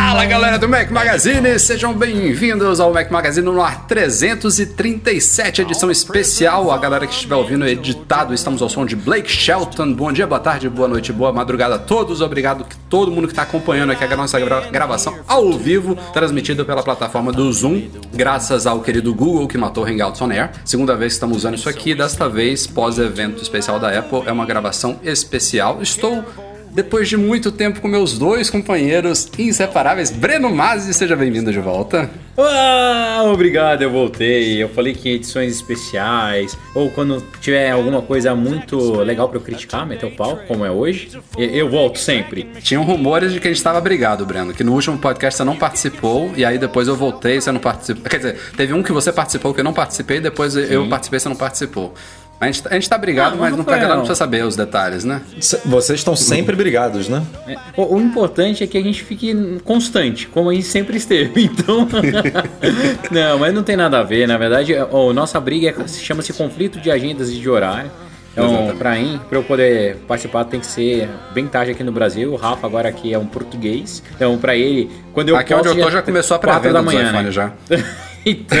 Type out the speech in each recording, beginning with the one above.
Fala galera do Mac Magazine, sejam bem-vindos ao Mac Magazine no ar 337, edição especial. A galera que estiver ouvindo editado, estamos ao som de Blake Shelton. Bom dia, boa tarde, boa noite, boa madrugada a todos. Obrigado que todo mundo que está acompanhando aqui a nossa gra- gravação ao vivo, transmitida pela plataforma do Zoom, graças ao querido Google que matou Hangouts on Air. Segunda vez que estamos usando isso aqui, desta vez pós-evento especial da Apple, é uma gravação especial. Estou depois de muito tempo com meus dois companheiros inseparáveis, Breno Mazzi, seja bem-vindo de volta. Ah, obrigado, eu voltei. Eu falei que em edições especiais, ou quando tiver alguma coisa muito legal pra eu criticar, meter o pau, como é hoje, eu, volto sempre. Tinham rumores de que a gente estava brigado, Breno, que no último podcast você não participou, e aí depois eu voltei e você não participou. Quer dizer, teve um que você participou que eu não participei, depois eu participei e você não participou. A gente, a gente tá brigado, Ah, mas não, galera não precisa saber os detalhes, né? C- Vocês estão sempre brigados, né? É, O, o importante é que a gente fique constante, como a gente sempre esteve. Então. não, mas não tem nada a ver. Na verdade, a nossa briga é- chama-se conflito de agendas e de horário. Então, pra mim, pra eu poder participar, tem que ser bem tarde aqui no Brasil. O Rafa agora aqui é um português. Então, pra ele, quando eu Aqui onde eu tô já começou a pré-venda da manhã, né? já. então,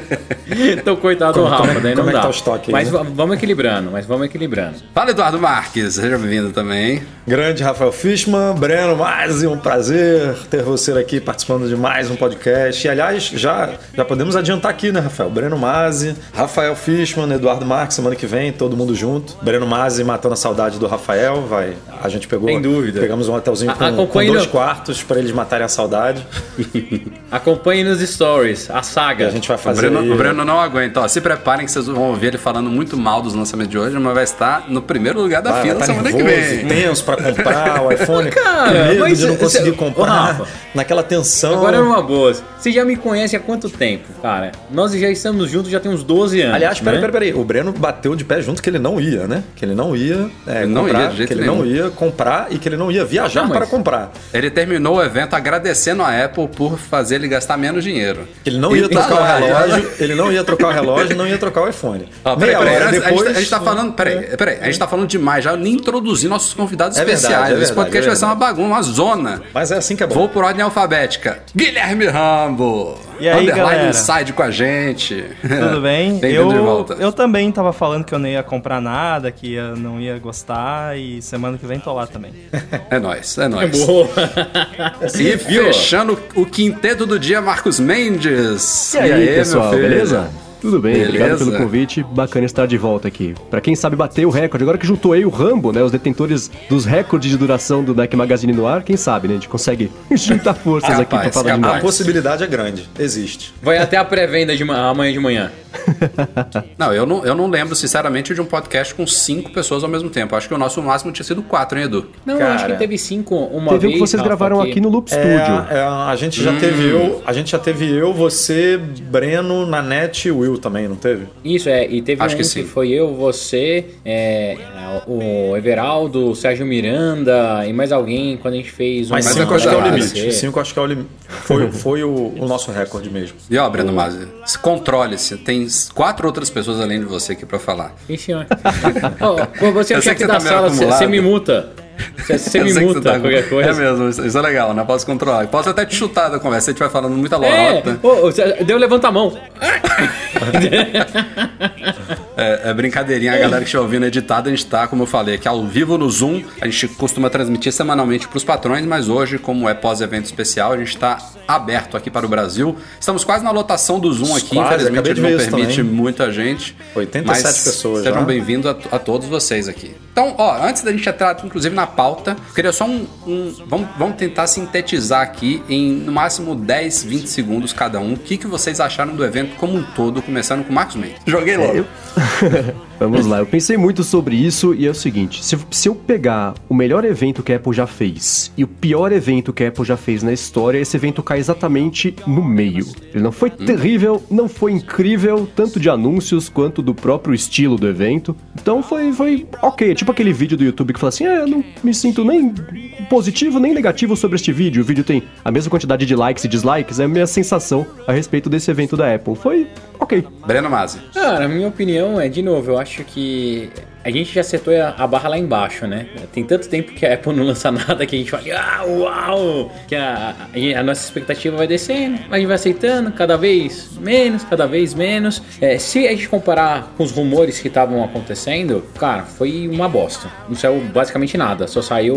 então, coitado Como- do Rafa, como é- daí não como é que dá. tá o estoque aí, mas né? va- vamos equilibrando, mas vamos equilibrando. Fala, Eduardo Marques, seja bem-vindo também. Grande Rafael Fishman, Breno, mais um prazer ter você aqui participando de mais um podcast. E aliás, já, já podemos adiantar aqui, né, Rafael? Breno Mazzi, Rafael Fishman, Eduardo Marques, semana que vem, todo mundo junto. Breno Mazzi matando a saudade do Rafael, vai. A gente pegou. Sem dúvida. Pegamos um hotelzinho A- com, com dois quartos para eles matarem a saudade. Acompanhe nos stories, a E saga. a gente vai O fazer. Breno, aí- o Breno não aguenta, ó. Se preparem que vocês vão ouvir ele falando muito mal dos lançamentos de hoje, mas vai estar no primeiro lugar da Vai, fila vai tá semana nervoso, que vem. tenso pra comprar o iPhone. Cara, medo mas de não conseguir cê- comprar. Ô, Rafa, naquela tensão. Agora é uma boa. Você já me conhece há quanto tempo, cara? Nós já estamos juntos já tem uns 12 anos. Aliás, peraí, né? peraí, peraí. O Breno bateu de pé junto que ele não ia, né? Que ele não ia é, Ele não comprar, ia de jeito que ele nenhum. não ia comprar e que ele não ia viajar Não, para comprar. Ele terminou o evento agradecendo a Apple por fazer ele gastar menos dinheiro. Ele não E- ia e trocar tá o relógio, ele não ia trocar o relógio, não ia trocar o iPhone. Ó, peraí, peraí, hora antes- a, gente, depois, tá- a gente tá falando, peraí, peraí, a gente tá falando demais, já nem introduzir nossos convidados É verdade, especiais. é Esse verdade, podcast é vai ser uma bagunça, uma zona. Mas é assim que é bom. Vou por ordem alfabética. Guilherme Rambo. E aí, Underline galera? Inside com a gente. Tudo bem? Bem-vindo de eu, volta. eu também tava falando que eu não ia comprar nada, que eu não ia gostar e semana que vem tô lá também. É nóis, é nóis. Boa. E fechando o quinteto do dia, Marcos Mendes. E aí, pessoal, meu filho? beleza? Tudo bem, Beleza. obrigado pelo convite. Bacana estar de volta aqui. Pra quem sabe bater o recorde, agora que juntou aí o Rambo, né, os detentores dos recordes de duração do Mac Magazine no ar, quem sabe, né, a gente consegue juntar forças aqui pra Capaz, falar capaz. A demais. possibilidade é grande, existe. Vai até a pré-venda de ma- amanhã de manhã. Não, eu não, eu não lembro, sinceramente, de um podcast com cinco pessoas ao mesmo tempo. Acho que o nosso máximo tinha sido quatro, hein, Edu? Não, Cara, acho que teve cinco uma Teve um vez. que vocês Rafa, gravaram aqui no Loop É, Studio. é, a gente já Hum. teve eu, a gente já teve eu, você, Breno, Nanete e Will também, não teve? Isso, é. E teve Acho um que que, foi eu, você, é, o Everaldo, o Sérgio Miranda e mais alguém quando a gente fez um. Mas Mas é cinco acho que é o limite. Cinco acho que é o limite. Foi, foi o, o nosso recorde mesmo. E ó, Breno Mazzi, se controle-se. Tem quatro outras pessoas além de você aqui pra falar. Sim, senhor. Pô, você que você da tá meio sala, você me multa. Você você Eu me você multa tá- qualquer coisa. É mesmo, isso é legal, né? Posso controlar. Posso até te chutar da conversa. Se a gente vai falando muita É, lorota. ô, ô, você- deu levanta a mão. É, é brincadeirinha, a galera que estiver ouvindo editado, a gente tá, como eu falei, aqui ao vivo no Zoom. A gente costuma transmitir semanalmente para os patrões, mas hoje, como é pós-evento especial, a gente está aberto aqui para o Brasil. Estamos quase na lotação do Zoom aqui, Quase, infelizmente não permite também. muita gente. 87 mas pessoas Sejam bem-vindos a, a todos vocês aqui. Então, ó, antes da gente entrar, inclusive, na pauta, queria só um. um- vamos, vamos tentar sintetizar aqui em no máximo 10, 20 segundos cada um. O que, que vocês acharam do evento como um todo, começando com o Marcos Mendes. Joguei logo. Eu- Vamos lá, eu pensei muito sobre isso e é o seguinte: se, se eu pegar o melhor evento que a Apple já fez e o pior evento que a Apple já fez na história, esse evento cai exatamente no meio. Ele não foi terrível, não foi incrível, tanto de anúncios quanto do próprio estilo do evento. Então foi, foi ok. Tipo aquele vídeo do YouTube que fala assim: é, eu não me sinto nem positivo nem negativo sobre este vídeo. O vídeo tem a mesma quantidade de likes e dislikes, é a minha sensação a respeito desse evento da Apple. Foi ok. Breno Mazzi. Cara, a minha opinião é, de novo, eu acho que a gente já setou a, barra lá embaixo, né? Tem tanto tempo que a Apple não lança nada que a gente fala, ah, uau! Que a, a- a nossa expectativa vai descendo, a gente vai aceitando cada vez menos, cada vez menos. É, se a gente comparar com os rumores que estavam acontecendo, cara, foi uma bosta. Não saiu basicamente nada, só saiu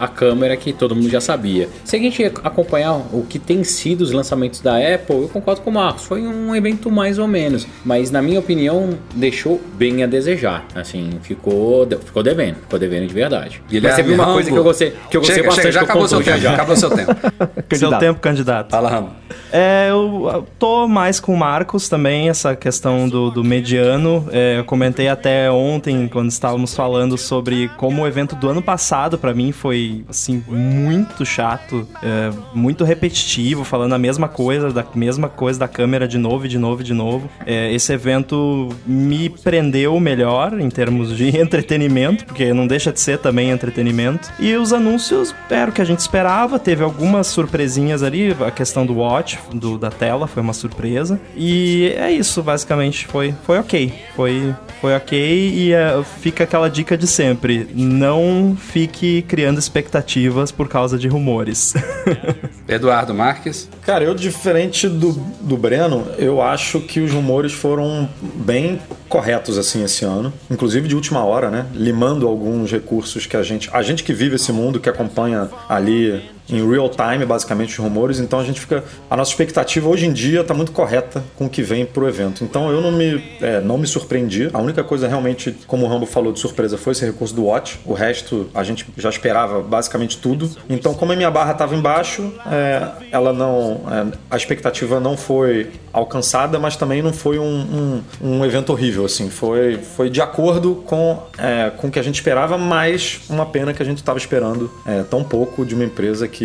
a câmera que todo mundo já sabia. Se a gente acompanhar o que tem sido os lançamentos da Apple, eu concordo com o Marcos, foi um evento mais ou menos, mas na minha opinião deixou bem a desejar, assim, ficou, ficou devendo, ficou devendo de verdade. mas teve uma Rambo. coisa que eu gostei, que eu gostei chega, bastante chega, já acabou seu tempo. Acabou seu tempo. Seu Candidato. tempo, candidato. Fala, Rambo. É, eu tô mais com o Marcos também, essa questão do, do mediano. É, eu comentei até ontem, quando estávamos falando sobre como o evento do ano passado, pra mim, foi, assim, muito chato, é, muito repetitivo, falando a mesma coisa, da mesma coisa da câmera de novo, e de novo, e de novo. É, esse evento me prendeu melhor em termos de entretenimento, porque não deixa de ser também entretenimento. E os anúncios era o que a gente esperava, teve algumas surpresinhas ali, a questão do watch, do, da tela, foi uma surpresa. E é isso, basicamente, foi, foi ok. Foi, foi ok e é, fica aquela dica de sempre, não fique criando expectativas por causa de rumores. Eduardo Marques. Cara, eu, diferente do, do Breno, eu acho que os rumores foram bem corretos, assim, esse ano. Inclusive de última hora, né? Limando alguns recursos que a gente... A gente que vive esse mundo, que acompanha ali em real time, basicamente, os rumores. Então a gente fica... A nossa expectativa hoje em dia tá muito correta com o que vem pro evento. Então eu não me, é, não me surpreendi. A única coisa realmente, como o Rambo falou de surpresa, foi esse recurso do Watch. O resto, a gente já esperava basicamente tudo. Então, como a minha barra tava embaixo, é, ela não... é, a expectativa não foi alcançada, mas também não foi um, um, um evento horrível, assim. Foi, foi de acordo com, é, com o que a gente esperava, mas uma pena que a gente estava esperando é, tão pouco de uma empresa que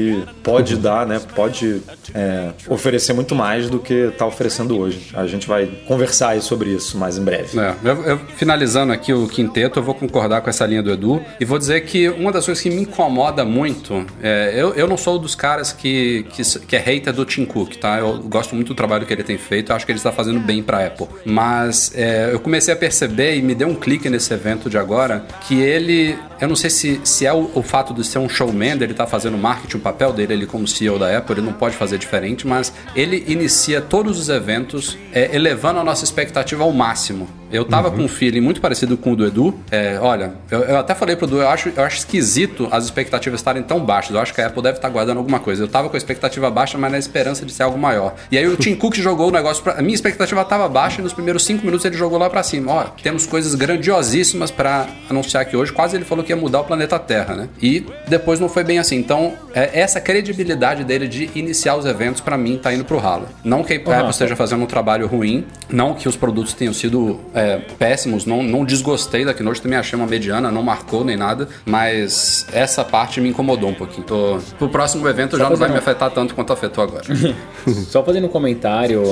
pode dar, né? Pode é, oferecer muito mais do que está oferecendo hoje. A gente vai conversar aí sobre isso mais em breve. É, eu, eu- finalizando aqui o quinteto, eu vou concordar com essa linha do Edu e vou dizer que uma das coisas que me incomoda muito, é, eu, eu não sou dos caras que, que, que é hater do Tim Cook, tá? Eu gosto muito do trabalho que ele tem feito, acho que ele está fazendo bem pra Apple. Mas é, eu comecei a perceber e me deu um clique nesse evento de agora que ele, eu não sei se, se é o, o fato de ser um showman, dele tá fazendo marketing, papel dele ali como CEO da Apple, ele não pode fazer diferente, mas ele inicia todos os eventos é, elevando a nossa expectativa ao máximo. Eu tava com um feeling muito parecido com o do Edu. É, olha, eu, eu até falei pro Edu, eu acho, eu acho esquisito as expectativas estarem tão baixas. Eu acho que a Apple deve estar guardando alguma coisa. Eu tava com a expectativa baixa, mas na esperança de ser algo maior. E aí o Tim Cook jogou o negócio pra. A minha expectativa tava baixa e nos primeiros cinco minutos ele jogou lá pra cima. Ó, temos coisas grandiosíssimas pra anunciar aqui hoje. Quase ele falou que ia mudar o planeta Terra, né? E depois não foi bem assim. Então, é, essa credibilidade dele de iniciar os eventos, pra mim, tá indo pro ralo. Não que a Apple esteja fazendo um trabalho ruim, não que os produtos tenham sido é, péssimos, não, não desgostei da Keynote, também achei uma mediana, não marcou nem nada, mas essa parte me incomodou um pouquinho. Tô, pro próximo evento já não vai me afetar tanto quanto afetou agora. Só fazendo um comentário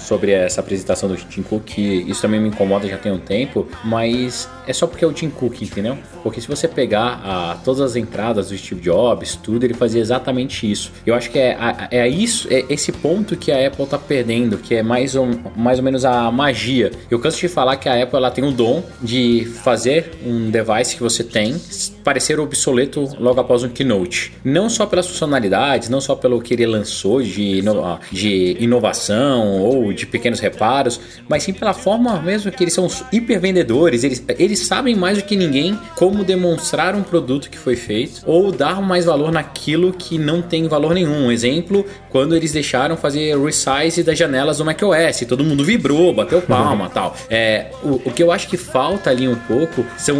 sobre essa apresentação do Tim Cook, isso também me incomoda já tem um tempo, mas é só porque é o Tim Cook, entendeu? Porque se você pegar ah, todas as entradas do Steve Jobs, tudo, ele fazia exatamente isso. Eu acho que é, a- é isso, é esse ponto que a Apple tá perdendo, que é mais ou, mais ou menos a magia. Eu canso de falar que a Apple ela tem o dom de fazer um device que você tem parecer obsoleto logo após um keynote. Não só pelas funcionalidades, não só pelo que ele lançou de, ino- de inovação ou de pequenos reparos, mas sim pela forma mesmo que eles são hipervendedores. Eles, eles sabem mais do que ninguém como demonstrar um produto que foi feito ou dar mais valor naquilo que não tem valor nenhum. Um exemplo, quando eles deixaram fazer resize das janelas do macOS, todo mundo vibrou, bateu palma tal. É, o, o que eu acho que falta ali um pouco são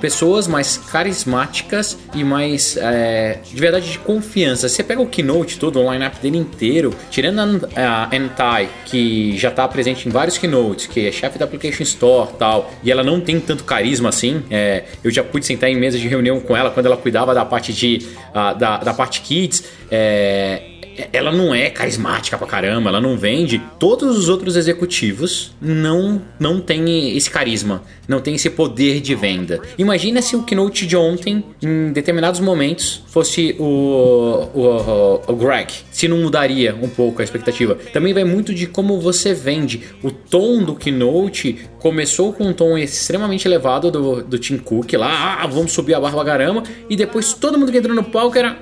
pessoas mais carismáticas e mais é, de verdade de confiança. Você pega o Keynote todo, o lineup dele inteiro, tirando a, a Entai, que já tá presente em vários Keynotes, que é chefe da Application Store tal, e ela não tem tanto carisma assim. É, eu já pude sentar em mesa de reunião com ela quando ela cuidava da parte de ah, da, da parte Kids. É, ela não é carismática pra caramba, ela não vende. Todos os outros executivos não não têm esse carisma, não tem esse poder de venda. Imagina se o keynote de ontem, em determinados momentos, fosse o, o, o Greg. Se não mudaria um pouco a expectativa. Também vai muito de como você vende. O tom do keynote começou com um tom extremamente elevado do, do Tim Cook lá, ah, vamos subir a barba garama, e depois todo mundo que entrou no palco era.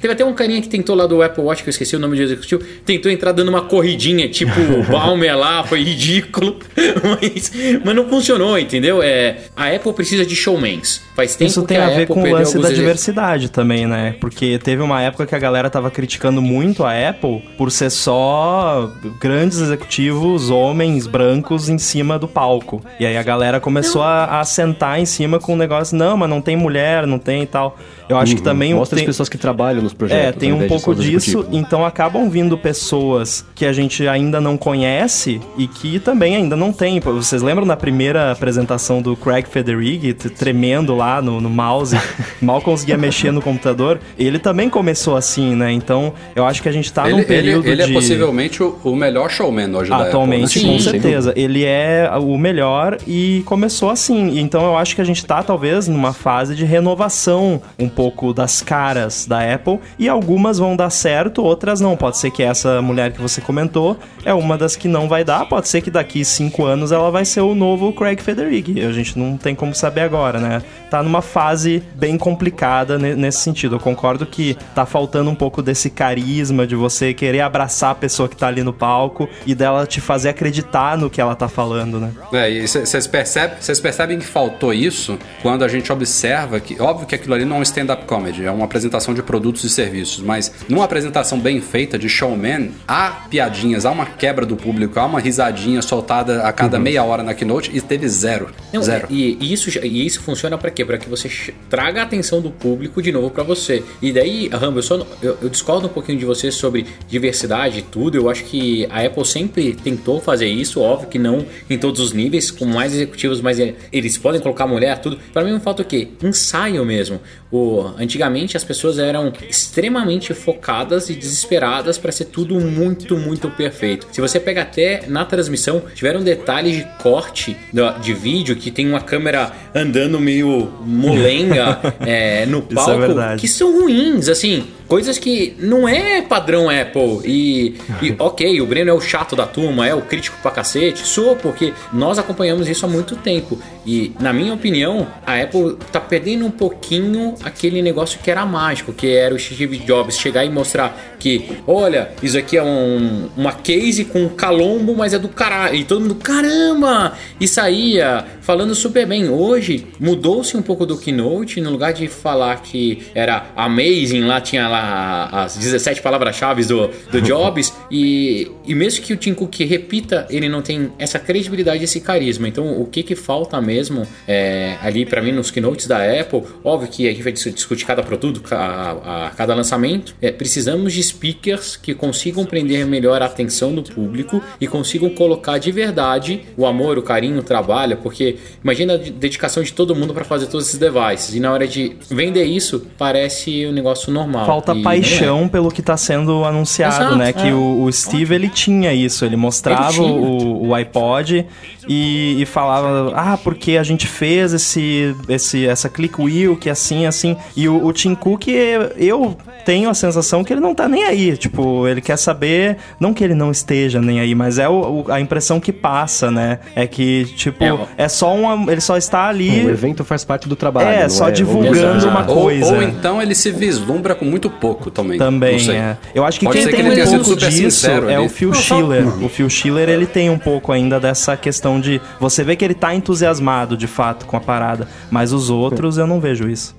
Teve até um carinha que tentou lá do Apple Watch, que eu esqueci o nome do executivo, tentou entrar dando uma corridinha, tipo o Balmer lá, foi ridículo, mas, mas não funcionou, entendeu? É, a Apple precisa de showmans. Faz tempo Isso que tem a ver Apple com o lance da diversidade também, né? Porque teve uma época que a galera tava criticando muito a Apple por ser só grandes executivos, homens brancos em cima do palco. E aí a galera começou a, a sentar em cima com o negócio, não, mas não tem mulher, não tem e tal. Eu acho que também Mostra tem, as pessoas que trabalham nos projetos. é, tem ao um de pouco disso, então acabam vindo pessoas que a gente ainda não conhece e que também ainda não tem. Vocês lembram da primeira apresentação do Craig Federighi, tremendo lá no, no mouse, mal conseguia mexer no computador? Ele também começou assim, né? Então eu acho que a gente tá ele, num ele- período ele de... é possivelmente o, o melhor showman hoje da Atualmente, Apple. né? com Sim, certeza. Ele é o melhor e começou assim. Então eu acho que a gente tá, talvez, numa fase de renovação um pouco das caras da Apple. E algumas vão dar certo, outras não. Pode ser que essa mulher que você comentou é uma das que não vai dar. Pode ser que daqui cinco anos ela vai ser o novo Craig Federighi. A gente não tem como saber agora, né? Tá numa fase bem complicada ne- nesse sentido. Eu concordo que tá faltando um pouco desse carisma de você querer abraçar a pessoa que tá ali no palco e dela te fazer acreditar no que ela tá falando, né? É, e vocês percebem, vocês percebem que faltou isso quando a gente observa que, óbvio que aquilo ali não é um stand-up comedy, é uma apresentação de produtos e serviços, mas numa apresentação bem feita de showman, há piadinhas, há uma quebra do público, há uma risadinha soltada a cada meia hora na keynote e teve zero. Não, zero. E, e isso, e isso funciona pra quê? Pra que você traga a atenção do público de novo pra você. E daí, Rambo, eu, só, eu, eu discordo um pouquinho de você sobre diversidade e tudo. Eu acho que a Apple sempre tentou fazer isso, óbvio que não em todos os níveis, com mais executivos, mas é- eles podem colocar mulher, tudo. Pra mim, falta o quê? Ensaio mesmo. O, antigamente as pessoas eram extremamente focadas e desesperadas pra ser tudo muito, muito perfeito. Se você pega até na transmissão, tiveram detalhes de corte de vídeo que tem uma câmera andando meio molenga é, no é palco, verdade. que são ruins, assim. Coisas que não é padrão Apple. E, e, ok, o Breno é o chato da turma, é o crítico pra cacete. Sou, porque nós acompanhamos isso há muito tempo. E, na minha opinião, a Apple tá perdendo um pouquinho aquele negócio que era mágico, que era o Steve Jobs chegar e mostrar que, olha, isso aqui é um- uma case com calombo, mas é do caralho. E todo mundo, caramba! E saía falando super bem. Hoje, mudou-se um pouco do Keynote, no lugar de falar que era amazing, lá tinha lá as 17 palavras-chave do, do Jobs. e, e mesmo que o Tim Cook repita, ele não tem essa credibilidade, esse carisma. Então, o que que falta mesmo é, ali para mim nos Keynotes da Apple, óbvio que a gente vai dis- discutir cada produto, a, a cada lançamento, é, precisamos de speakers que consigam prender melhor a atenção do público e consigam colocar de verdade o amor, o carinho, o trabalho, porque imagina a de- dedicação de todo mundo para fazer todos esses devices e na hora de vender isso parece um negócio normal. Falta E não é. paixão pelo que tá sendo anunciado, Exato, né? Que é. o, o Steve, ele tinha isso. Ele mostrava Ele o, o iPod e, e falava, ah, porque a gente fez esse, esse, essa click wheel que é assim, assim. E o, o Tim Cook, eu tenho a sensação que ele não tá nem aí. Tipo, ele quer saber, não que ele não esteja nem aí, mas é o, o- a impressão que passa, né? É que, tipo, É, é, só uma. Ele só está ali. O evento faz parte do trabalho. É, não só divulgando Exato. uma Ou, coisa. ou então ele se vislumbra com muito pouco também. Não Também, é. Eu acho que Pode quem que tem ele tenha um pouco disso é ali. o Phil Schiller. O Phil Schiller, ele tem um pouco ainda dessa questão de... Você vê que ele tá entusiasmado, de fato, com a parada. Mas os outros, eu não vejo isso.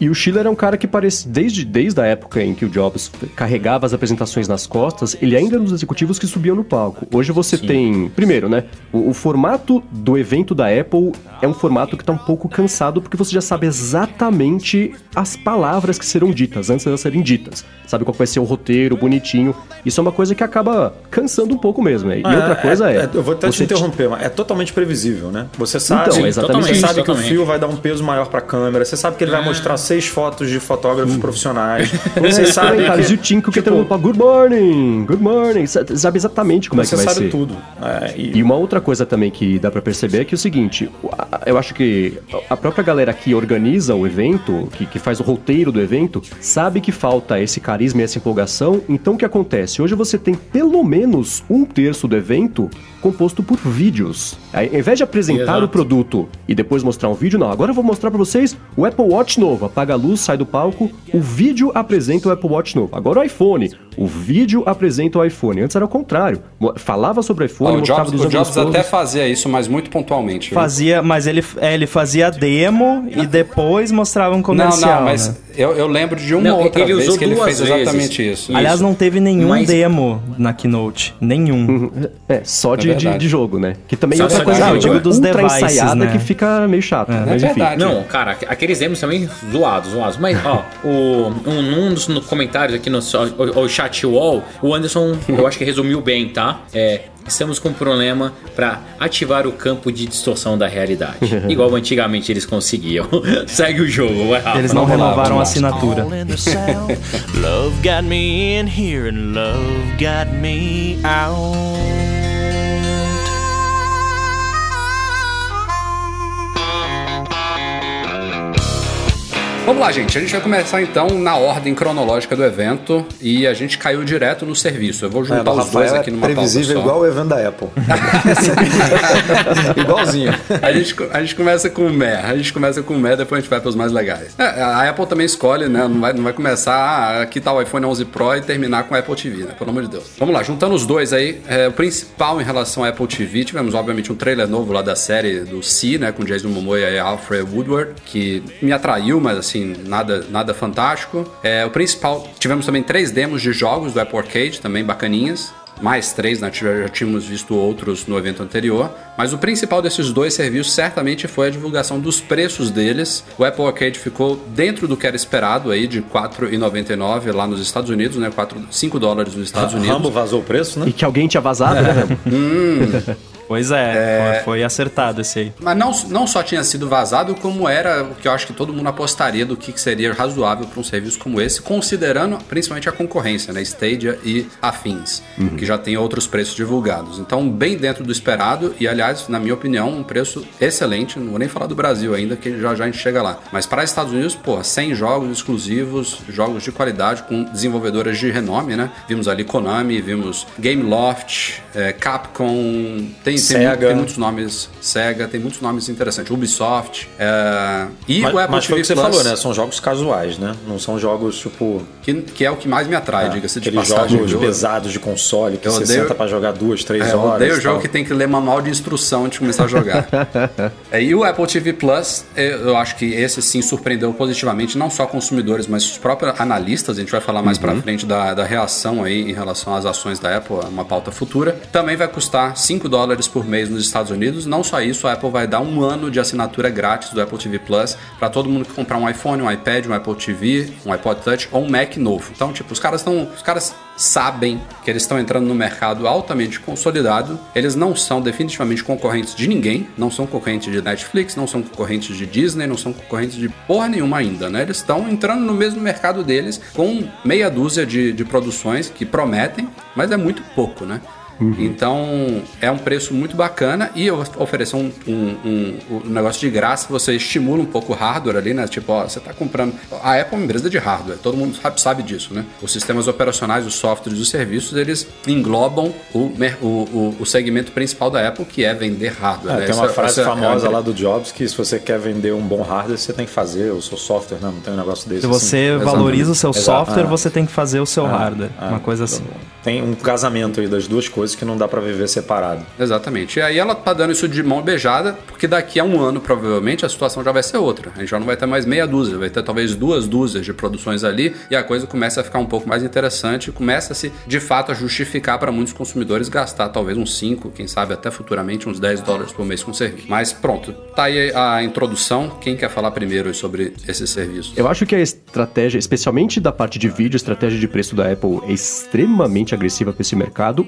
E o Schiller é um cara que parece, desde, desde a época em que o Jobs carregava as apresentações nas costas, ele ainda era um dos executivos que subiam no palco. Hoje você tem, primeiro, né, o, o formato do evento da Apple é um formato que tá um pouco cansado porque você já sabe exatamente as palavras que serão ditas antes de elas serem ditas. Sabe qual vai ser o roteiro bonitinho. Isso é uma coisa que acaba cansando um pouco mesmo. né? E outra coisa é, Eu vou até te você interromper, mas é totalmente previsível, né? Você sabe, Então, exatamente você sabe que o fio vai dar um peso maior pra câmera, você sabe que ele vai mostrar seis fotos de fotógrafos profissionais. Você Você sabe comentários que, e o Tinko que tipo, tá Good morning, good morning. Sa- Sabe exatamente como é que você vai sabe ser. tudo. É, e- E uma outra coisa também que dá pra perceber é que é o seguinte, eu acho que a própria galera que organiza o evento, que, que faz o roteiro do evento, sabe que falta esse carisma e essa empolgação. Então o que acontece? Hoje você tem pelo menos um terço do evento composto por vídeos. Ao invés de apresentar Exato. o produto e depois mostrar um vídeo, não. Agora eu vou mostrar pra vocês o Apple Watch novo. Apaga a luz, sai do palco, o vídeo apresenta o Apple Watch novo. Agora o iPhone, o vídeo apresenta o iPhone. Antes era o contrário. Falava sobre o iPhone, Ó, o mostrava Jobs, dos o Jobs até fazia isso, mas muito pontualmente. viu? Fazia, mas ele, é, ele fazia demo e depois mostrava um Não, comercial, não, mas né? eu, eu lembro de uma Não, outra ele vez usou que ele fez vezes. exatamente isso. Aliás, não teve nenhum Mas- demo na Keynote. Nenhum. É, só de, de, verdade. de jogo, né? Que também Só- é outra coisa de jogo. eu digo dos ultra devices, ensaiada né? que fica meio chato. Mas É enfim. verdade. Não, cara, aqueles demos também zoados, zoados. Mas, ó, o, um, num dos no- comentários aqui no o, o chat wall, o Anderson, eu acho que resumiu bem, tá? É. Estamos com um problema pra ativar o campo de distorção da realidade. Igual antigamente eles conseguiam. Segue o jogo, vai Rafa. Eles não Vamos lá, renovaram a assinatura. Love got me in here and love got me out. Vamos lá, gente. A gente vai começar então na ordem cronológica do evento e a gente caiu direto no serviço. Eu vou É, juntar do os dois aqui é numa pauta previsível igual o evento da Apple. Igualzinho. A gente, a gente começa com o Meh, a gente começa com o Meh, depois a gente vai para os mais legais. É, a Apple também escolhe, né? Não vai, não vai começar, ah, aqui tá o iPhone 11 Pro e terminar com o Apple TV, né? Pelo amor de Deus. Vamos lá, juntando os dois aí, é, o principal em relação ao Apple TV, tivemos obviamente um trailer novo lá da série do Si, né? Com Jason Momoa e Alfred Woodward, que me atraiu, mas assim, nada, nada fantástico. É, o principal, tivemos também três demos de jogos do Apple Arcade, também bacaninhas mais três, né? Já tínhamos visto outros no evento anterior. Mas o principal desses dois serviços certamente foi a divulgação dos preços deles. O Apple Arcade ficou dentro do que era esperado aí, de R$ 4,99 lá nos Estados Unidos, né? 4, 5 dólares nos Estados Unidos. Rambo vazou o preço, né? E que alguém tinha vazado, né, Rambo? Pois é, Foi, foi acertado esse aí. Mas não, não só tinha sido vazado, como era o que eu acho que todo mundo apostaria do que seria razoável para um serviço como esse, considerando principalmente a concorrência, né? Stadia e afins, que já tem outros preços divulgados. Então, bem dentro do esperado, e aliás, na minha opinião, um preço excelente. Não vou nem falar do Brasil ainda, que já já a gente chega lá. Mas para os Estados Unidos, pô, 100 jogos exclusivos, jogos de qualidade, com desenvolvedoras de renome, né? Vimos ali Konami, vimos Gameloft, eh, Capcom, tem, tem, Sega. tem muitos nomes Sega, tem muitos nomes interessantes, Ubisoft, é, e Mas, o Apple mas foi TV o que você Plus, falou, né? São jogos casuais, né? Não são jogos, tipo, que, que é o que mais me atrai, diga-se de passagem. jogos pesados de console que Eu você odeio- senta pra jogar duas, três É, eu horas. odeio e o jogo que tem que ler manual de instrução antes de começar a jogar. É, e o Apple TV Plus, é, eu acho que esse sim surpreendeu positivamente, não só consumidores, mas os próprios analistas. A gente vai falar mais pra frente da, da reação aí em relação às ações da Apple, é uma pauta futura. Também vai custar 5 dólares por mês nos Estados Unidos. Não só isso, a Apple vai dar um ano de assinatura grátis do Apple TV Plus para todo mundo que comprar um iPhone, um iPad, um Apple TV, um iPod Touch ou um Mac novo. Então, tipo, os caras estão. Os caras sabem que eles estão entrando no mercado altamente consolidado. Eles não são definitivamente concorrentes de ninguém, não são concorrentes de Netflix, não são concorrentes de Disney, não são concorrentes de porra nenhuma ainda, né? Eles estão entrando no mesmo mercado deles com meia dúzia de, de produções que prometem, mas é muito pouco, né? Então é um preço muito bacana e eu oferecer um, um, um- um negócio de graça, você estimula um pouco o hardware ali, né? Tipo, ó, você tá comprando. A Apple é uma empresa de hardware, todo mundo sabe, sabe disso, né? Os sistemas operacionais, os softwares, os serviços, eles englobam o, o, o, o segmento principal da Apple, que é vender hardware. É, né? tem uma Essa- frase essa é famosa empre- lá do Jobs que se você quer vender um bom hardware, você tem que fazer o seu software, né? Não tem um negócio desse. Se você assim. valoriza o seu Exato. software, Ah. você tem que fazer o seu Ah, hardware. ah, uma coisa assim. Tem um casamento aí das duas coisas que não dá pra viver separado. Exatamente. E aí ela tá dando isso de mão beijada, porque daqui a um ano, provavelmente, a situação já vai ser outra. A gente já não vai ter mais meia dúzia, vai ter talvez duas dúzias de produções ali, e a coisa começa a ficar um pouco mais interessante, e começa-se, de fato, a justificar para muitos consumidores gastar talvez uns 5, quem sabe até futuramente uns 10 dólares por mês com serviço. Mas pronto, tá aí a introdução. Quem quer falar primeiro sobre esse serviço? Eu acho que a estratégia, especialmente da parte de vídeo, a estratégia de preço da Apple é extremamente agressiva para esse mercado.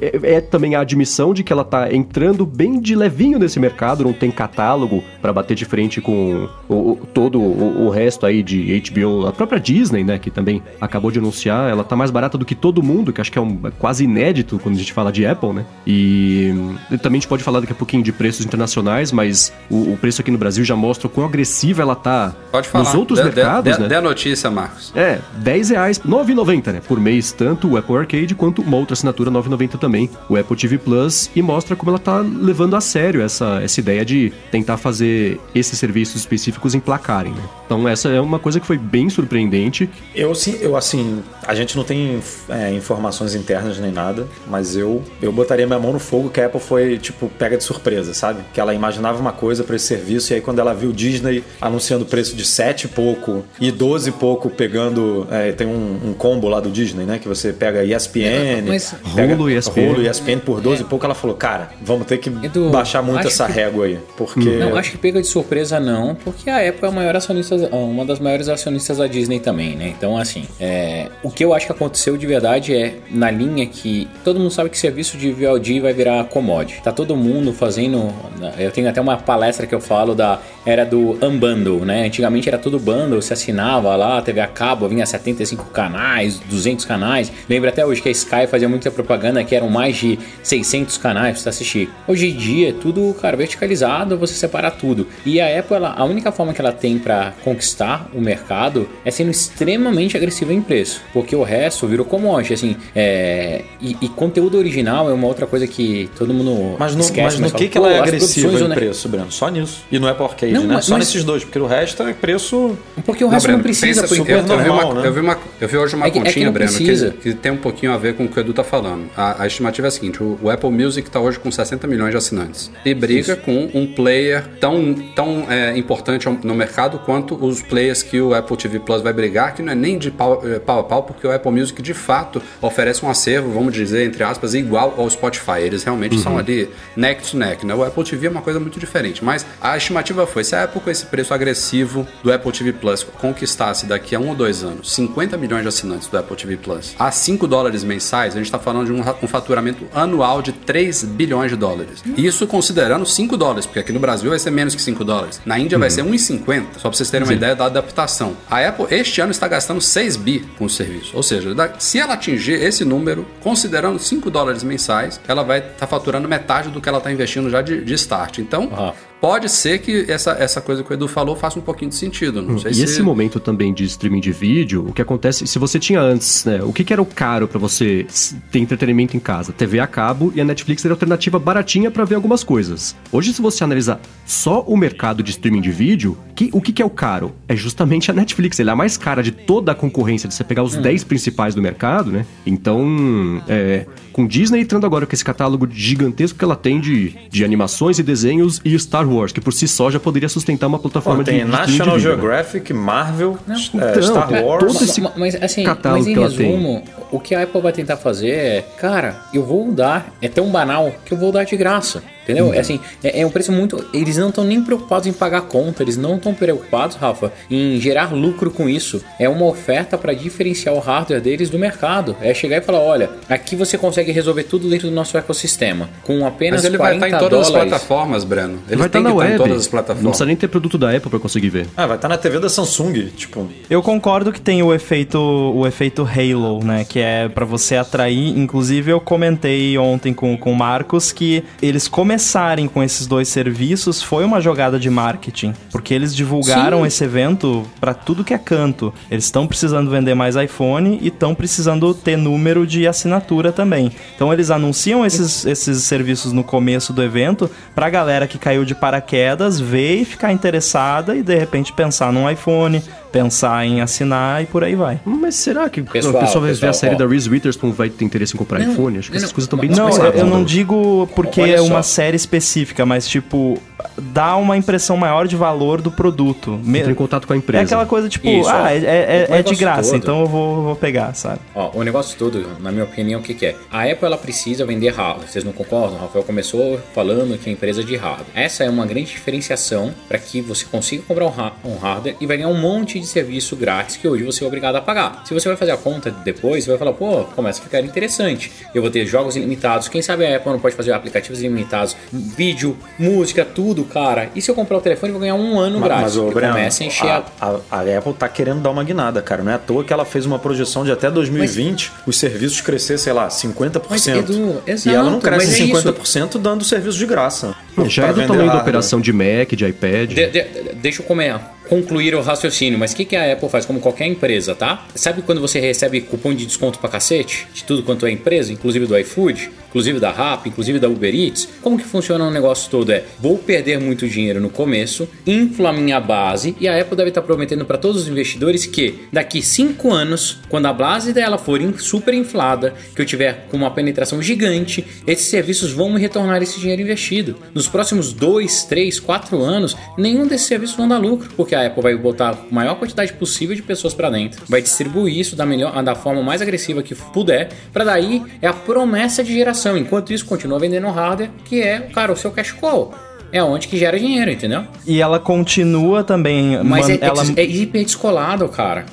É, é- é também a admissão de que ela tá entrando bem de levinho nesse mercado, não tem catálogo para bater de frente com o, o- todo o, o resto aí de HBO, a própria Disney, né, que também acabou de anunciar, ela tá mais barata do que todo mundo, que acho que é, um, é quase inédito quando a gente fala de Apple, né? E, e também a gente pode falar daqui a pouquinho de preços internacionais, mas o, preço aqui no Brasil já mostra o quão agressiva ela tá Pode falar. nos outros dê- mercados, dê- né? Dê a notícia, Marcos. É, 10 reais, 9,90, né? Por mês, tanto o Apple Arcade quanto uma outra assinatura 9,90 também, o Apple TV Plus, e mostra como ela tá levando a sério essa, essa ideia de tentar fazer esses serviços específicos emplacarem, né? Então essa é uma coisa que foi bem surpreendente. Eu sim, eu assim, a gente não tem é, informações internas nem nada, mas eu eu botaria minha mão no fogo que a Apple foi tipo pega de surpresa, sabe? Que ela imaginava uma coisa para esse serviço e aí quando ela viu o Disney anunciando preço de 7 e pouco e 12 e pouco pegando, é, tem um, um combo lá do Disney, né, que você pega ESPN, Mas- pega Hulu, ESPN. Hulu, ESPN por 12 e pouco, ela falou, cara, vamos ter que Edu, baixar muito essa que- régua aí, porque Não, acho que pega de surpresa não, porque a Apple é a maior acionista, uma das maiores acionistas da Disney também, né? Então, assim, é, o que eu acho que aconteceu de verdade é na linha que todo mundo sabe que serviço de VOD vai virar commodity. Tá todo mundo fazendo. Eu tenho até uma palestra que eu falo da era do unbundle, né? Antigamente era tudo bundle, você assinava lá, TV a cabo, vinha 75 canais, 200 canais. Lembra até hoje que a Sky fazia muita propaganda que eram mais de 600 canais pra você assistir. Hoje em dia é tudo, cara, verticalizado, você separa tudo. E a Apple, ela, a única forma que ela tem pra conquistar o mercado é sendo extremamente agressiva em preço, porque o resto virou commodity, assim, é, e, e conteúdo original é uma outra coisa que todo mundo Mas no, esquece. mas no fala, que, que ela "Pô, é agressiva em né?" preço, Breno? Só nisso. E no Apple Arcade, Não, né? mas- Só mas- nesses dois, porque o resto é preço. Porque o resto não, Breno, precisa, pensa por assim, enquanto. eu, eu vi normal, uma, né? eu, vi uma, eu vi hoje uma É que- é que continha, não Breno, precisa. que, que tem um pouquinho a ver com o que o Edu tá falando. A, a estimativa é a seguinte: o, o Apple Music tá hoje com 60 milhões de assinantes. E briga com um player tão, tão é, importante no mercado quanto os players que o Apple TV Plus vai brigar, que não é nem de pau, é, pau a pau, porque o Apple Music de fato oferece um acervo, vamos dizer, entre aspas, igual ao Spotify. Eles realmente são ali neck to neck, né? O Apple TV é uma coisa muito diferente. Mas a estimativa foi: se a Apple com esse preço agressivo do Apple TV Plus conquistasse daqui a um ou dois anos 50 milhões de assinantes do Apple TV Plus a 5 dólares mensais, a gente está falando de um, um faturamento anual de 3 bilhões de dólares. Isso considerando 5 dólares, porque aqui no Brasil vai ser menos que 5 dólares. Na Índia vai ser 1,50, só para vocês terem uma ideia da adaptação. A Apple este ano está gastando 6 bi com o serviço. Ou seja, se ela atingir esse número, considerando 5 dólares mensais, ela vai estar faturando metade do que ela está investindo já de, de start. Então, Ah. Pode ser que essa, essa coisa que o Edu falou faça um pouquinho de sentido. Não sei E se... esse momento também de streaming de vídeo, o que acontece, se você tinha antes, né, o que, que era o caro pra você ter entretenimento em casa? TV a cabo e a Netflix era a alternativa baratinha pra ver algumas coisas. Hoje, se você analisar só o mercado de streaming de vídeo, que, o que, que é o caro? É justamente a Netflix, ela é a mais cara de toda a concorrência, de você pegar os 10 principais do mercado, né? Então, é, com Disney entrando agora com esse catálogo gigantesco que ela tem de, de animações e desenhos e Star Wars, que por si só já poderia sustentar uma plataforma Pô, de tem de streaming National de né? Geographic, Marvel, é, Então, Star é, Wars. todo esse Ma- mas assim, catálogo mas em que ela tem. resumo, o que a Apple vai tentar fazer é, cara, eu vou dar, é tão banal que eu vou dar de graça. Entendeu? É assim, é, é um preço muito. Eles não estão nem preocupados em pagar conta, eles não estão preocupados, Rafa, em gerar lucro com isso. É uma oferta para diferenciar o hardware deles do mercado. É chegar e falar: olha, aqui você consegue resolver tudo dentro do nosso ecossistema. Com apenas Mas ele vai 40 estar em todas as dólares. plataformas, Breno. Ele vai tem estar que na estar em web. todas as Não plataformas. precisa nem ter produto da Apple pra conseguir ver. Ah, vai estar na TV da Samsung, tipo. Eu concordo que tem o efeito, o efeito Halo, né? Que é pra você atrair. Inclusive, eu comentei ontem com, com o Marcos que eles começarem com esses dois serviços foi uma jogada de marketing. Porque eles divulgaram Sim. esse evento pra tudo que é canto. Eles estão precisando vender mais iPhone e estão precisando ter número de assinatura também. Então, eles anunciam esses, esses serviços no começo do evento pra galera que caiu de paraquedas ver e ficar interessada e de repente pensar num iPhone, pensar em assinar e por aí vai. Mas será que Pessoal, o pessoal vai ver a série ó. da Reese Witherspoon vai ter interesse em comprar Não, iPhone? Acho que não, essas coisas estão bem Não, eu, dispensadas. eu não digo porque é uma série específica, mas tipo, dá uma impressão maior de valor do produto. Entra em contato com a É empresa. aquela coisa tipo, Isso, ó. ah, é, é- é de graça, todo. então eu vou, vou pegar, sabe? Ó, o negócio todo, na minha opinião, o que, que é? A Apple ela precisa vender hardware. Vocês não concordam? O Rafael começou falando que é empresa de hardware. Essa é uma grande diferenciação para que você consiga comprar um, ha- um hardware e vai ganhar um monte de serviço grátis que hoje você é obrigado a pagar. Se você vai fazer a conta depois, você vai falar, pô, começa a ficar interessante. Eu vou ter jogos ilimitados. Quem sabe a Apple não pode fazer aplicativos ilimitados, vídeo, música, tudo, cara. E se eu comprar o telefone, eu vou ganhar um ano grátis. Mas, ô, Breno, começa a encher a... a, a- a Apple tá querendo dar uma guinada, cara. Não é à toa que ela fez uma projeção de até 2020 os serviços crescer, sei lá, 50%. Mas, Edu, e ela não exato, cresce mas é 50% dando serviço de graça. Já é do tamanho da operação de Mac, de iPad. De- de- deixa eu comer, concluir o raciocínio, mas o que, que a Apple faz como qualquer empresa, tá? Sabe quando você recebe cupom de desconto pra cacete? De tudo quanto é empresa, inclusive do iFood, inclusive da Rappi, inclusive da Uber Eats? Como que funciona o negócio todo? É, vou perder muito dinheiro no começo, infla minha base, e a Apple deve estar prometendo para todos os investidores que daqui 5 anos, quando a base dela for super inflada, que eu tiver com uma penetração gigante, esses serviços vão me retornar esse dinheiro investido. Nos próximos 2, 3, 4 anos, nenhum desses serviços vão dar lucro, porque a Apple vai botar a maior quantidade possível de pessoas para dentro, vai distribuir isso da melhor, da forma mais agressiva que puder, para daí é a promessa de geração. Enquanto isso, continua vendendo hardware, que é, cara, o seu cash call. É onde que gera dinheiro, entendeu? E ela continua também. Mas man- é, ela, é hiper descolado, cara.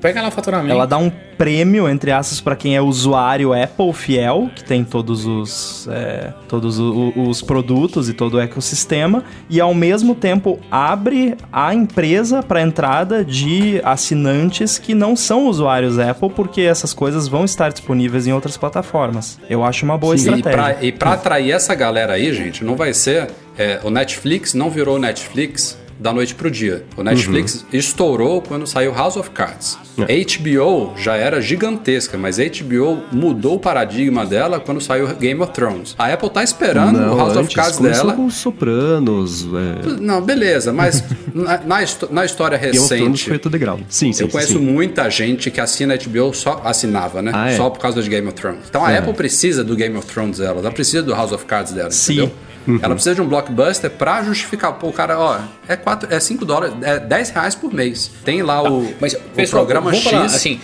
Pega lá o faturamento. ela dá um prêmio, entre aspas, pra quem é usuário Apple fiel, que tem todos os, é, todos o- o- os produtos e todo o ecossistema, e ao mesmo tempo abre a empresa para entrada de assinantes que não são usuários Apple, porque essas coisas vão estar disponíveis em outras plataformas. Eu acho uma boa E estratégia. e pra atrair essa galera aí, gente, não vai ser. é, o Netflix não virou Netflix da noite pro dia. O Netflix estourou quando saiu House of Cards. HBO já era gigantesca, mas a HBO mudou o paradigma dela quando saiu Game of Thrones. A Apple tá esperando o House of antes, Cards começou dela. com os Sopranos. É... Não, beleza, mas na, na na história Game of Thrones recente. foi outro degrau. Sim, sim, Eu conheço sim. muita gente que assina HBO só assinava, né? Ah, é? Só por causa de Game of Thrones. Então a Apple precisa do Game of Thrones dela, ela precisa do House of Cards dela, Sim. entendeu? Uhum. Ela precisa de um blockbuster pra justificar. Pô, o cara, ó, é 4, é 5 dólares, é 10 reais por mês. Tem lá o, Mas, o pessoal, programa X. falar, assim,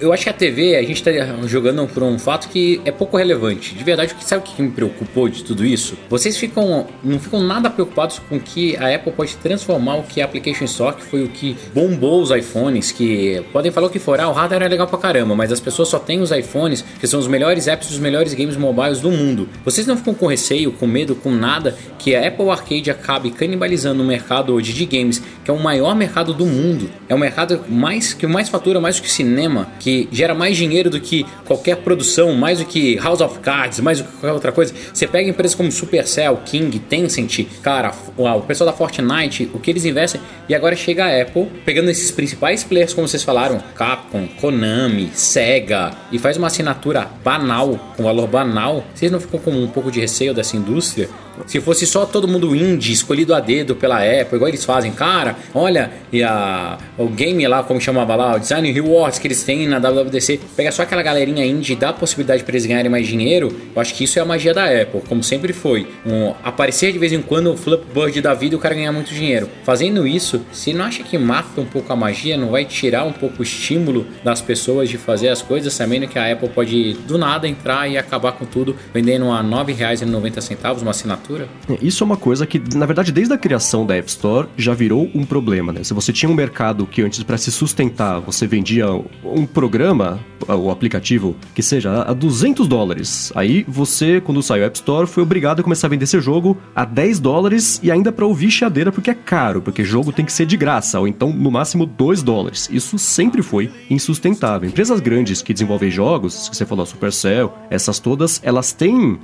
eu acho que a TV, a gente tá jogando por um fato que é pouco relevante. De verdade, sabe o que me preocupou de tudo isso? Vocês ficam, não ficam nada preocupados com que a Apple pode transformar o que é a Application Store, que foi o que bombou os iPhones, que podem falar o que for, ah, o hardware é legal pra caramba, mas as pessoas só têm os iPhones, que são os melhores apps dos melhores games mobiles do mundo. Vocês não ficam com receio, com medo, com nada, que a Apple Arcade acabe canibalizando o mercado hoje de games, que é o maior mercado do mundo. É um mercado mais que mais fatura mais do que cinema, que gera mais dinheiro do que qualquer produção, mais do que House of Cards, mais do que qualquer outra coisa. Você pega empresas como Supercell, King, Tencent, cara, o o pessoal da Fortnite, o que eles investem, e agora chega a Apple, pegando esses principais players, como vocês falaram, Capcom, Konami, Sega, e faz uma assinatura banal, com valor banal. Vocês não ficam com um pouco de receio dessa indústria? Se fosse só todo mundo indie, escolhido a dedo pela Apple, igual eles fazem, cara, olha, e a, o game lá, como chamava lá, o Design Rewards que eles têm na WWDC, pega só aquela galerinha indie e dá a possibilidade para eles ganharem mais dinheiro, eu acho que isso é a magia da Apple, como sempre foi. Um, aparecer de vez em quando o Flipboard da vida e o cara ganhar muito dinheiro. Fazendo isso, você não acha que mata um pouco a magia, não vai tirar um pouco o estímulo das pessoas de fazer as coisas, sabendo que a Apple pode do nada entrar e acabar com tudo, vendendo a R$ 9,90 uma assinatura assinatura. É, Isso é uma coisa que, na verdade, desde a criação da App Store já virou um problema, né? Se você tinha um mercado que antes, para se sustentar, você vendia um programa, o aplicativo, que seja a 200 dólares. Aí você, quando saiu a App Store, foi obrigado a começar a vender esse jogo a 10 dólares e ainda para ouvir chiadeira porque é caro, porque jogo tem que ser de graça, ou então no máximo 2 dólares. Isso sempre foi insustentável. Empresas grandes que desenvolvem jogos, que você falou, a Supercell, essas todas, elas têm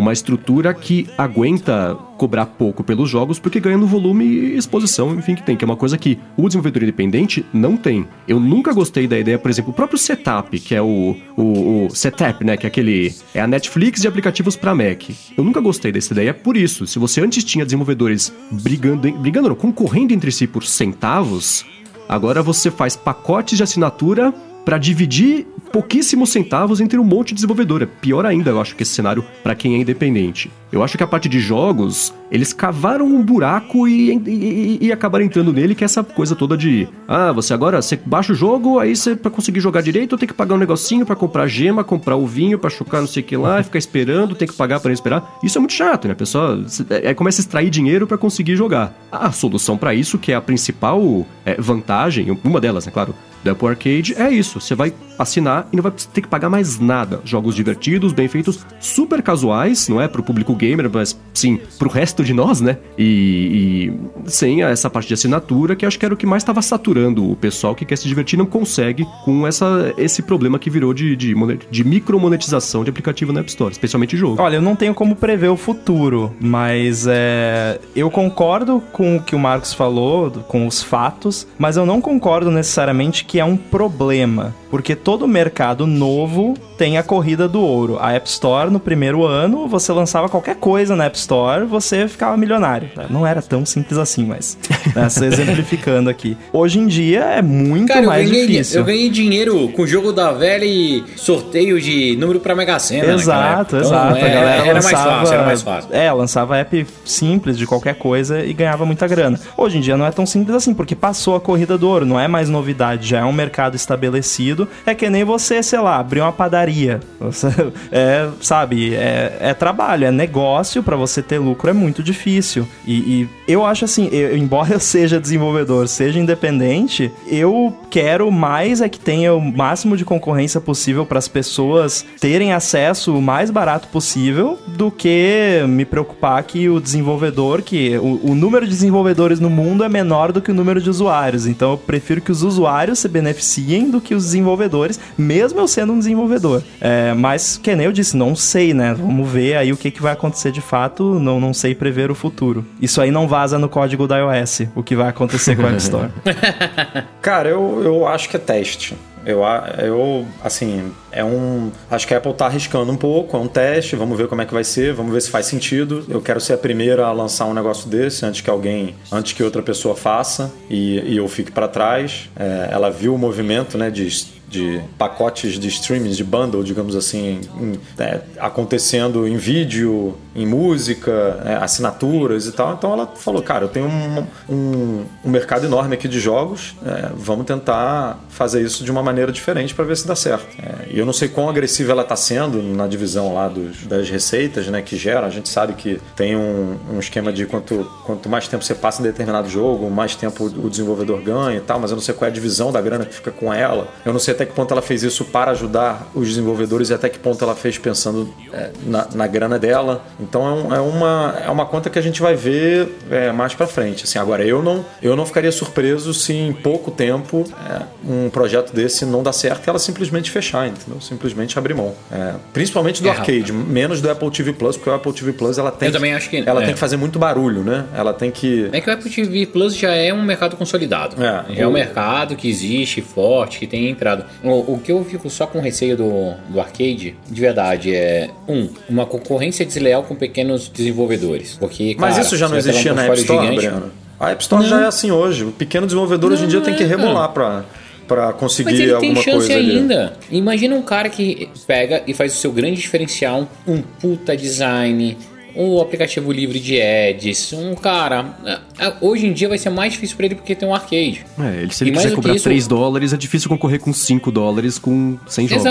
uma estrutura que aguenta cobrar pouco pelos jogos porque ganha no volume e exposição, enfim, que tem, que é uma coisa que o desenvolvedor independente não tem. Eu nunca gostei da ideia, por exemplo, o próprio Setup, que é o, o, o Setup, né, que é aquele é a Netflix de aplicativos para Mac. Eu nunca gostei dessa ideia por isso. Se você antes tinha desenvolvedores brigando, brigando não, concorrendo entre si por centavos, agora você faz pacotes de assinatura para dividir pouquíssimos centavos entre um monte de desenvolvedor. É pior ainda, eu acho, que esse cenário para quem é independente. Eu acho que a parte de jogos, eles cavaram um buraco e, e, e acabaram entrando nele, que é essa coisa toda de ah, você agora você baixa o jogo, aí você para conseguir jogar direito tem que pagar um negocinho para comprar gema, comprar o vinho para chocar não sei o que lá, ficar esperando, tem que pagar para esperar. Isso é muito chato, né? A pessoa é, começa a extrair dinheiro para conseguir jogar. A solução para isso, que é a principal é, vantagem, uma delas, é claro, do Apple Arcade é isso. Você vai assinar e não vai ter que pagar mais nada. Jogos divertidos, bem feitos, super casuais, não é pro público gamer, mas sim pro resto de nós, né? E, e sem essa parte de assinatura, que acho que era o que mais estava saturando o pessoal que quer se divertir não consegue com essa, esse problema que virou de, de, de micromonetização de aplicativo na App Store, especialmente jogo. Olha, eu não tenho como prever o futuro, mas é, eu concordo com o que o Marcos falou, com os fatos, mas eu não concordo necessariamente que é um problema, porque todo mercado novo tem a corrida do ouro. A App Store, no primeiro ano, você lançava qualquer coisa na App Store, você ficava milionário. Não era tão simples assim, mas né, só exemplificando aqui. Hoje em dia é muito Cara, eu mais ganhei, difícil. eu ganhei dinheiro com o jogo da velha e sorteio de número pra Mega Sena. naquela Exato, época. exato. Então, é, a galera era lançava, mais fácil, era mais fácil. É, lançava app simples de qualquer coisa e ganhava muita grana. Hoje em dia não é tão simples assim, porque passou a corrida do ouro, não é mais novidade, já é um mercado estabelecido. É que nem você, sei lá, abrir uma padaria. Você- é, sabe, é, é trabalho, é negócio, pra você ter lucro é muito difícil. E, e eu acho assim, eu- embora eu seja desenvolvedor, seja independente, eu quero mais é que tenha o máximo de concorrência possível para as pessoas terem acesso o mais barato possível do que me preocupar que o desenvolvedor, que o, o número de desenvolvedores no mundo é menor do que o número de usuários. Então eu prefiro que os usuários se beneficiem do que os desenvolvedores, mesmo eu sendo um desenvolvedor. É, mas, que nem eu disse, não sei, né? Vamos ver aí o que, que vai acontecer de fato, não, não sei prever o futuro. Isso aí não vaza no código da iOS, o que vai acontecer com a App Store. Cara, eu, eu acho que é teste. Eu, a- eu, assim, é um. Acho que a Apple tá arriscando um pouco, é um teste, vamos ver como é que vai ser, vamos ver se faz sentido. Eu quero ser a primeira a lançar um negócio desse antes que alguém, antes que outra pessoa faça e, e eu fique para trás. É, ela viu o movimento, né, de de pacotes de streaming, de bundle, digamos assim, em- é, acontecendo em vídeo, em música, é, assinaturas e tal. Então ela falou, cara, eu tenho um, um, um mercado enorme aqui de jogos, é, vamos tentar fazer isso de uma maneira diferente para ver se dá certo. É, e eu não sei quão agressiva ela está sendo na divisão lá dos, das receitas, né, que gera. A gente sabe que tem um, um esquema de quanto, quanto mais tempo você passa em determinado jogo, mais tempo o desenvolvedor ganha e tal, mas eu não sei qual é a divisão da grana que fica com ela. Eu não sei até que ponto ela fez isso para ajudar os desenvolvedores e até que ponto ela fez pensando é, na, na grana dela. Então é, um- é uma, é uma conta que a gente vai ver é, mais para frente. Assim, agora, eu não, eu não ficaria surpreso se em pouco tempo é, um projeto desse não dá certo e ela simplesmente fechar, entendeu? Simplesmente abrir mão. É, principalmente do É, arcade, menos do Apple TV Plus, porque o Apple TV Plus ela tem, Eu também acho que- ela tem que fazer muito barulho, né? Ela tem que. É que o Apple TV Plus já é um mercado consolidado. É, já é um o- mercado que existe, forte, que tem entrado. O, o que eu fico só com receio do, do arcade, de verdade, é um, uma concorrência desleal com pequenos desenvolvedores. Porque, Mas cara, isso já não ter existia um na App Store, gigante. Breno? A App Store já é assim hoje. O pequeno desenvolvedor hoje em dia tem que é, rebolar pra, pra conseguir Mas ele tem alguma chance coisa ali. ainda. Imagina um cara que pega e faz o seu grande diferencial, um puta design, um aplicativo livre de ads, um cara. é, Hoje em dia vai ser mais difícil pra ele porque tem um arcade. É, ele, se ele E quiser cobrar isso- 3 dólares, é difícil concorrer com 5 dólares com 100 jogos. né?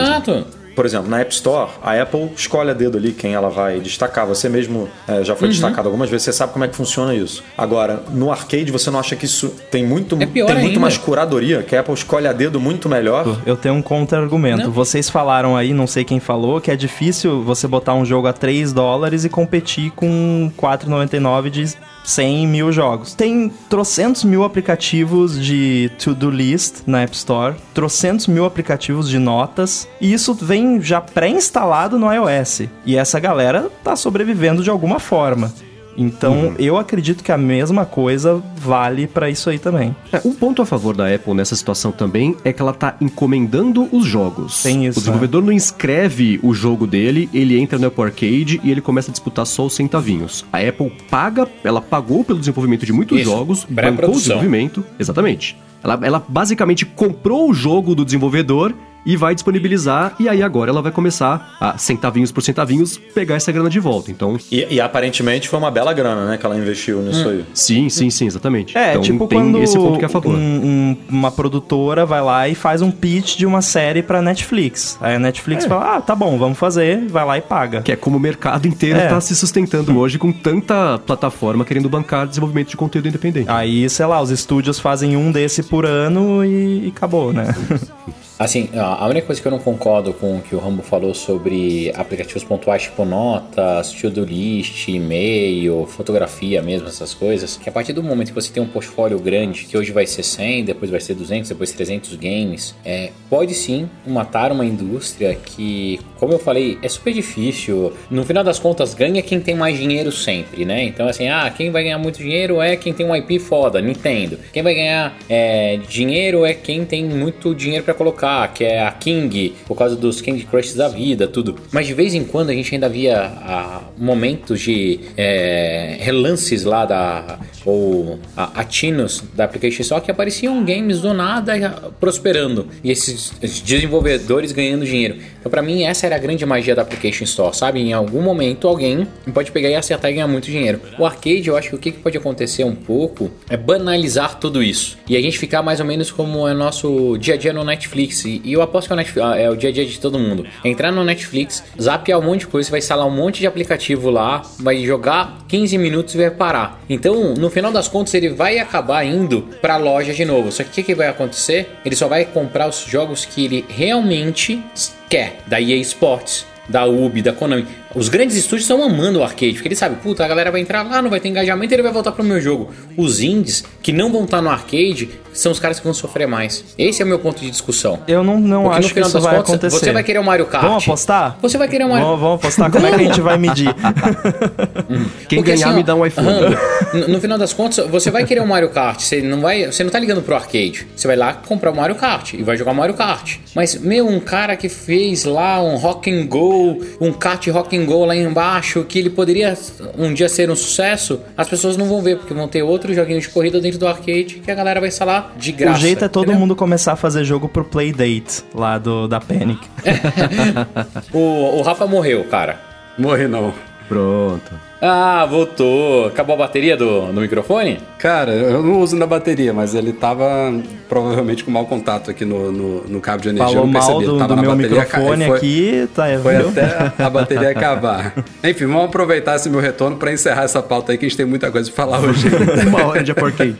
Por exemplo, na App Store, a Apple escolhe a dedo ali quem ela vai destacar. Você mesmo é, já foi destacado algumas vezes, você sabe como é que funciona isso. Agora, no arcade, você não acha que isso tem muito, É pior tem muito ainda. mais curadoria? Que a Apple escolhe a dedo muito melhor? Eu tenho um contra-argumento. Vocês falaram aí, não sei quem falou, que é difícil você botar um jogo a 3 dólares e competir com 4,99 de 100 mil jogos. Tem trocentos mil aplicativos de to-do list na App Store, trocentos mil aplicativos de notas, e isso vem já pré-instalado no iOS. E essa galera tá sobrevivendo de alguma forma. Então, eu acredito que a mesma coisa vale pra isso aí também. É, um ponto a favor da Apple nessa situação também é que ela tá encomendando os jogos. Tem isso, O desenvolvedor não inscreve o jogo dele, ele entra no Apple Arcade e ele começa a disputar só os centavinhos. A Apple paga, ela pagou pelo desenvolvimento de muitos Isso, jogos, bancou o desenvolvimento. Exatamente. Ela, ela basicamente comprou o jogo do desenvolvedor e vai disponibilizar, e aí agora ela vai começar a centavinhos por centavinhos pegar essa grana de volta. Então, E, e aparentemente foi uma bela grana, né, que ela investiu nisso aí. sim, sim, sim, exatamente. É, então, tipo tem quando esse ponto que é a favor. um- um- uma produtora vai lá e faz um pitch de uma série pra Netflix. Aí a Netflix fala, ah, tá bom, vamos fazer, vai lá e paga. Que é como o mercado inteiro É. está se sustentando hoje com tanta plataforma querendo bancar desenvolvimento de conteúdo independente. Aí, sei lá, os estúdios fazem um desse por ano e, e acabou, né? Assim, a única coisa que eu não concordo com o que o Rambo falou sobre aplicativos pontuais tipo notas, to-do list, e-mail, fotografia mesmo, essas coisas, que a partir do momento que você tem um portfólio grande, que hoje vai ser 100, depois vai ser 200, depois 300 games, é, pode sim matar uma indústria que, como eu falei, é super difícil. No final das contas, ganha quem tem mais dinheiro sempre, né? Então, assim, ah, quem vai ganhar muito dinheiro é quem tem um IP foda, Nintendo. Quem vai ganhar é, dinheiro é quem tem muito dinheiro pra colocar, que é a King, por causa dos Candy Crush da vida, tudo. Mas de vez em quando a gente ainda via ah, momentos de é, relances lá da. ou a, atinos da Application Store que apareciam games do nada prosperando. E esses desenvolvedores ganhando dinheiro. Então, pra mim, essa era a grande magia da Application Store, sabe? Em algum momento alguém pode pegar e acertar e ganhar muito dinheiro. O arcade, eu acho que o que pode acontecer um pouco é banalizar tudo isso. E a gente ficar mais ou menos como é nosso dia a dia no Netflix. E, e eu aposto que é o, Netflix, ah, é o dia a dia de todo mundo. Entrar no Netflix, zapear um monte de coisa, você vai instalar um monte de aplicativo lá, vai jogar 15 minutos e vai parar. Então, no final das contas, ele vai acabar indo pra loja de novo. Só que o que, que vai acontecer? Ele só vai comprar os jogos que ele realmente quer, da EA Sports, da Ubi, da Konami. Os grandes estúdios estão amando o arcade, porque eles sabem, puta, a galera vai entrar lá, não vai ter engajamento, ele vai voltar pro meu jogo. Os indies, que não vão estar no arcade, são os caras que vão sofrer mais. Esse é o meu ponto de discussão. Eu não, não Porque acho no que final isso das vai contas, acontecer. você vai querer o Mario Kart. Vamos apostar? Você vai querer o Mario Vamos, vamos apostar? Como é que a gente vai medir? Quem Porque, ganhar assim, ó, me dá um iPhone. Rambo, no, final das contas, você vai querer um Mario Kart. Você não vai, você não tá ligando pro arcade. Você vai lá comprar o Mario Kart e vai jogar o Mario Kart. Mas meu, um cara que fez lá um Rock and Go, um kart Rock and Go lá embaixo, que ele poderia um dia ser um sucesso, as pessoas não vão ver porque vão ter outros joguinhos de corrida dentro do arcade que a galera vai instalar de graça. o jeito é todo entendeu? mundo começar a fazer jogo pro Playdate, lá do, da Panic. O, o Rafa morreu, cara. Morri não. Pronto. Ah, voltou. Acabou a bateria do, do microfone? Cara, eu não uso na bateria, mas ele tava provavelmente com mau contato aqui no, no, no cabo de energia. Falou eu não mal percebi. Ele do, tava do na meu bateria, microfone foi- aqui, tá, Foi viu? até a bateria acabar. Enfim, vamos aproveitar esse meu retorno para encerrar essa pauta aí, que a gente tem muita coisa pra falar hoje. Uma hora de Arcade.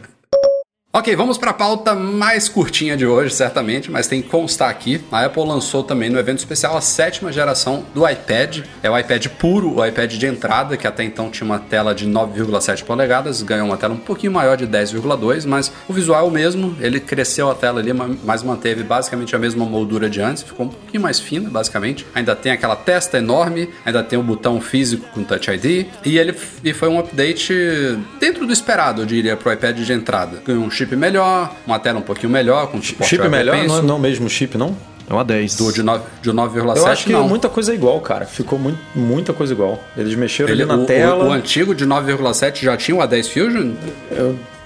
Ok, vamos para a pauta mais curtinha de hoje, certamente, mas tem que constar aqui. A Apple lançou também no evento especial a sétima geração do iPad. É o iPad puro, o iPad de entrada, que até então tinha uma tela de 9,7 polegadas, ganhou uma tela um pouquinho maior de 10,2, mas o visual é o mesmo. Ele cresceu a tela ali, ma- mas manteve basicamente a mesma moldura de antes, ficou um pouquinho mais fina, basicamente. Ainda tem aquela testa enorme, ainda tem o botão físico com Touch ID, e ele e foi um update dentro do esperado, eu diria, pro iPad de entrada. Ganhou um chip melhor, uma tela um pouquinho melhor, com suporte Chip ao melhor, Apple não, Pencil. não o mesmo chip, não? É uma 10. Do de nove- de 9,7 Eu acho que não. muita coisa é igual, cara. Ficou muito, muita coisa igual. Eles mexeram Ele, ali na o, tela. o- o antigo de 9,7 já tinha o A10 Fusion?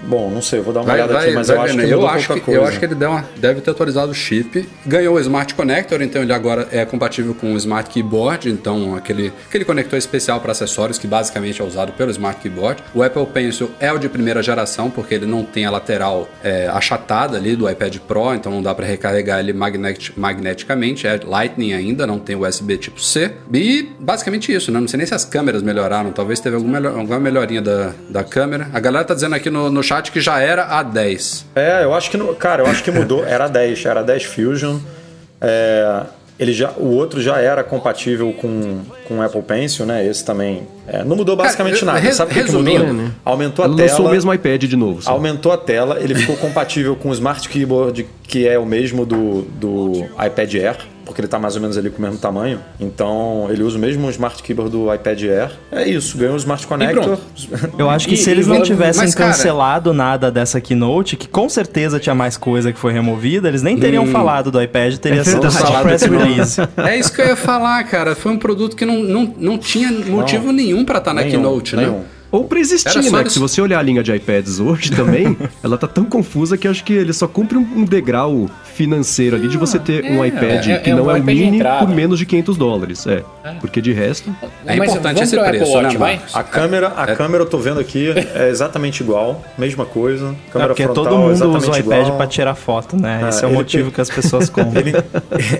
Bom, não sei, vou dar uma Vai, olhada vai, aqui, mas eu acho eu acho que, eu acho que ele deu uma- deve ter atualizado o chip. Ganhou o Smart Connector, então ele agora é compatível com o Smart Keyboard, então aquele, aquele conector especial para acessórios que basicamente é usado pelo Smart Keyboard. O Apple Pencil é o de primeira geração, porque ele não tem a lateral é, achatada ali do iPad Pro, então não dá para recarregar ele magnet- magneticamente. É Lightning ainda, não tem USB tipo C. E basicamente isso, né? Não sei nem se as câmeras melhoraram, talvez teve alguma, melhor- alguma melhorinha da, da câmera. A galera tá dizendo aqui no, no chat que já era a 10. É, eu acho que. no- Cara, eu acho que mudou. Era 10, era 10 Fusion. É, ele já, o outro já era compatível com, com o Apple Pencil, né? Esse também. é, não mudou basicamente Cara, nada. res- Sabe o que, mudou? né? Aumentou a Ela tela. lançou o mesmo iPad de novo. só. Aumentou a tela, ele ficou compatível com o Smart Keyboard, que é o mesmo do, do iPad Air, porque ele tá mais ou menos ali com o mesmo tamanho. Então, ele usa o mesmo Smart Keyboard do iPad Air. É isso, ganhou o Smart Connector. Eu acho que E- se eles não tivessem mas, cara- cancelado nada dessa keynote, que com certeza tinha mais coisa que foi removida, eles nem teriam falado do iPad, teria É sido só press release. É isso que eu ia falar, cara. Foi um produto que não, não, não tinha motivo nenhum pra estar na Nenhum, Keynote, né? Ou pra existir, né? eles- se você olhar a linha de iPads hoje também, ela tá tão confusa que acho que ele só cumpre um degrau financeiro ali de você ter um iPad é- que é não um é o mini por menos de 500 dólares. É. Porque de resto. É Mas importante esse preço, Watch, né, vai? Marcos? A câmera, a É. câmera eu tô vendo aqui é exatamente igual, mesma coisa. É Câmera porque frontal todo mundo usa o exatamente iPad igual. pra tirar foto, né? Esse é o motivo per- que as pessoas compram. Ele,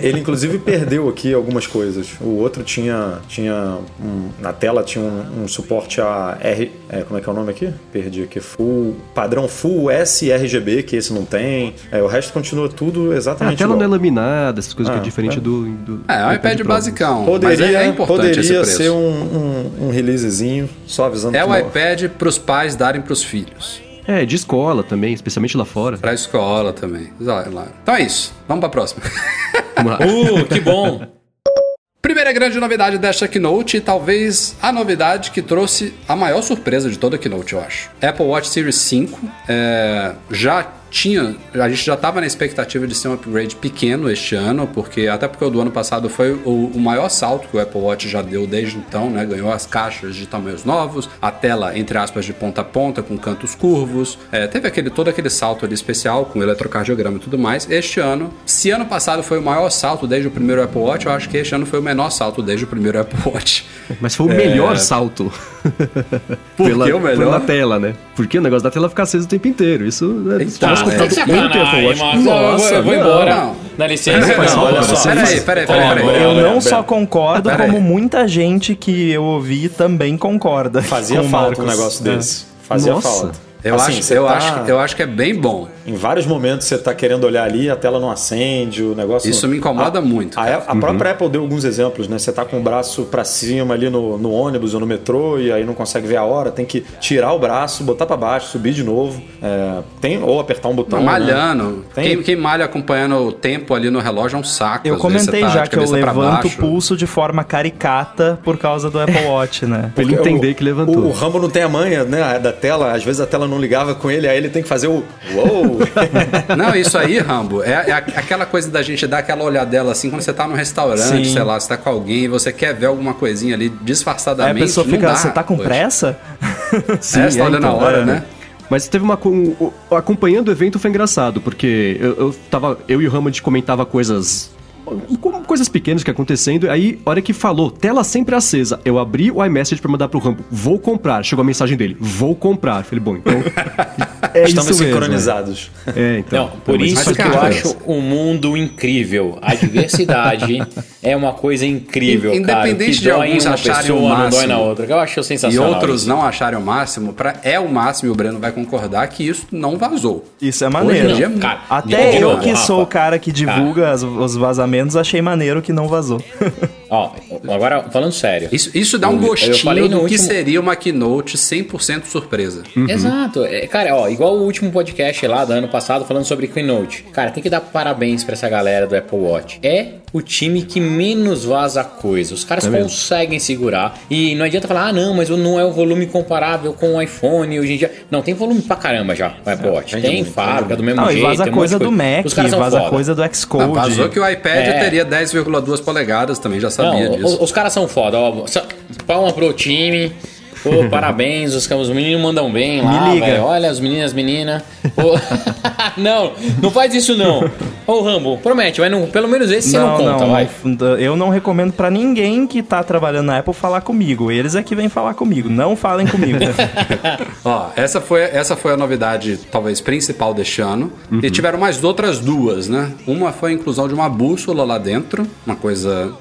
ele inclusive perdeu aqui algumas coisas. O outro tinha, tinha um- na tela tinha um, um suporte a R, é, como é que é o nome aqui? Perdi aqui. Full padrão Full sRGB que esse não tem. É, o resto continua tudo Ah, a exatamente tela igual. não é laminada, essas coisas que Ah, é diferente é. do, do. É, é um iPad Pro. basicão. Poderia, mas é, é importante esse poderia preço. ser um, um, um releasezinho, só avisando É o iPad pros pais darem pros filhos. É, de escola também, especialmente lá fora. Pra escola também. Então é isso. Vamos pra próxima. Vamos lá. Uh, que bom! Primeira grande novidade desta Keynote e talvez a novidade que trouxe a maior surpresa de toda a Keynote, eu acho. Apple Watch Series 5 é, já tinha, a gente já estava na expectativa de ser um upgrade pequeno este ano, porque até porque o do ano passado foi o, o maior salto que o Apple Watch já deu desde então, né? Ganhou as caixas de tamanhos novos, a tela entre aspas de ponta a ponta com cantos curvos, é, teve aquele todo aquele salto ali especial com eletrocardiograma e tudo mais. Este ano, se ano passado foi o maior salto desde o primeiro Apple Watch, eu acho que este ano foi o menor salto desde o primeiro Apple Watch. Mas foi o melhor salto. Por pela, que o melhor? Pela tela, né? Porque o negócio da tela fica aceso o tempo inteiro. Isso né, Eita, Eu vou- Nossa, eu vou não, embora. não. Dá licença. Não, falta olha só. Peraí, peraí, peraí. Eu não só concordo, como muita gente que eu ouvi também concorda. Fazia falta um negócio É. desse. Fazia Nossa. falta. Eu, Assim, acho, eu, tá- acho, eu acho que é bem bom. Em vários momentos você tá querendo olhar ali, a tela não acende, o negócio. Isso me incomoda a, muito, A, a própria Apple deu alguns exemplos, né? Você tá com o braço pra cima ali no, no ônibus ou no metrô e aí não consegue ver a hora, tem que tirar o braço, botar pra baixo, subir de novo. É, tem, ou apertar um botão. Não, né? malhando. Tem- Quem, quem malha acompanhando o tempo ali no relógio é um saco. Eu comentei tá já que eu levanto o pulso de forma caricata por causa do Apple Watch, né? Pra ele entender o- que levantou. O, o Rambo não tem a manha, né? Da tela, às vezes a tela não ligava com ele, aí ele tem que fazer o. Uou! Não, isso aí, Rambo, é, é aquela coisa da gente dar aquela olhadela assim quando você tá num restaurante, Sim. sei lá, você tá com alguém e você quer ver alguma coisinha ali Aí disfarçadamente. a pessoa não fica, dá, você tá com poxa. pressa? Sim, é, você tá olhando a então, hora, é. né? Mas teve uma. Acompanhando o evento foi engraçado, porque eu, eu tava. Eu e o Hammond comentava coisas. Co- Coisas pequenas que acontecendo, aí, hora que falou, tela sempre acesa, eu abri o iMessage pra mandar pro Rambo, vou comprar. Chegou a mensagem dele, vou comprar. Falei, bom, então. É Estamos isso mesmo, sincronizados. É, então. Não, por Mas isso que eu cara, acho o mundo incrível. A diversidade é uma coisa incrível, In- cara. independente que de alguns uma acharem pessoa, o não dói máximo na outra. Eu acho E sensacional. outros isso. não acharem o máximo, pra, é o máximo e o Breno vai concordar que isso não vazou. Isso é Hoje maneiro. em dia, Cara, Até eu novo, que sou o cara que divulga as- os vazamentos, achei maneiro que não vazou. Ó, agora falando sério. Isso, isso dá um gostinho falei no do que último- seria uma keynote 100% surpresa. Exato. É, cara, ó, igual o último podcast lá do ano passado falando sobre Keynote. Cara, tem que dar parabéns pra essa galera do Apple Watch. É o time que menos vaza coisa. Os caras conseguem segurar. E não adianta falar, ah, não, mas não é o volume comparável com o iPhone hoje em dia. Não, tem volume pra caramba já o Apple Watch. vende Tem muito, fábrica do mesmo Não, e jeito. vaza tem um monte coisa de do Mac, Os caras vaza foda. coisa do Não, Xcode. vazou que o iPad É. teria 10,2 polegadas, também já sabia Não, disso. os, os caras são foda, ó. Palma pro time. Pô, parabéns, os, os meninos mandam bem lá, Me liga. velho. Olha, as meninas, meninas. Pô, não, não faz isso não. Ô, Rambo, promete, mas não, pelo menos esse você não, conta, vai. não- eu não recomendo pra ninguém que tá trabalhando na Apple falar comigo. Eles é que vêm falar comigo. Não falem comigo. Ó, essa foi, essa foi a novidade, talvez, principal deste ano. Uhum. E tiveram mais outras duas, né? Uma foi a inclusão de uma bússola lá dentro, uma coisa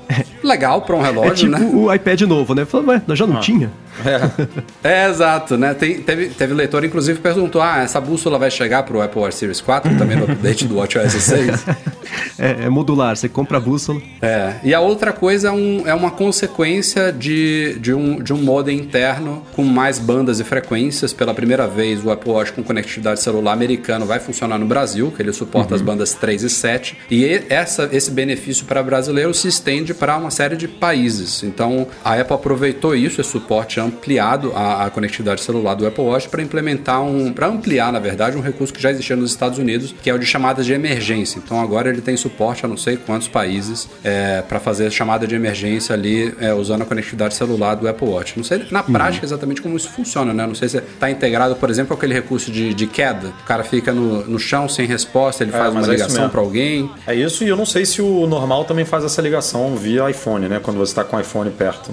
legal para um É relógio, tipo né? o iPad novo, né? Ué, nós já não tinha? É, exato, né? Tem- teve, teve leitor, inclusive, perguntou: ah, essa bússola vai chegar pro Apple Watch Series 4, também no update do WatchOS 6? É, é modular, você compra a bússola. É, e a outra coisa é, um- é uma consequência de, de, um, de um modem interno com mais bandas e frequências. Pela primeira vez, o Apple Watch com conectividade celular americano vai funcionar no Brasil, que ele suporta as bandas 3 e 7. E e- essa, esse benefício para brasileiro se estende para uma série de países. Então, a Apple aproveitou isso, esse suporte ampliado à, à conectividade celular do Apple Watch para implementar um, para ampliar, na verdade, um recurso que já existia nos Estados Unidos, que é o de chamadas de emergência. Então, agora ele tem suporte a não sei quantos países para fazer chamada de emergência ali é, usando a conectividade celular do Apple Watch. Não sei na prática exatamente como isso funciona, né? Não sei se está integrado, por exemplo, aquele recurso de, de queda. O cara fica no, no chão sem resposta, ele faz mas uma é ligação para alguém. É isso, e eu não sei se o normal também faz essa ligação via iPhone, né? Quando você está com o iPhone perto.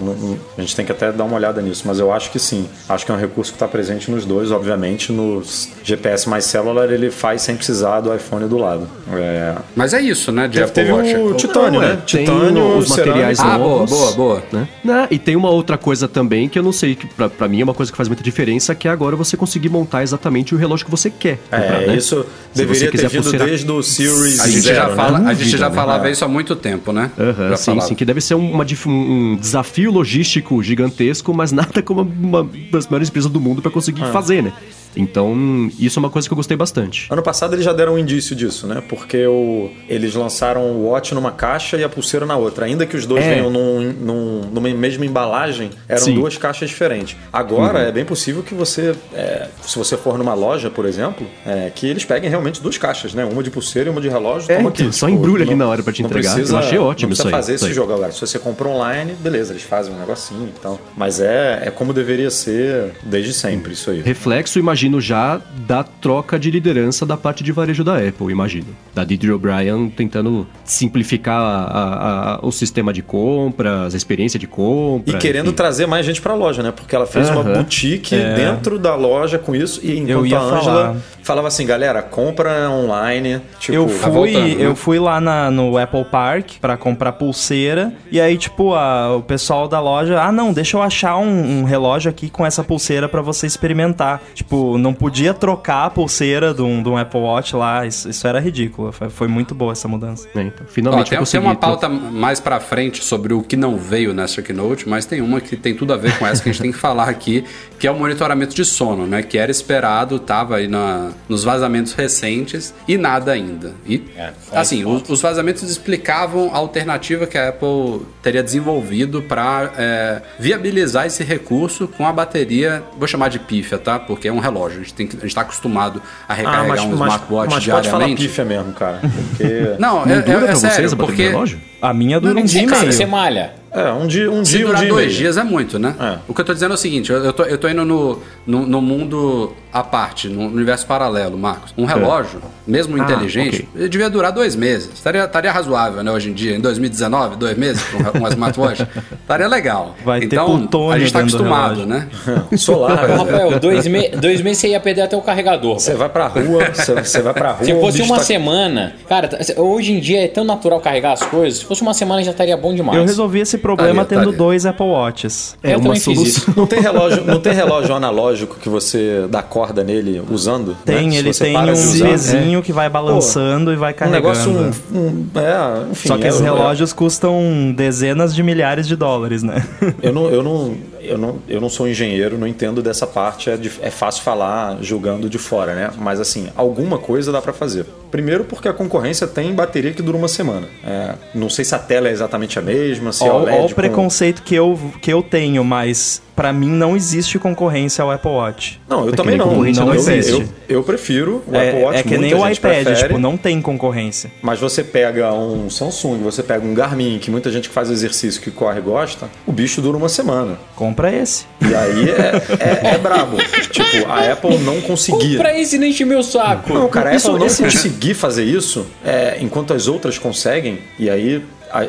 A gente tem que até dar uma olhada nisso, mas eu acho que sim. Acho que é um recurso que está presente nos dois, obviamente. Nos GPS mais celular, ele faz sem precisar do iPhone do lado. É... Mas é isso, né? De Teve, Apple teve Watch. o titânio, Não, é, né? tem Titânio, os materiais Ah, boa, novos. boa, boa. Né? Né? E tem uma outra coisa também que eu não sei, que pra, pra mim é uma coisa que faz muita diferença, que é agora você conseguir montar exatamente o relógio que você quer comprar, É, né? isso Se deveria você ter quiser vindo pulseira- desde o Series A gente, Zero, já né? fala, a gente já né? falava isso há muito tempo, né? Sim, falava. sim, que deve ser uma um, um desafio logístico gigantesco, mas nada como uma das maiores empresas do mundo pra conseguir fazer, né? Então, isso é uma coisa que eu gostei bastante. Ano passado eles já deram um indício disso, né? Porque o, eles lançaram o Watch numa caixa e a pulseira na outra. Ainda que os dois É. venham num, num- numa mesma embalagem, eram Sim. duas caixas diferentes. Agora é bem possível que você, é, se você for numa loja, por exemplo, é, que eles peguem realmente duas caixas, né? Uma de pulseira e uma de relógio. É, toma então, aqui. só embrulha ali na hora pra te não entregar. Precisa, Eu achei ótimo não precisa isso aí, fazer isso esse aí. jogo agora. Se você compra online, beleza, eles fazem um negocinho e tal. Mas é, é como deveria ser desde sempre isso aí. Reflexo, imagino já, da troca de liderança da parte de varejo da Apple, imagino. Da Deirdre O'Brien tentando simplificar a- a- a- o sistema de compras, a experiência de compra. E querendo enfim. trazer mais gente pra loja, né? Porque ela fez uma Aham. boutique dentro da loja com isso. E enquanto ia a Angela falar. falava assim, galera, compra online. Tipo, eu tá fui, né? eu fui lá na- no Apple Park pra comprar pulseira e aí tipo a- o pessoal da loja, ah não, deixa eu achar um, um relógio aqui com essa pulseira pra você experimentar. Tipo, não podia trocar a pulseira de um, de um Apple Watch lá, isso, isso era ridículo. Foi, foi muito boa essa mudança. É, então, Ó, finalmente tem, eu tem uma pauta mais pra frente sobre o que não veio nessa keynote, mas tem uma que tem tudo a ver com essa que a gente tem que falar aqui, que é o monitoramento de sono, né? Que era esperado, tava aí na, nos vazamentos recentes e nada ainda. E É, assim, os, os vazamentos explicavam a alternativa que a Apple teria desenvolvido para viabilizar esse recurso com a bateria, vou chamar de pífia, tá? Porque é um relógio, a gente tem que, a gente tá acostumado a ah, recarregar mas, um mas, smartwatch mas pode falar diariamente. pífia mesmo, cara. Porque. Não, Não é, dura é, é sério, porque relógio? A minha dura um Você, dia e meio. você malha. É, um dia, um Se dia, um durar dia e dois meio. dias é muito, né? É. O que eu tô dizendo é o seguinte: eu, tô, eu tô indo no, no, no mundo à parte, no universo paralelo, Marcos. Um relógio, mesmo Ah, inteligente, ele devia durar dois meses. Estaria, estaria razoável, né, hoje em dia, em 2019, dois meses um, um smartwatch. Estaria legal. Vai ter então, a gente tá acostumado, né? Solar. Ô, Rafael, dois, me- dois meses você ia perder até o carregador. Você vai pra rua, você, vai pra rua. Se fosse uma tá- semana, cara, hoje em dia é tão natural carregar as coisas. Se fosse uma semana já estaria bom demais. Eu resolvi esse problema Estaria, tendo estaria. dois Apple Watches. É Eu uma solução. isso. Não tem relógio, não tem relógio analógico que você dá corda nele usando? Tem, né? Ele tem um usar, pezinho que vai balançando e vai é um carregando. negócio, um, um- é, enfim. Só que é- esses relógios custam dezenas de milhares de dólares, né? Eu não, eu, não, eu, não, eu não sou engenheiro, não entendo dessa parte, é, dif- é fácil falar julgando de fora, né? Mas assim, alguma coisa dá pra fazer. Primeiro porque a concorrência tem bateria que dura uma semana. É, não sei se a tela é exatamente a mesma, se é Olha OLED o com- preconceito que eu, que eu tenho, mas pra mim não existe concorrência ao Apple Watch. Não, eu É também não. não eu, existe. eu, eu prefiro o É, Apple Watch. é que muita nem o iPad, prefere, tipo, não tem concorrência. Mas você pega um Samsung, você pega um Garmin, que muita gente que faz exercício, que corre gosta, o bicho dura uma semana. Compra esse. E aí é, é, é brabo. tipo, a Apple não conseguir. Pra esse não enche meu saco. Não, cara, a Apple não esse- conseguir fazer isso, é, enquanto as outras conseguem, e aí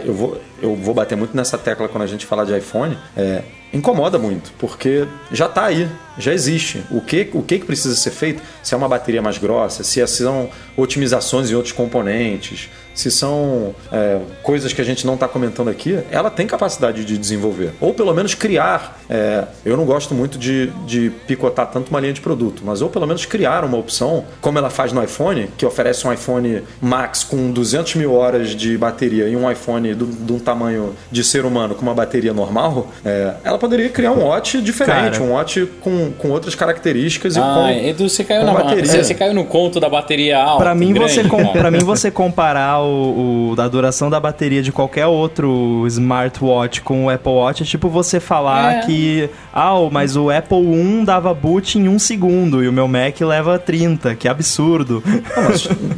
eu vou, eu vou bater muito nessa tecla quando a gente falar de iPhone, é, incomoda muito, porque já está aí, já existe. O que, o que precisa ser feito? Se é uma bateria mais grossa, se são otimizações em outros componentes, se são é, coisas que a gente não está comentando aqui, ela tem capacidade de desenvolver. Ou pelo menos criar. é, eu não gosto muito de, de picotar tanto uma linha de produto, mas ou pelo menos criar uma opção, como ela faz no iPhone, que oferece um iPhone Max com 200 mil horas de bateria e um iPhone de um tamanho de ser humano com uma bateria normal, é, ela poderia criar um Watch diferente, Cara. um Watch com, com outras características e Ah, com. Edu, você caiu, com na, bateria. você, você caiu no conto da bateria alta. Pra mim, grande, você com, pra mim, você comparar o, o- da duração da bateria de qualquer outro smartwatch com o Apple Watch é tipo você falar É. que, ah, o- mas o Apple 1 dava boot em um segundo e o meu Mac leva 30, que absurdo.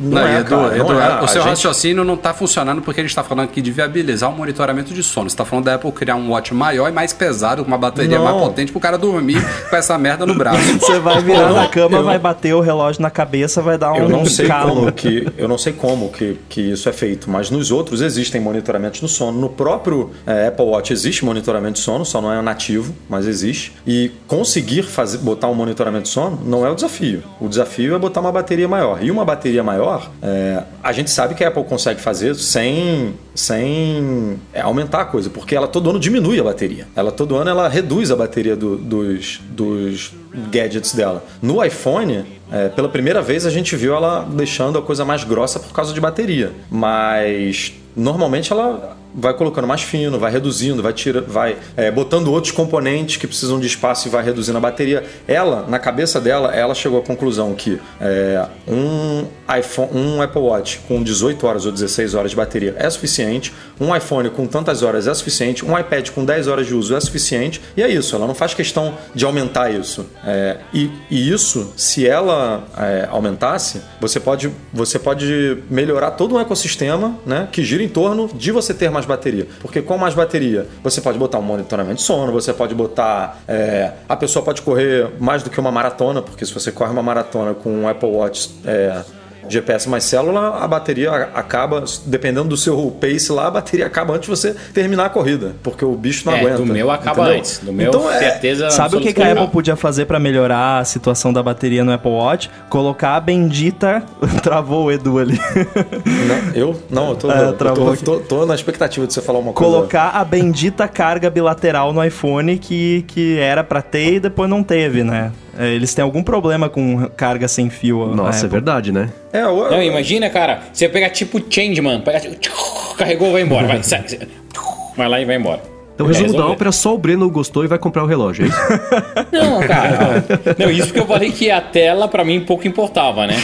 Não, Não, é, Edu, cara, Edu, não é. o seu gente- raciocínio não está funcionando porque a gente está falando aqui de viabilizar o monitoramento de sono. Você está falando da Apple criar um watch maior e mais pesado, com uma bateria Não. mais potente pro cara dormir com essa merda no braço. Você vai virar na cama, eu- vai bater o relógio na cabeça, vai dar um Eu não sei calo. como que eu não sei como que, que isso é feito, mas nos outros existem monitoramentos no sono. No próprio eh, Apple Watch existe monitoramento de sono, só não é nativo, mas existe. E conseguir fazer botar um monitoramento de sono não é o desafio. O desafio é botar uma bateria maior. E uma bateria maior, eh, a gente sabe que a Apple consegue fazer sem sem é, aumentar a coisa, porque ela todo ano diminui a bateria. Ela todo ano ela reduz a bateria do- dos, dos gadgets dela. No iPhone, é, pela primeira vez a gente viu ela deixando a coisa mais grossa por causa de bateria. Mas normalmente ela vai colocando mais fino, vai reduzindo, vai tira, vai é, botando outros componentes que precisam de espaço e vai reduzindo a bateria. Ela, na cabeça dela, ela chegou à conclusão que é, um iPhone, um Apple Watch com 18 horas ou 16 horas de bateria é suficiente, um iPhone com tantas horas é suficiente, um iPad com 10 horas de uso é suficiente, e é isso. Ela não faz questão de aumentar isso. É, e, e isso, se ela é, aumentasse, você pode, você pode melhorar todo um ecossistema né, que gira em torno de você ter mais bateria. Porque com mais bateria, você pode botar um monitoramento de sono, você pode botar. é, a pessoa pode correr mais do que uma maratona, porque se você corre uma maratona com um Apple Watch. é, GPS mais célula, a bateria acaba, dependendo do seu pace lá, a bateria acaba antes de você terminar a corrida, porque o bicho não É, aguenta. do meu acaba entendeu? antes. Do meu, então, é, certeza. Sabe o que, que a. Apple podia fazer pra melhorar a situação da bateria no Apple Watch? Colocar a bendita. Travou o Edu ali. Não, eu não, eu tô, É, eu tô, tô- tô na expectativa de você falar uma coisa. Colocar a bendita carga bilateral no iPhone que, que era pra ter e depois não teve, né? É, Eles têm algum problema com carga sem fio. Nossa, é verdade, né? É, eu, Não, imagina, cara, você pega tipo Changeman, pega, carregou, vai embora, vai, sai, sai. vai lá e vai embora. Então o É, resumo da resolver. ópera, só o Breno gostou e vai comprar o relógio, é isso? Não, cara. Não, isso porque eu falei que a tela pra mim pouco importava, né?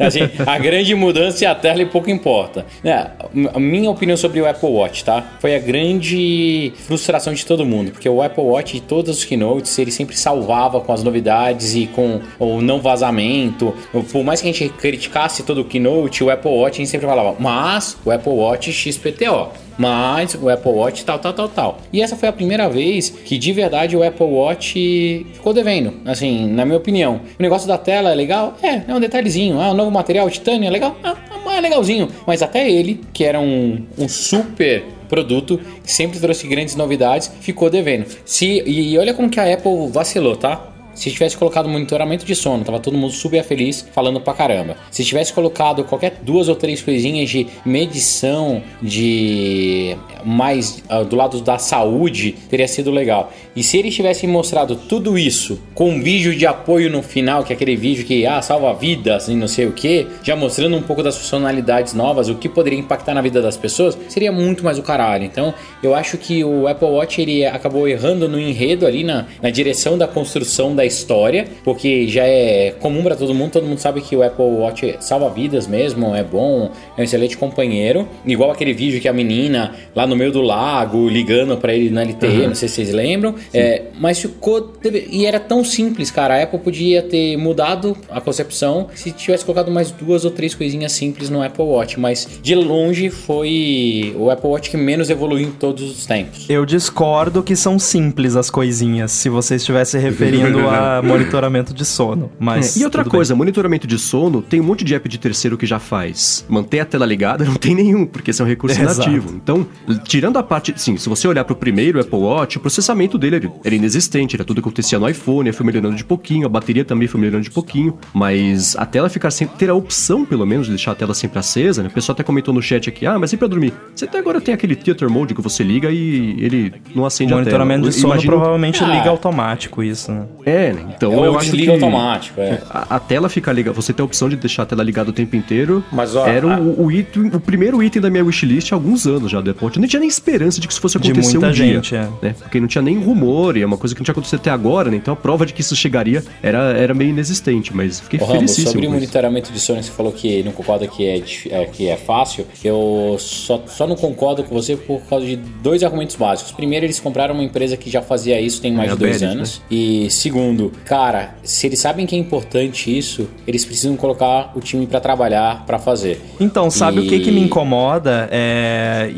Assim, a grande mudança é a tela e pouco importa. É, a minha opinião sobre o Apple Watch, tá? Foi a grande frustração de todo mundo, porque o Apple Watch de todos os keynotes, ele sempre salvava com as novidades e com o não vazamento. Por mais que a gente criticasse todo o keynote, o Apple Watch a gente sempre falava, mas o Apple Watch XPTO mas o Apple Watch tal, tal, tal, tal. E essa foi a primeira vez que de verdade o Apple Watch ficou devendo, assim, na minha opinião. O negócio da tela é legal? É, é um detalhezinho. Ah, o novo material, titânio, é legal? Ah, é legalzinho. Mas até ele, que era um, um super produto, sempre trouxe grandes novidades, ficou devendo. Se, e olha como que a Apple vacilou, tá? Se tivesse colocado monitoramento de sono, tava todo mundo super feliz falando pra caramba. Se tivesse colocado qualquer duas ou três coisinhas de medição de mais ah, do lado da saúde, teria sido legal. E se eles tivessem mostrado tudo isso com um vídeo de apoio no final, que é aquele vídeo que ah, salva vidas e não sei o que, já mostrando um pouco das funcionalidades novas, o que poderia impactar na vida das pessoas, seria muito mais o caralho. Então, eu acho que o Apple Watch ele acabou errando no enredo ali na, na direção da construção da história, porque já é comum pra todo mundo, todo mundo sabe que o Apple Watch salva vidas mesmo, é bom, é um excelente companheiro. Igual aquele vídeo que a menina lá no meio do lago ligando pra ele na LTE, não sei se vocês lembram. É, mas ficou. e era tão simples, cara. A Apple podia ter mudado a concepção se tivesse colocado mais duas ou três coisinhas simples no Apple Watch. Mas de longe foi o Apple Watch que menos evoluiu em todos os tempos. Eu discordo que são simples as coisinhas, se você estivesse referindo a monitoramento de sono. Mas É, e outra tudo bem. coisa, monitoramento de sono, tem um monte de app de terceiro que já faz. Manter a tela ligada não tem nenhum, porque esse é um recurso Exato. nativo. Então, tirando a parte. Sim, se você olhar pro primeiro Apple Watch, o processamento dele era- era inexistente, era tudo que acontecia no iPhone, foi melhorando de pouquinho, a bateria também foi melhorando de pouquinho, mas a tela ficar sempre. ter a opção, pelo menos, de deixar a tela sempre acesa, né? O pessoal até comentou no chat aqui, ah, mas e pra dormir? Você até agora tem aquele theater mode que você liga e ele não acende a tela. Monitoramento de sono Imagino- provavelmente Ah. liga automático isso, né? É, né? Então É eu acho que... automático, é. A, a tela fica ligada, você tem a opção de deixar a tela ligada o tempo inteiro. Mas, ó, era a- o, o item, o primeiro item da minha wishlist há alguns anos já do Apple Watch. Eu nem tinha nem esperança de que isso fosse De acontecer muita um gente, dia. é. Né? Porque não tinha nem rumor, e é uma coisa que não tinha acontecido até agora, né? Então a prova de que isso chegaria era, era meio inexistente, mas fiquei Ô, felicíssimo. sobre o monitoramento de sono, você falou que não concorda que é, é, que é fácil. Eu só, só não concordo com você por causa de dois argumentos básicos. Primeiro, eles compraram uma empresa que já fazia isso tem mais É, de dois a Bennett, anos. E segundo, cara, se eles sabem que é importante isso, eles precisam colocar o time pra trabalhar, pra fazer. Então, sabe E- o que, que me incomoda? É,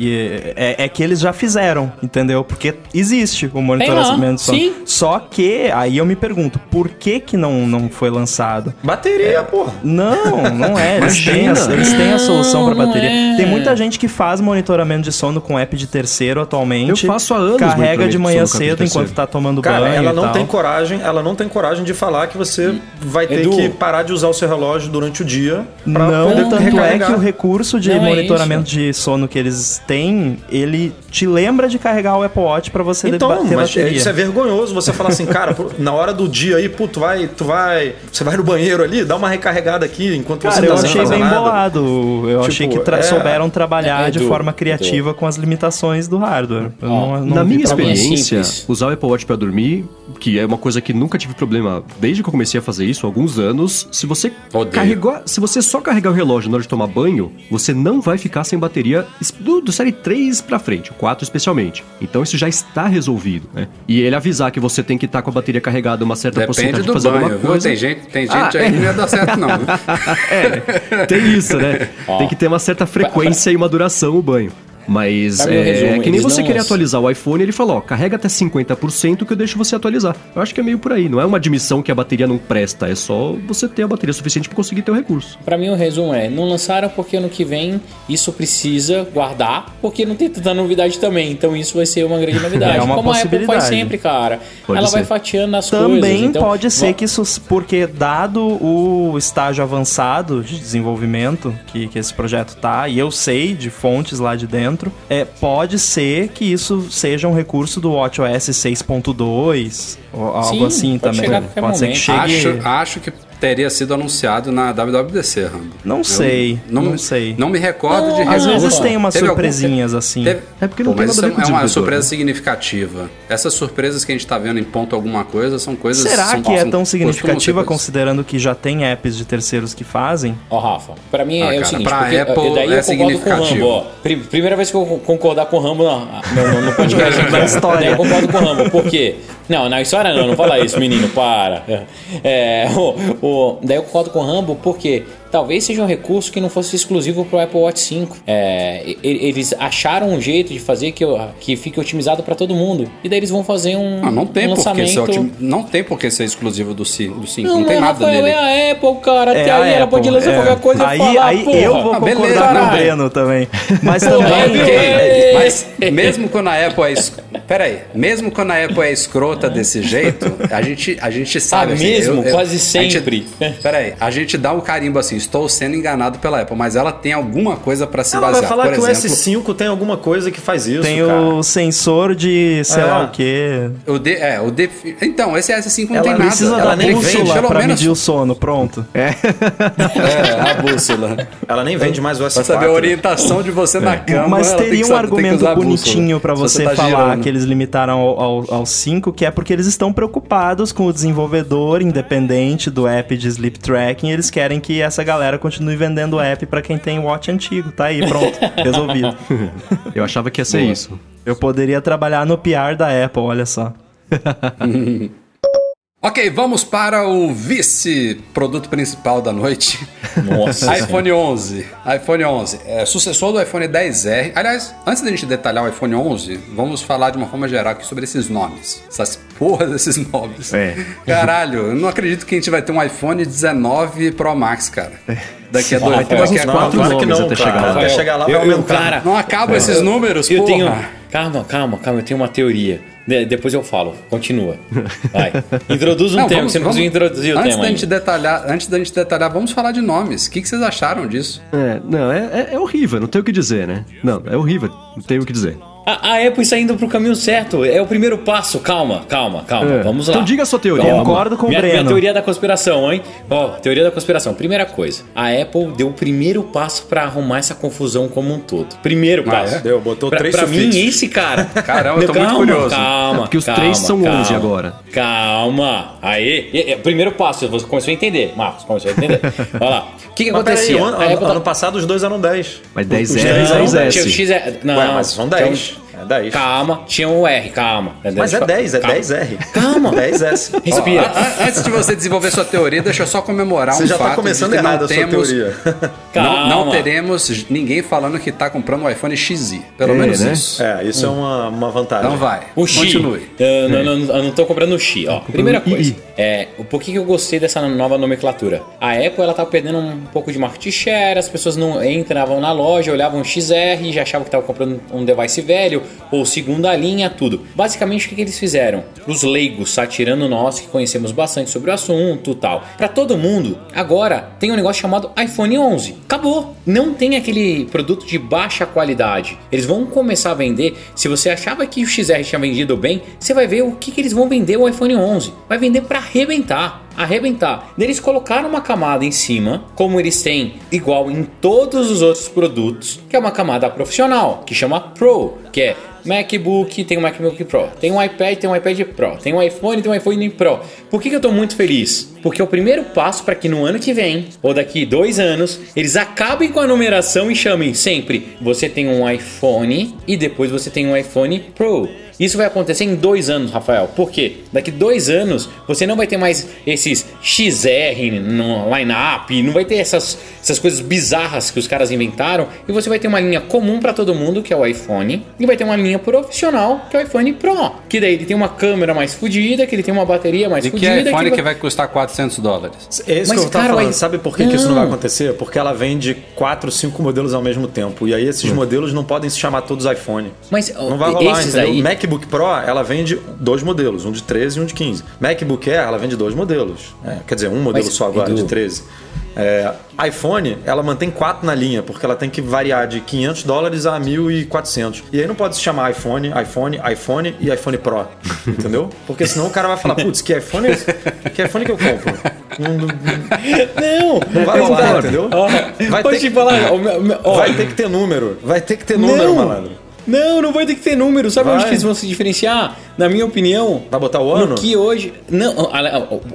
é, é que eles já fizeram, entendeu? Porque existe o monitoramento de sono. sim. Só que, aí eu me pergunto, por que que não, não foi lançado? Bateria, porra. Não, não é. Eles têm, a, eles têm a solução não bateria. é. Tem muita gente que faz monitoramento de sono com app de terceiro atualmente. Eu faço há anos Carrega de de manhã de cedo terceiro. enquanto tá tomando Cara, banho. ela e não tal. tem coragem, ela não tem coragem de falar que você vai ter Edu. que parar de usar o seu relógio durante o dia pra Não, poder tanto é recarregar. que o recurso de Não é monitoramento de sono que eles têm, ele te lembra de carregar o Apple Watch pra você Então, bater mas bateria. isso é vergonhoso você falar assim, cara, na hora do dia aí, pô, tu vai, tu vai, você vai no banheiro ali, dá uma recarregada aqui enquanto Cara, você eu tá sem achei bem nada. bolado. Eu Tipo, achei que tra- é- souberam trabalhar É, de Edu, forma criativa com as limitações do hardware. Eu não, não Na minha é experiência, usar o Apple Watch pra dormir, que é uma coisa que nunca tive problema desde que eu comecei a fazer isso, há alguns anos, se você Odeio. carregar, se você só carregar o relógio na hora de tomar banho, você não vai ficar sem bateria do, do série 3 pra frente, o 4 especialmente. Então isso já está resolvido, né? E ele avisar que você tem que estar com a bateria carregada uma certa Depende porcentagem de do fazer banho, alguma viu? coisa. Tem gente, tem gente Ah, aí é. que não ia dar certo, não. É, tem isso, né? Tem que ter uma certa frequência e uma duração o banho. Mas é, resumo? é que nem você querer atualizar o iPhone, ele falou, ó, carrega até 50% que eu deixo você atualizar. Eu acho que é meio por aí, não é uma admissão que a bateria não presta, é só você ter a bateria suficiente pra conseguir ter o recurso. Pra mim o resumo é, não lançaram porque ano que vem isso precisa guardar, porque não tem tanta novidade também. Então isso vai ser uma grande novidade. É uma Como a Apple faz possibilidade. sempre, cara. Pode Ela ser. vai fatiando as coisas. Também então- pode ser que isso, porque dado o estágio avançado de desenvolvimento que, que esse projeto tá, e eu sei de fontes lá de dentro, é, pode ser que isso seja um recurso do WatchOS 6.2 ou algo Sim, assim pode também. Pode ser que momento. chegue. Acho, acho que teria sido anunciado na WWDC, Rambo. Não Eu sei, não sei. Não me recordo de Às vezes tem umas Teve algum- surpresinhas assim. Teve- É porque não Pô, tem mas nada a ver com o é uma desenvolvedor, surpresa né? significativa. Essas surpresas que a gente tá vendo em ponto alguma coisa são coisas... Será são- que é são- tão costumam significativa considerando que já tem apps de terceiros que fazem? Ó, Rafa, pra mim Ah, é o cara, seguinte, pra porque, Apple daí é eu concordo com o significativo. Rambo, ó. Pri- Primeira vez que eu concordar com o Rambo na- no, no, no podcast aqui, Na história. Daí eu concordo com o Rambo, por quê? Não, na história não, não fala isso, menino, para. É, o, o- daí eu concordo com o Rambo, porque talvez seja um recurso que não fosse exclusivo pro Apple Watch 5. É, eles acharam um jeito de fazer que, que fique otimizado pra todo mundo. E daí eles vão fazer um, Ah, não tem um por que lançamento... ser otim- não tem por que ser exclusivo do 5, do 5. não, Não, tem mas, nada Rafael, nele. é a Apple, cara. Até É aí a ela pode lançar é. qualquer coisa aí, e falar, aí porra. eu vou Ah, concordar beleza, com o. Breno também. Mas também. é, Mas mesmo quando a Apple é es... Peraí, mesmo quando a Apple é escrota desse jeito, a gente, a gente sabe. Ah, assim, mesmo? Quase a gente- sempre. peraí, a gente dá um carimbo assim, estou sendo enganado pela Apple, mas ela tem alguma coisa pra se Ela basear. vai falar Por que exemplo, o S5 tem alguma coisa que faz isso, Tem cara. o sensor de sei É. lá o quê. o D, é, o D, então, esse S5 não Ela tem nada. Precisa ela da nem vende, bússola pelo pra menos. medir o sono, pronto. É, a bússola. Ela nem vende mais o S4. Pra saber a orientação de você na cama. Mas ela tem teria que um argumento bonitinho pra Se você tá falar girando. que eles eles limitaram ao, ao, ao 5, que é porque eles estão preocupados com o desenvolvedor independente do app de sleep tracking. Eles querem que essa galera continue vendendo o app pra quem tem watch antigo. Tá aí, pronto, resolvido. Eu achava que ia ser isso. Eu poderia trabalhar no PR da Apple, olha só. Ok, vamos para o vice-produto principal da noite. Nossa iPhone 11. iPhone 11. É sucessor do iPhone 10R. Aliás, antes da gente detalhar o iPhone 11, vamos falar de uma forma geral aqui sobre esses nomes. Essas porras desses nomes. É. Caralho, eu não acredito que a gente vai ter um iPhone 19 Pro Max, cara. Daqui a dois Vai ter mais daqui a quatro nomes não, até chegar lá. Vai chegar lá, vai aumentar. cara, Não acabam esses números, eu porra. tenho. Calma, calma, calma, eu tenho uma teoria. De- depois eu falo. Continua. Vai. Introduz um Não, tema, vamos- que você não conseguiu introduzir o antes tema. da gente ainda. detalhar, antes da gente detalhar, vamos falar de nomes. O que, que vocês acharam disso? É, não, é, é- é horrível, não tem o que dizer, né? Não, é horrível, não tem o que dizer. A, a Apple está indo pro caminho certo. É o primeiro passo. Calma, calma, calma. É. Vamos lá. Então diga a sua teoria. Calma. Concordo com o minha, minha Breno. teoria da conspiração, hein? Ó, teoria da conspiração. Primeira coisa, a Apple deu o primeiro passo pra arrumar essa confusão como um todo. Primeiro Ah, passo. é? Deu, botou pra, três Pra mim, esse cara. Caramba, eu tô calma, muito curioso. Calma, É, porque os calma, três são calma. 11 agora. Calma. Aí, e- e- primeiro passo, você começou a entender. Marcos, começou a entender. Olha lá. O que, que Mas acontecia? ano, A Apple ano tá- passado os dois eram 10. Mas 10 Os é três eram 10 Não, S. é- não, mas são 10. Um- É 10. Calma, tinha o R, calma. Mas é 10, é Calma. 10R. Calma. 10S. Respira. Antes de você desenvolver sua teoria, deixa eu só comemorar Você um já fato tá começando de que não errado a sua temos, teoria. Não, não Calma. teremos ninguém falando que tá comprando um iPhone XI. Pelo É, menos né? isso. É, isso é uma, uma vantagem. Então vai. O Xi. Continue. Eu, não, não, eu não tô comprando o Xi, ó. Primeira coisa, é, o por que eu gostei dessa nova nomenclatura? A Apple, ela tá perdendo um pouco de market share, as pessoas não entravam na loja, olhavam o XR e já achavam que estavam comprando um device velho, ou segunda linha, tudo. Basicamente, o que, que eles fizeram? Os leigos, tá? Tirando nós que conhecemos bastante sobre o assunto tal. Pra todo mundo, agora tem um negócio chamado iPhone 11. Acabou. Não tem aquele produto de baixa qualidade. Eles vão começar a vender. Se você achava que o XR tinha vendido bem, você vai ver o que, que eles vão vender o iPhone 11. Vai vender pra arrebentar. Arrebentar. Eles colocaram uma camada em cima, como eles têm igual em todos os outros produtos, que é uma camada profissional, que chama Pro, que é MacBook, tem um MacBook Pro, tem um iPad, tem um iPad Pro, tem um iPhone, tem um iPhone Pro. Por que, que eu tô muito feliz? Porque é o primeiro passo para que no ano que vem, ou daqui dois anos, eles acabem com a numeração e chamem sempre: você tem um iPhone e depois você tem um iPhone Pro. Isso vai acontecer em dois anos, Rafael. Por quê? Daqui dois anos você não vai ter mais esses XR no line-up, não vai ter essas, essas coisas bizarras que os caras inventaram, e você vai ter uma linha comum para todo mundo, que é o iPhone, e vai ter uma linha profissional, que é o iPhone Pro. Que daí ele tem uma câmera mais fodida, que ele tem uma bateria mais E que fodida. iPhone que vai custar 400 dólares? É isso Mas, que eu tava cara, falando. vai- Sabe por que, que isso não vai acontecer? Porque ela vende 4, 5 modelos ao mesmo tempo. E aí esses modelos não podem se chamar todos iPhone. Mas Não vai rolar, esses entendeu? aí, MacBook Pro, ela vende dois modelos, um de 13 e um de 15. MacBook Air, ela vende dois modelos. É, quer dizer, um modelo Mas, só agora, Edu- de 13. É, iPhone, ela mantém quatro na linha, porque ela tem que variar de 500 dólares a 1.400. E aí não pode se chamar iPhone, iPhone, iPhone e iPhone Pro, entendeu? Porque senão o cara vai falar, putz, que iPhone é esse? Que iPhone que eu compro? Não, não- vai rolar, entendeu? Ó, Vai ter te falar, ó, Vai ter que ter número. Vai ter que ter número, não, malandro. Não, não vai ter que ter número. Sabe Vai. onde que eles vão se diferenciar? Na minha opinião. Vai botar o ano? No que hoje. Não,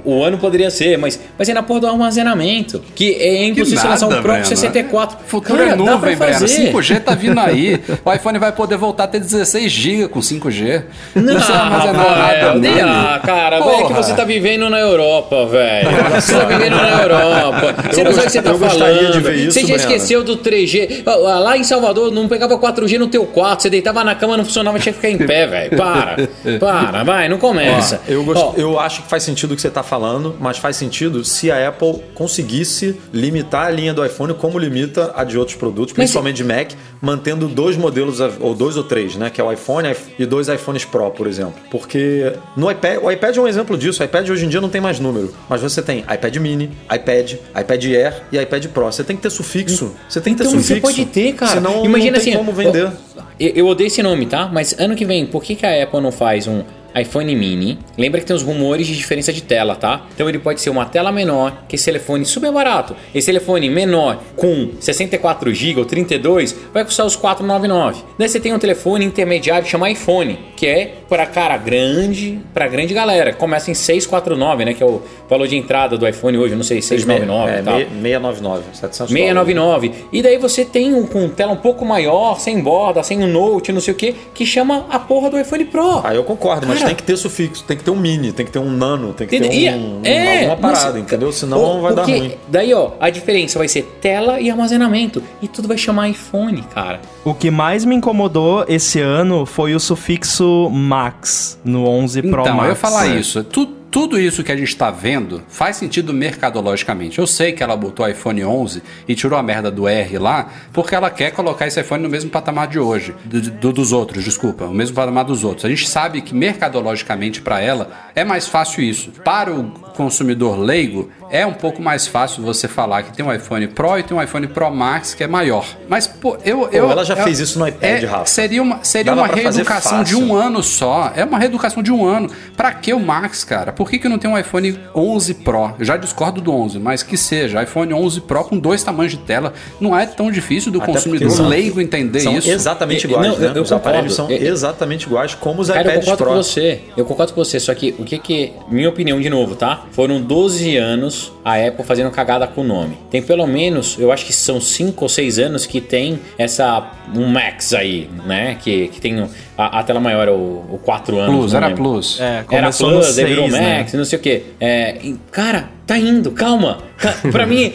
o, ano poderia ser, mas, mas é na porra do armazenamento. Que é impossível você lançar nada, Pro Breno. 64. Futuro Cara, é nuvem, Breno. fazer. 5G tá vindo aí. O iPhone vai poder voltar a ter 16 GB com 5G. Não, precisa armazenar Rafael, nada nele. ah, cara, velho, é que você tá vivendo na Europa, velho. Você tá vivendo na Europa. Você não sabe o que você tá falando. de ver isso, você já esqueceu do 3G. Ah, Lá em Salvador não pegava 4G no teu quarto. Você deitava na cama, não funcionava, tinha que ficar em pé, velho. Para. Para, vai, não começa. Eu, gosto- Ó, eu acho que faz sentido o que você está falando, mas faz sentido se a Apple conseguisse limitar a linha do iPhone como limita a de outros produtos, Mas- principalmente de Mac, mantendo dois modelos, ou dois ou três, né? Que é o iPhone e dois iPhones Pro, por exemplo. Porque no iPad, o iPad é um exemplo disso. O iPad hoje em dia não tem mais número, mas você tem iPad Mini, iPad, iPad Air e iPad Pro. Você tem que ter sufixo. Você tem que ter Então sufixo. você pode ter, cara. Senão Imagina não tem assim, como vender. Eu, eu odeio esse nome, tá? Mas ano que vem, por que, que a Apple não faz um iPhone mini. Lembra que tem os rumores de diferença de tela, tá? Então ele pode ser uma tela menor, que esse telefone super barato. Esse telefone menor com 64 GB ou 32 vai custar os 499. Daí você tem um telefone intermediário chamado iPhone, que é para cara grande, para grande galera. Começa em 649, né, que é o valor de entrada do iPhone hoje, não sei, 699 é, e tal. 699, 700 699. E daí você tem um com tela um pouco maior, sem borda, sem um note, não sei o que, que chama a porra do iPhone Pro. Ah, eu concordo, mas. Tem que ter sufixo, tem que ter um mini, tem que ter um nano, tem que ter E- um, e- é, alguma parada, mas- entendeu? Senão Pô, vai dar ruim. Daí, ó, a diferença vai ser tela e armazenamento. E tudo vai chamar iPhone, cara. O que mais me incomodou esse ano foi o sufixo Max no 11 Pro Então, Max. eu ia falar É. isso. Tu- tudo isso que a gente tá vendo faz sentido mercadologicamente. Eu sei que ela botou o iPhone 11 e tirou a merda do R lá, porque ela quer colocar esse iPhone no mesmo patamar de hoje, do, do- dos outros, desculpa, o mesmo patamar dos outros. A gente sabe que mercadologicamente para ela é mais fácil isso. Para o consumidor leigo, é um pouco mais fácil você falar que tem um iPhone Pro e tem um iPhone Pro Max que é maior. Mas, pô, eu. eu ela já eu- fez isso no iPad, é, Rafa. Seria uma, seria uma reeducação de um ano só. É uma reeducação de um ano. Pra que o Max, cara? Por que, que não tem um iPhone 11 Pro? Eu já discordo do 11, mas que seja. iPhone 11 Pro com dois tamanhos de tela. Não é tão difícil do Até consumidor porque leigo entender São isso. exatamente iguais, não, né? eu- eu os aparelhos são concordo. E- exatamente iguais como os Cara, eu iPads concordo Pro. com você. Eu concordo com você. Só que o que que. Minha opinião de novo, tá? Foram 12 anos a Apple fazendo cagada com o nome. Tem pelo menos, eu acho que são 5 ou 6 anos que tem essa. Um Max aí, né? Que, que tem. A, a tela maior o, o 4 anos. Plus, era. Plus. É, Era Plus, daí virou 6, né? Max, não sei o que. É, e, cara, tá indo, calma. Ca- Pra mim,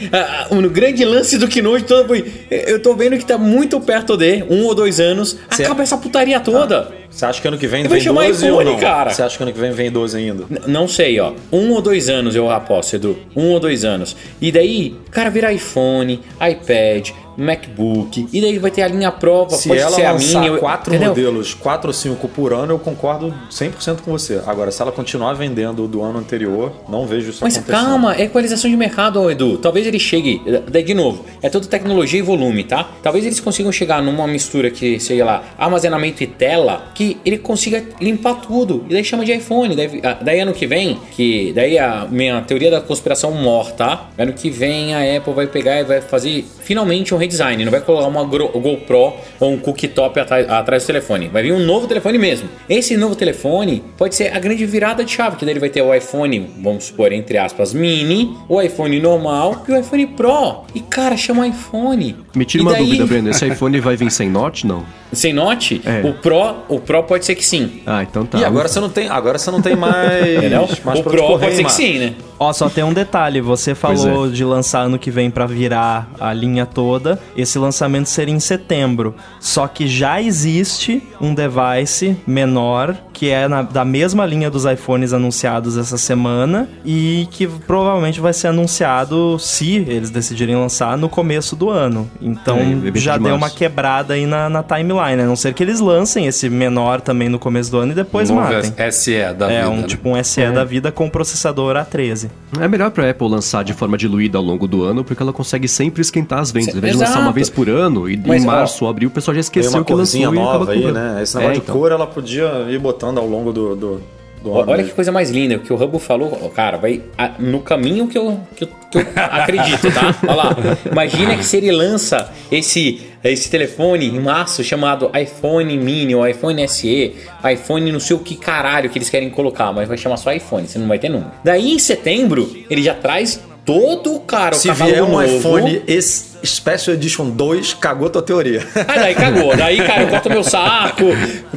o grande lance do Keynote todo foi. Eu tô vendo que tá muito perto de um ou dois anos. Cê- Acaba essa putaria toda. Você acha que ano que vem Eu vem chamar 12 iPhone, ou não? cara. Você acha que ano que vem vem 12 ainda? N- Não sei, ó. Um ou dois anos eu aposto, Edu. Um ou dois anos. E daí, cara, vira iPhone, iPad, MacBook. E daí vai ter a linha prova, Se pode ela ser a minha. eu- quatro entendeu? modelos, quatro ou cinco por ano, eu concordo 100% com você. Agora, se ela continuar vendendo do ano anterior, não vejo isso Mas acontecendo. calma, é equalização de mercado, Edu. Talvez ele chegue. Daí, de novo, é tudo tecnologia e volume, tá? Talvez eles consigam chegar numa mistura que, sei lá, armazenamento e tela, que ele consiga limpar tudo. E daí chama de iPhone. Daí, ah, daí ano que vem, que daí a minha teoria da conspiração morta, tá? Ano que vem a Apple vai pegar e vai fazer finalmente um redesign. Não vai colocar uma GoPro ou um cooktop atrás, atrás do telefone. Vai vir um novo telefone mesmo. Esse novo telefone pode ser a grande virada de chave, que daí ele vai ter o iPhone, vamos supor, entre aspas, mini, o iPhone normal e o iPhone Pro. E cara, chama iPhone. Me tira E uma daí- dúvida, Breno. Esse iPhone vai vir sem note? Não. Sem note? É. O Pro, o Pro pode ser que sim. Ah, então tá. E agora você não tem, agora você não tem mais, Entendeu? mais o Pro correr, pode ser que sim, né? Ó, só tem um detalhe, você falou de lançar ano que vem pra virar a linha toda. Esse lançamento seria em setembro. Só que já existe um device menor que é na- da mesma linha dos iPhones anunciados essa semana e que provavelmente vai ser anunciado, se eles decidirem lançar, no começo do ano. Então É, já de deu março. uma quebrada aí na, na timeline, né? a não ser que eles lancem esse menor também no começo do ano e depois Novo matem. SE da É, vida. um né? tipo um SE da vida com processador A13. É melhor pra Apple lançar de forma diluída ao longo do ano, porque ela consegue sempre esquentar as vendas. Ao invés de lançar uma vez por ano, e Mas, em março ou abril, o pessoal já esqueceu uma que lançou corzinha e acaba nova aí, cobrando. né?Esse negócio É, de então. cor ela podia ir botando ao longo do, do, do. Olha que coisa mais linda, o que o Hubble falou, cara, vai no caminho que eu, que eu, que eu acredito, tá? Olha lá. Imagina que se ele lança esse, esse telefone em março chamado iPhone Mini ou iPhone SE, iPhone não sei o que caralho que eles querem colocar, mas vai chamar só iPhone, você não vai ter número. Daí em setembro, ele já traz todo, cara, o Se vier um novo. iPhone es- Special Edition 2, cagou tua teoria. Aí daí cagou. Daí, cara, eu corto meu saco,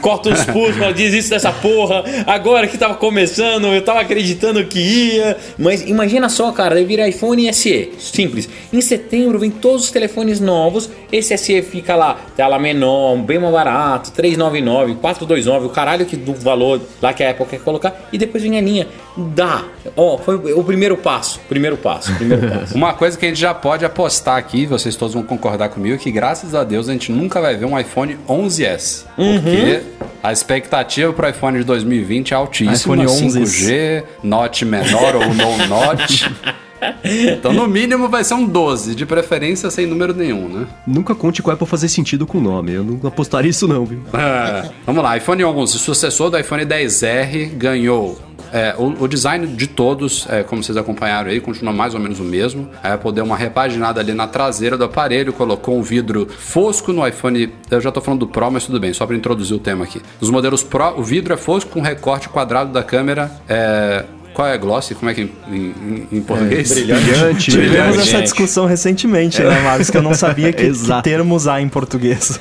corto os pulsos, falo, desiste dessa porra. Agora que tava começando, eu tava acreditando que ia. Mas imagina só, cara, daí vira iPhone SE. Simples. Em setembro vem todos os telefones novos. Esse SE fica lá, tela menor, bem mais barato, 399, 429, o caralho que do valor lá que a Apple quer colocar. E depois vem a linha. Dá. Ó, foi o primeiro passo. Primeiro passo, primeiro passo. Uma coisa que a gente já pode apostar aqui, vocês todos vão concordar comigo, é que graças a Deus a gente nunca vai ver um iPhone 11S. Porque a expectativa para o iPhone de 2020 é altíssima. iPhone 11. 5G, Note menor ou no Note. Então, no mínimo, vai ser um 12, de preferência sem número nenhum, né? Nunca conte com o Apple fazer sentido com o nome. Eu não apostaria isso não, viu? É, vamos lá, iPhone 11, sucessor do iPhone 10R, ganhou é, o, o design de todos, é, como vocês acompanharam aí, continua mais ou menos o mesmo. A Apple deu uma repaginada ali na traseira do aparelho, colocou um vidro fosco no iPhone. Eu já tô falando do Pro, mas tudo bem, só para introduzir o tema aqui. Nos modelos Pro, o vidro é fosco com recorte quadrado da câmera. É, qual é gloss? Como é que é em, em- em português? Brilhante. Tivemos essa gente. discussão recentemente, né, Marcos? Que eu não sabia que, que termo usar em português.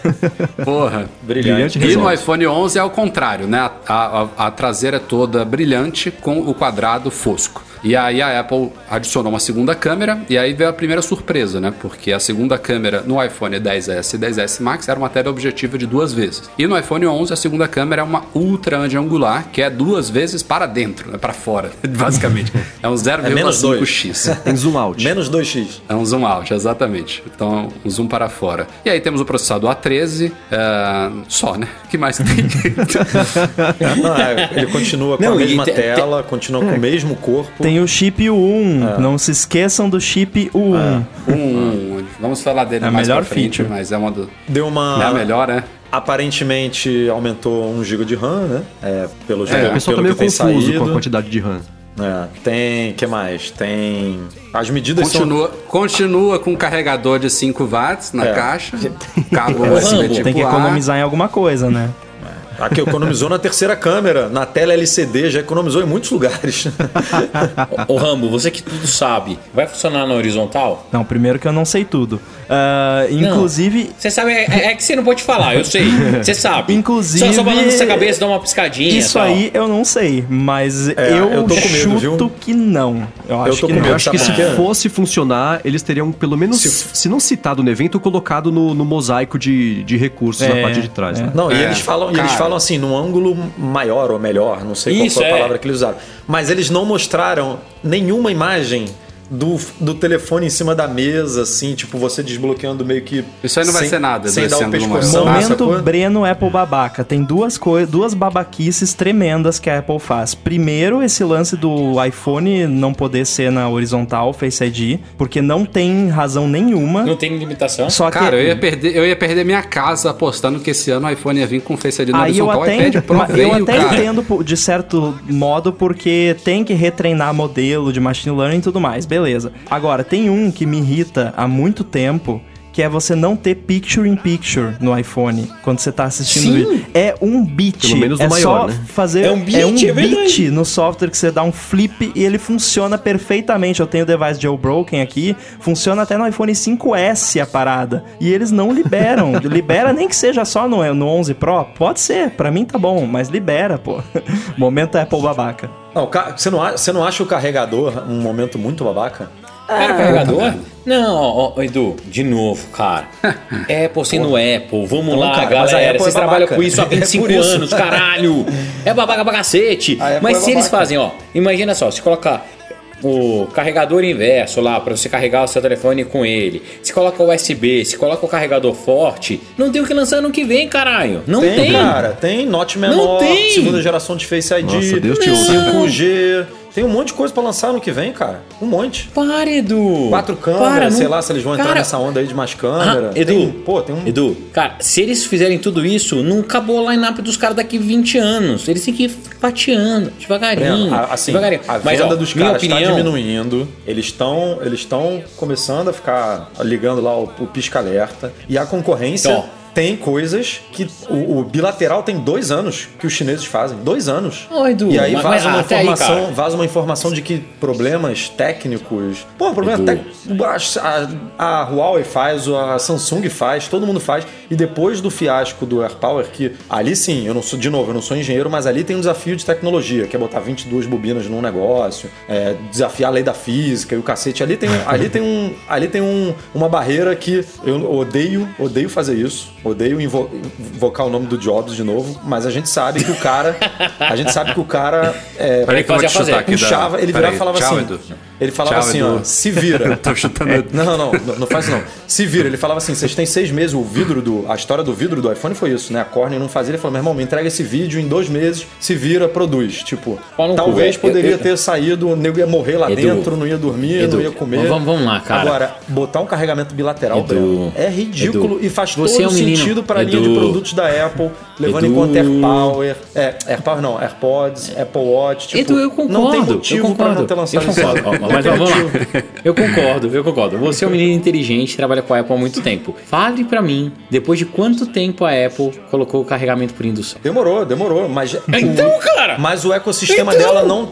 Porra. Brilhante E no iPhone 11 é o contrário, né? A, a- a traseira é toda brilhante com o quadrado fosco. E aí a Apple adicionou uma segunda câmera e aí veio a primeira surpresa, né? Porque a segunda câmera no iPhone 10S e 10S Max era uma teleobjetiva de duas vezes. E no iPhone 11 a segunda câmera é uma ultra angular, que é duas vezes para dentro, né? Para fora, basicamente. É um menos dois. 0,5x. Tem zoom out. Menos 2x. É um zoom out, exatamente. Então, um zoom para fora. E aí temos o processador A13, é, só, né? O que mais tem? Não, é, ele continua com Não, a mesma te- tela, continua com o mesmo corpo. Tem o chip U1. Não se esqueçam do chip U1. um, um, vamos falar dele É a mais melhor pra frente, feature. mas é uma do... Deu uma. É a melhor, né? Aparentemente aumentou 1 GB de RAM, né? É, pelo, O pelo pessoal que tá meio tem confuso saído. com a quantidade de RAM. É, tem. que mais? Tem. As medidas Continua, continua com carregador de 5 watts na É. caixa, cabo USB tipo Tem que A. economizar em alguma coisa, né? Aqui economizou na terceira câmera, na tela LCD, já economizou em muitos lugares. Ô Rambo, você que tudo sabe, vai funcionar na horizontal? Não, primeiro que eu não sei tudo. Ah, inclusive, Você sabe, é, é que você não pode falar, eu sei. Você sabe. Inclusive- Só, só falando na sua cabeça, dá uma piscadinha. isso tal. aí eu não sei, mas É, eu, eu tô com medo, chuto viu? que não. Eu acho tô que com não. medo. Eu acho que Sabe se fosse funcionar, eles teriam pelo menos, Se- se, não citado no evento, colocado no, no mosaico de, de recursos na É, parte de trás. é. Né? Não, e É, eles falam, e eles cara. falam assim, num ângulo maior ou melhor, não sei Isso, qual foi a é. palavra que eles usaram. Mas eles não mostraram nenhuma imagem do, do telefone em cima da mesa, assim, tipo, você desbloqueando meio que. Isso aí não vai sem- ser nada Sem dar maior. pescoção. Momento? Breno Apple babaca. Tem duas coisas, duas babaquices tremendas que a Apple faz. Primeiro, esse lance do iPhone não poder ser na horizontal Face ID, porque não tem razão nenhuma. Não tem limitação? Só que Cara, eu ia, perder, eu ia perder minha casa apostando que esse ano o iPhone ia vir com Face ID no Aí eu horizontal. O até, iPad Pro ma- eu veio, até cara. entendo de certo modo porque tem que retreinar modelo de machine learning e tudo mais, beleza. Agora, tem um que me irrita há muito tempo, que é você não ter picture in picture no iPhone quando você tá assistindo Sim. vídeo. É um bit. Pelo menos no é maior, só né? fazer É um bit, é bit verdade. no software que você dá um flip e ele funciona perfeitamente. Eu tenho o device jailbroken aqui, funciona até no iPhone 5S a parada. E eles não liberam. libera nem que seja só no, no 11 Pro. Pode ser, pra mim tá bom, mas libera, pô. Momento Apple babaca. Não, você, não, você não acha o carregador um momento muito babaca? Cara, carregador? Não, ó, ó, Edu, de novo, cara. Apple sendo Apple, vamos Então, lá, cara, galera. Apple Vocês é trabalham com isso há É 25 por isso. anos, caralho. É babaca pra cacete. Apple Mas é se eles fazem, ó, imagina só, se colocar o carregador inverso lá pra você carregar o seu telefone com ele, se coloca o USB, se coloca o carregador forte, não tem o que lançar no que vem, caralho. Não tem. cara. Tem Note menor, Não tem. segunda geração de Face ID, Nossa, Deus te tem ouça. 5G. Tem um monte de coisa pra lançar no que vem, cara. Um monte. Para, Edu. Quatro Para, câmeras, não- sei lá se eles vão entrar Cara, nessa onda aí de mais câmera. Ah, Edu, Tem- pô, tem um. Edu, cara, se eles fizerem tudo isso, não acabou o line-up dos caras daqui 20 anos. Eles têm que ir fatiando, devagarinho. A- assim, devagarinho. a Mas, venda ó, dos caras está opinião, diminuindo. Eles estão eles começando a ficar ligando lá o, o pisca-alerta. E a concorrência Ó. tem coisas que o, o bilateral tem dois anos que os chineses fazem. Dois anos. Ô, Edu, e aí mas- vaza, mas uma aí, informação, cara. vaza uma informação de que problemas técnicos. Pô, problema técnico. A, a Huawei faz, a Samsung faz, todo mundo faz. E depois do fiasco do AirPower, que ali sim, eu não sou, de novo, eu não sou engenheiro, mas ali tem um desafio de tecnologia, que é botar 22 bobinas num negócio, é, desafiar a lei da física e o cacete. Ali tem, ali tem, um, ali tem um, uma barreira que eu odeio, odeio fazer isso. Odeio invo- invocar o nome do Jobs de novo, mas a gente sabe que o cara. a gente sabe que o cara é, Peraí que eu vou te Fazia chutar aqui. da- puxava, ele virava e falava tchau, assim. Edu. Ele falava Tchau, assim, Edu. ó, se vira. Tô chutando. É, não, não, não, não faz isso não. Se vira, ele falava assim: vocês têm seis meses, o vidro do. A história do vidro do iPhone foi isso, né? A Corning não fazia, ele falou: meu irmão, me entrega esse vídeo em dois meses, se vira, produz. Tipo, cu, talvez é, poderia eu- eu- ter saído, o nego ia morrer lá Edu, dentro, não ia dormir, Edu, não ia comer. vamos- vamos lá, cara. Agora, botar um carregamento bilateral, Edu, Breno, é ridículo Edu, e faz você todo é um menino- sentido para a linha de produtos da Apple, levando em conta AirPower, é, AirPower não, AirPods, Apple Watch, tipo, Edu, eu concordo. não tem motivo para não ter lançado eu concordo. Ó, mas vamos lá. Eu concordo, eu concordo. Você é um menino inteligente, trabalha com a Apple há muito tempo. Fale pra mim, depois de quanto tempo a Apple colocou o carregamento por indução? Demorou, demorou, mas Então, cara! Mas o ecossistema Então- dela não,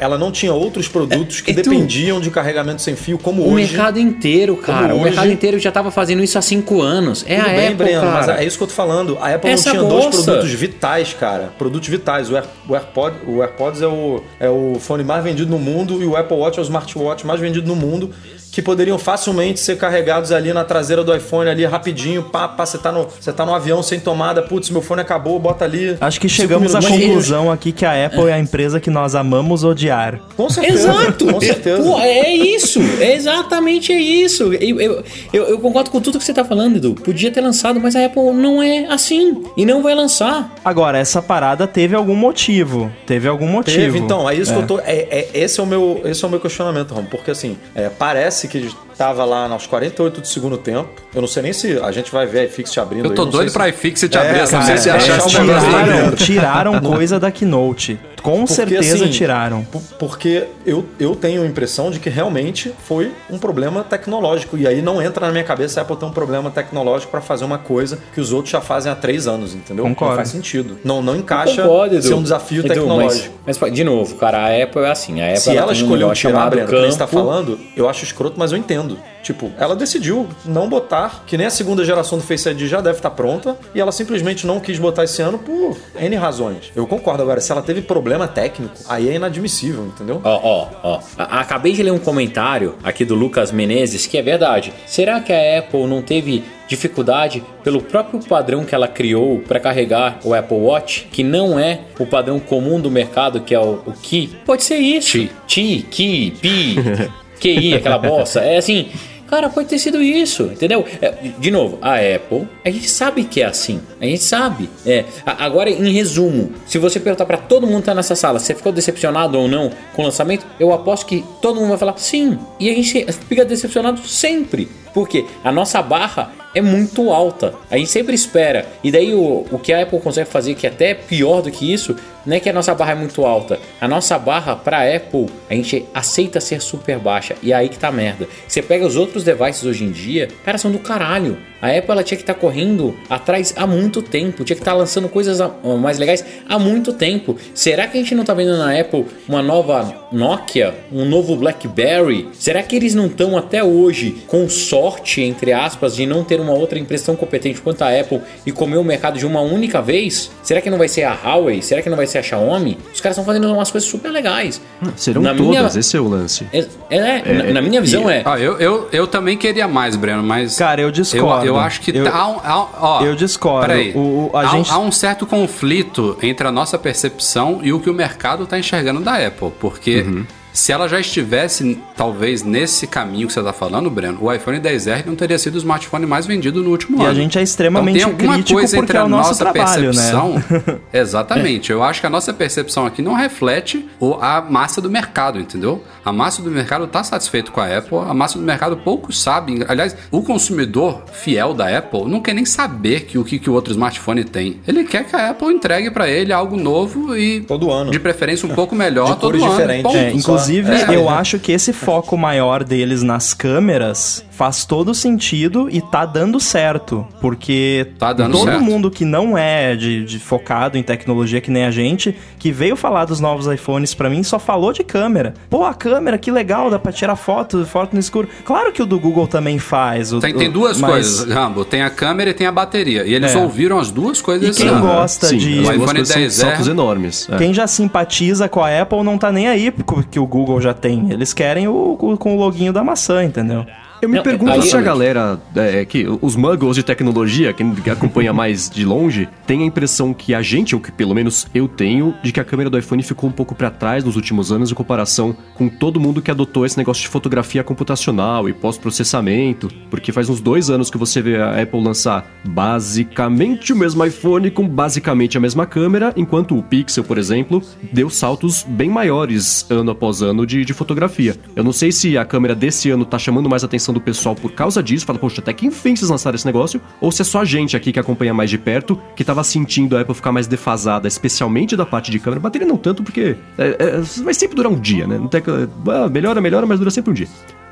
ela não tinha outros produtos que Edu, dependiam de carregamento sem fio como O hoje. mercado inteiro, cara. Como O mercado hoje- inteiro já tava fazendo isso há cinco anos. É Tudo a bem, Apple, Breno, cara. mas é isso que eu tô falando. A Apple Essa não tinha dois bosta. produtos vitais, cara. Produtos vitais. O, Air, o, AirPod, o AirPods é o, é o fone mais vendido no mundo e o Apple Watch é o smartwatch mais vendido no mundo. Que poderiam facilmente ser carregados ali na traseira do iPhone, ali rapidinho. Pá, pá, você tá no, você tá no avião sem tomada. Putz, meu fone acabou, bota ali. Acho que chegamos à conclusão aqui que a Apple é a empresa que nós amamos odiar. Com certeza. Exato! Com certeza. Pô, é isso! É exatamente é isso! Eu, eu, eu, eu concordo com tudo que você tá falando, Edu. Podia ter lançado, mas a Apple não é assim. E não vai lançar. Agora, essa parada teve algum motivo. Teve algum motivo. Teve, então, é isso que eu tô. É, é- esse, é o meu, esse é o meu questionamento, Rom. Porque assim, é, parece que tava lá nos 48 do segundo tempo. Eu não sei nem se a gente vai ver a iFixit abrindo. Eu aí, tô não doido se- pra iFixit É, abrir essa. Não sei cara, se é, achar é, esse é, negócio lá Tiraram, tiraram coisa da Keynote. Com Porque, certeza assim, tiraram. P- Porque eu, eu tenho a impressão de que realmente foi um problema tecnológico. E aí não entra na minha cabeça a Apple ter um problema tecnológico para fazer uma coisa que os outros já fazem há três anos, entendeu? Concordo. Não faz sentido. Não, não encaixa Concordo, Edu. ser um desafio Edu, tecnológico. Mas, mas, de novo, cara, a Apple é assim. A Apple Se ela um escolheu tirar, chamado Breno, que nem você tá campo. falando, eu acho escroto, mas eu entendo. Tipo, ela decidiu não botar, que nem a segunda geração do Face ID já deve estar pronta, e ela simplesmente não quis botar esse ano por N razões. Eu concordo. Agora, se ela teve problema técnico, aí é inadmissível, entendeu? Ó, ó, ó. Acabei de ler um comentário aqui do Lucas Menezes que é verdade. Será que a Apple não teve dificuldade pelo próprio padrão que ela criou para carregar o Apple Watch, que não é o padrão comum do mercado, que é o, o Qi? Pode ser isso. Ti, Ki, Pi, QI, aquela bosta. É assim. Cara, pode ter sido isso, entendeu? É, de novo, a Apple, a gente sabe que é assim. A gente sabe. É, agora, em resumo, se você perguntar pra todo mundo que tá nessa sala, você ficou decepcionado ou não com o lançamento, eu aposto que todo mundo vai falar sim. E a gente fica decepcionado sempre. Porque a nossa barra é muito alta. A gente sempre espera. E daí o, o que a Apple consegue fazer, que é até pior do que isso, não é que a nossa barra é muito alta. A nossa barra pra Apple, a gente aceita ser super baixa. E é aí que tá merda. Você pega os outros devices hoje em dia, cara, são do caralho. A Apple ela tinha que estar correndo atrás há muito tempo, tinha que estar lançando coisas a- mais legais há muito tempo. Será que a gente não tá vendo na Apple uma nova Nokia, um novo BlackBerry? Será que eles não estão até hoje com sorte, entre aspas, de não ter uma outra empresa tão competente quanto a Apple e comer o mercado de uma única vez? Será que não vai ser a Huawei? Será que não vai ser a Xiaomi? Os caras estão fazendo umas coisas super legais. Serão Na todas, minha- esse é o lance. É, é, na, na minha visão é. Ah, eu, eu, eu também queria mais, Breno, mas. Cara, eu discordo. Eu, eu acho que Eu- tá. há- ó, eu discordo. Peraí. O- o- a há, gente- há um certo conflito entre a nossa percepção e o que o mercado tá enxergando da Apple. Porque. Uhum. Se ela já estivesse, talvez, nesse caminho que você tá falando, Breno, o iPhone 10R não teria sido o smartphone mais vendido no último E ano. a gente é extremamente então, tem alguma crítico coisa porque entre é a o nosso nossa trabalho, né? percepção Exatamente. Eu acho que a nossa percepção aqui não reflete o- a massa do mercado, entendeu? A massa do mercado está satisfeito com a Apple, a massa do mercado poucos sabem. Aliás, o consumidor fiel da Apple não quer nem saber que o que, que o outro smartphone tem. Ele quer que a Apple entregue para ele algo novo e Todo ano. de preferência um pouco melhor De todo cores ano. diferentes. Ponto. É, inclusive, É. eu acho que esse foco maior deles nas câmeras faz todo sentido e tá dando certo. Porque Tá dando todo certo. mundo que não é de, de focado em tecnologia que nem a gente, que veio falar dos novos iPhones pra mim, só falou de câmera. Pô, a câmera, que legal, dá pra tirar foto, foto no escuro. Claro que o do Google também faz. o- Tem, tem duas mas- coisas, Rambo. Tem a câmera e tem a bateria. E eles É. ouviram as duas coisas E quem ano. gosta Sim, de- O iPhone coisas são 10R. saltos enormes. É. Quem já simpatiza com a Apple não tá nem aí com o que o Google já tem. Eles querem o, o- com o loginho da maçã, entendeu? Eu me Não, pergunto aí- se a galera, é, que os muggles de tecnologia, quem acompanha mais de longe, tem a impressão que a gente, ou que pelo menos eu tenho, de que a câmera do iPhone ficou um pouco pra trás nos últimos anos em comparação com todo mundo que adotou esse negócio de fotografia computacional e pós-processamento, porque faz uns dois anos que você vê a Apple lançar basicamente o mesmo iPhone com basicamente a mesma câmera, enquanto o Pixel, por exemplo, deu saltos bem maiores ano após ano de, de fotografia. Eu não sei se a câmera desse ano tá chamando mais a do pessoal por causa disso, fala, poxa, até que enfim vocês lançaram esse negócio, ou se é só a gente aqui que acompanha mais de perto, que tava sentindo a Apple ficar mais defasada, especialmente da parte de câmera. Bateria não tanto, porque é, é, vai sempre durar um dia, né? Não tem, ah, melhora, melhora, mas dura sempre um dia.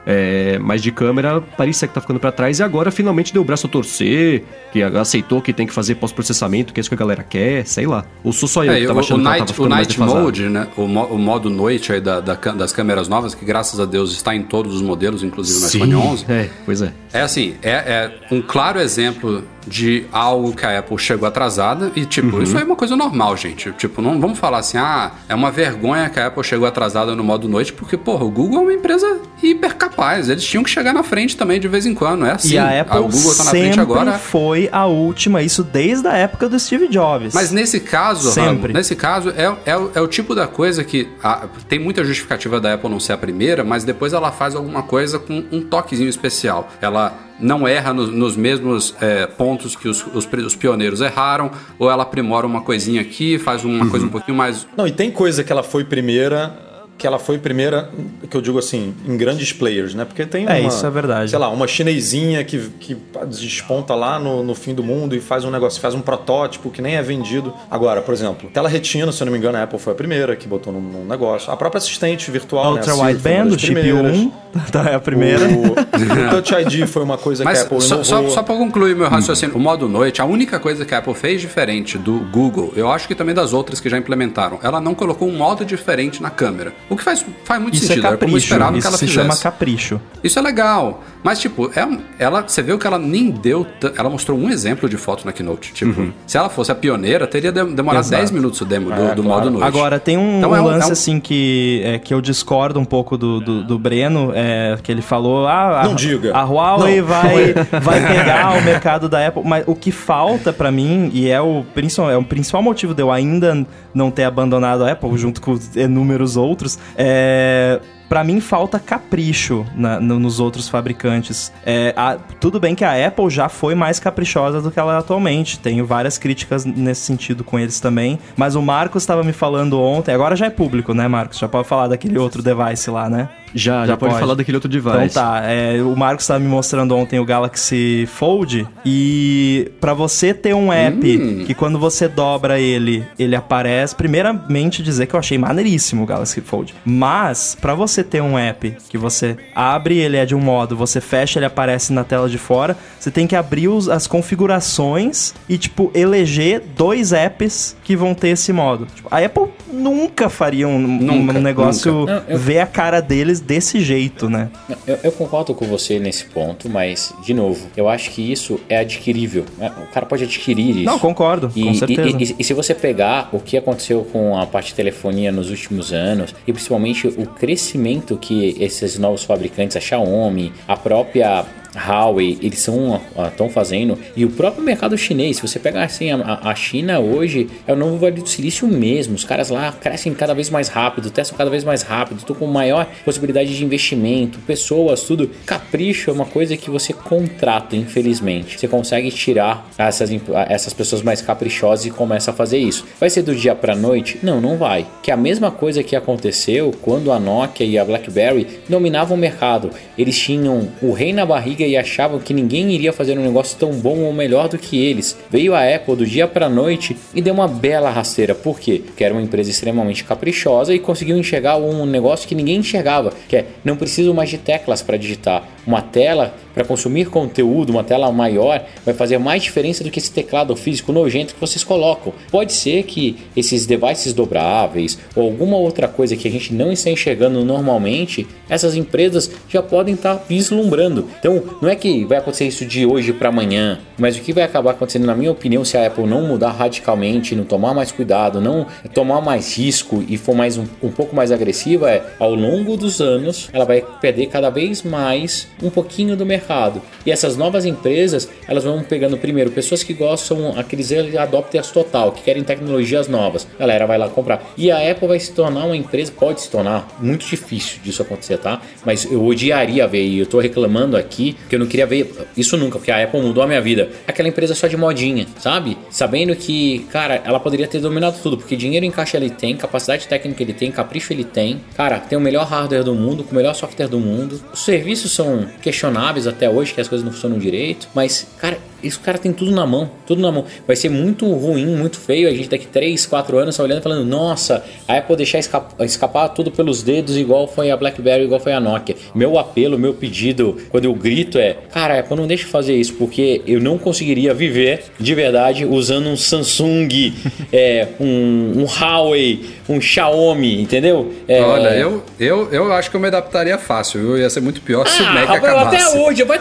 É, mas de câmera, parecia que tá ficando pra trás e agora finalmente deu o braço a torcer, que aceitou que tem que fazer pós-processamento, que é isso que a galera quer, sei lá. Ou sou só eu É, que o, tava o achando que Night, o night. Mode, né? O, mo- o modo noite aí da- da das câmeras novas, que graças a Deus está em todos os modelos, inclusive no iPhone 11. É, pois é. É assim, é, é um claro exemplo de algo que a Apple chegou atrasada e, tipo, isso aí é uma coisa normal, gente. Tipo, não vamos falar assim, ah, é uma vergonha que a Apple chegou atrasada no modo noite, porque, porra, o Google é uma empresa hiper capaz. Eles tinham que chegar na frente também de vez em quando, é assim. e a Apple Ah, o Google tá na frente agora. foi a última, isso desde a época do Steve Jobs. Mas nesse caso, Sempre. Rambo, nesse caso, é, é, o- é o tipo da coisa que ah, tem muita justificativa da Apple não ser a primeira, mas depois ela faz alguma coisa com um toquezinho especial. Ela não erra no- nos mesmos é, pontos que os, os, os pioneiros erraram, ou ela aprimora uma coisinha aqui, faz uma Uhum. coisa um pouquinho mais. Não, e tem coisa que ela foi primeira, que ela foi primeira, que eu digo assim, em grandes players, né? Porque tem uma, É, isso é verdade. Sei lá, uma chinesinha que, que desponta lá no, no fim do mundo e faz um negócio, faz um protótipo que nem é vendido. Agora, por exemplo, tela retina, se eu não me engano, a Apple foi a primeira que botou num, num negócio. A própria assistente virtual, né? a Ultra uma Wideband, o chip primeiras. 1, tá, é a primeira. O, o Touch ID foi uma coisa que a Mas Apple só, só, inovou. só pra concluir meu raciocínio, o modo noite, a única coisa que a Apple fez diferente do Google, eu acho que também das outras que já implementaram, ela não colocou um modo diferente na câmera. O que faz, faz muito Isso é sentido, era como capricho, esperava que isso ela se fizesse. chama capricho. Isso é legal. Mas, tipo, é ela, você viu que ela nem deu. Ela mostrou um exemplo de foto na Keynote. Tipo, se ela fosse a pioneira, teria de- demorado Exato. 10 minutos o demo do, É, do claro. modo noite. Agora, tem um, Então um é um- lance é um- assim que, é, que eu discordo um pouco do, do, do Breno, é, que ele falou, ah, a, Não diga. a Huawei Não. vai, vai pegar o mercado da Apple, mas o que falta pra mim, e é o, principal, é o principal motivo de eu ainda não ter abandonado a Apple, junto com inúmeros outros, é... Pra mim falta capricho na- no- nos outros fabricantes. É, a- tudo bem que a Apple já foi mais caprichosa do que ela é atualmente. Tenho várias críticas nesse sentido com eles também. Mas o Marcos estava me falando ontem. Agora já é público, né, Marcos? Já pode falar daquele outro device lá, né? Já, já, Já pode, pode. falar daquele outro device. Então tá, é, o Marcos estava me mostrando ontem o Galaxy Fold e pra você ter um app que quando você dobra ele, ele aparece, primeiramente dizer que eu achei maneiríssimo o Galaxy Fold. Mas pra você ter um app que você abre, ele é de um modo, você fecha, ele aparece na tela de fora, você tem que abrir os- as configurações e tipo eleger dois apps que vão ter esse modo. Tipo, a Apple nunca faria um, um Nunca, negócio nunca. Não, eu- ver a cara deles desse jeito, né? Eu, eu concordo com você nesse ponto, mas, de novo, eu acho que isso é adquirível. né? O cara pode adquirir isso. Não, concordo, E, com certeza. e- e- e se você pegar o que aconteceu com a parte de telefonia nos últimos anos, e principalmente o crescimento que esses novos fabricantes, a Xiaomi, a própria Huawei, eles estão fazendo, e o próprio mercado chinês, se você pegar assim, a, a China hoje é o novo Vale do Silício mesmo, os caras lá crescem cada vez mais rápido, testam cada vez mais rápido, estão com maior possibilidade de investimento, pessoas, tudo. Capricho é uma coisa que você contrata, infelizmente. Você consegue tirar essas, essas pessoas mais caprichosas e começa a fazer isso. Vai ser do dia pra noite? Não, não vai. Que é a mesma coisa que aconteceu quando a Nokia e a BlackBerry dominavam o mercado. Eles tinham o rei na barriga e achavam que ninguém iria fazer um negócio tão bom ou melhor do que eles. Veio a Apple do dia pra noite e deu uma bela rasteira. Por quê? Porque era uma empresa extremamente caprichosa e conseguiu enxergar um negócio que ninguém enxergava, que é não preciso mais de teclas para digitar. Uma tela para consumir conteúdo, uma tela maior, vai fazer mais diferença do que esse teclado físico nojento que vocês colocam. Pode ser que esses devices dobráveis ou alguma outra coisa que a gente não está enxergando normalmente, essas empresas já podem estar vislumbrando. Então, não é que vai acontecer isso de hoje para amanhã, mas o que vai acabar acontecendo, na minha opinião, se a Apple não mudar radicalmente, não tomar mais cuidado, não tomar mais risco e for mais um, um pouco mais agressiva, é ao longo dos anos ela vai perder cada vez mais um pouquinho do mercado. E essas novas empresas, elas vão pegando primeiro pessoas que gostam, aqueles adopters total, que querem tecnologias novas. A galera vai lá comprar. E a Apple vai se tornar uma empresa, pode se tornar, muito difícil disso acontecer, tá? Mas eu odiaria ver, e eu tô reclamando aqui, que eu não queria ver isso nunca, porque a Apple mudou a minha vida. Aquela empresa só de modinha, sabe? Sabendo que, cara, ela poderia ter dominado tudo, porque dinheiro em caixa ele tem, capacidade técnica ele tem, capricho ele tem. Cara, tem o melhor hardware do mundo, com o melhor software do mundo. Os serviços são questionáveis até hoje, que as coisas não funcionam direito, mas, cara, isso cara tem tudo na mão, tudo na mão. Vai ser muito ruim, muito feio. A gente daqui 3, 4 anos tá olhando e falando, nossa, a Apple deixar escapar, escapar tudo pelos dedos, igual foi a BlackBerry, igual foi a Nokia. Meu apelo, meu pedido, quando eu grito é, cara, a Apple não deixa fazer isso, porque eu não conseguiria viver de verdade usando um Samsung, é, um, um Huawei, um Xiaomi, entendeu? É, Olha, eu, eu, eu acho que eu me adaptaria fácil, viu? Ia ser muito pior se o ah, Mac Rafael, acabasse. até hoje, vai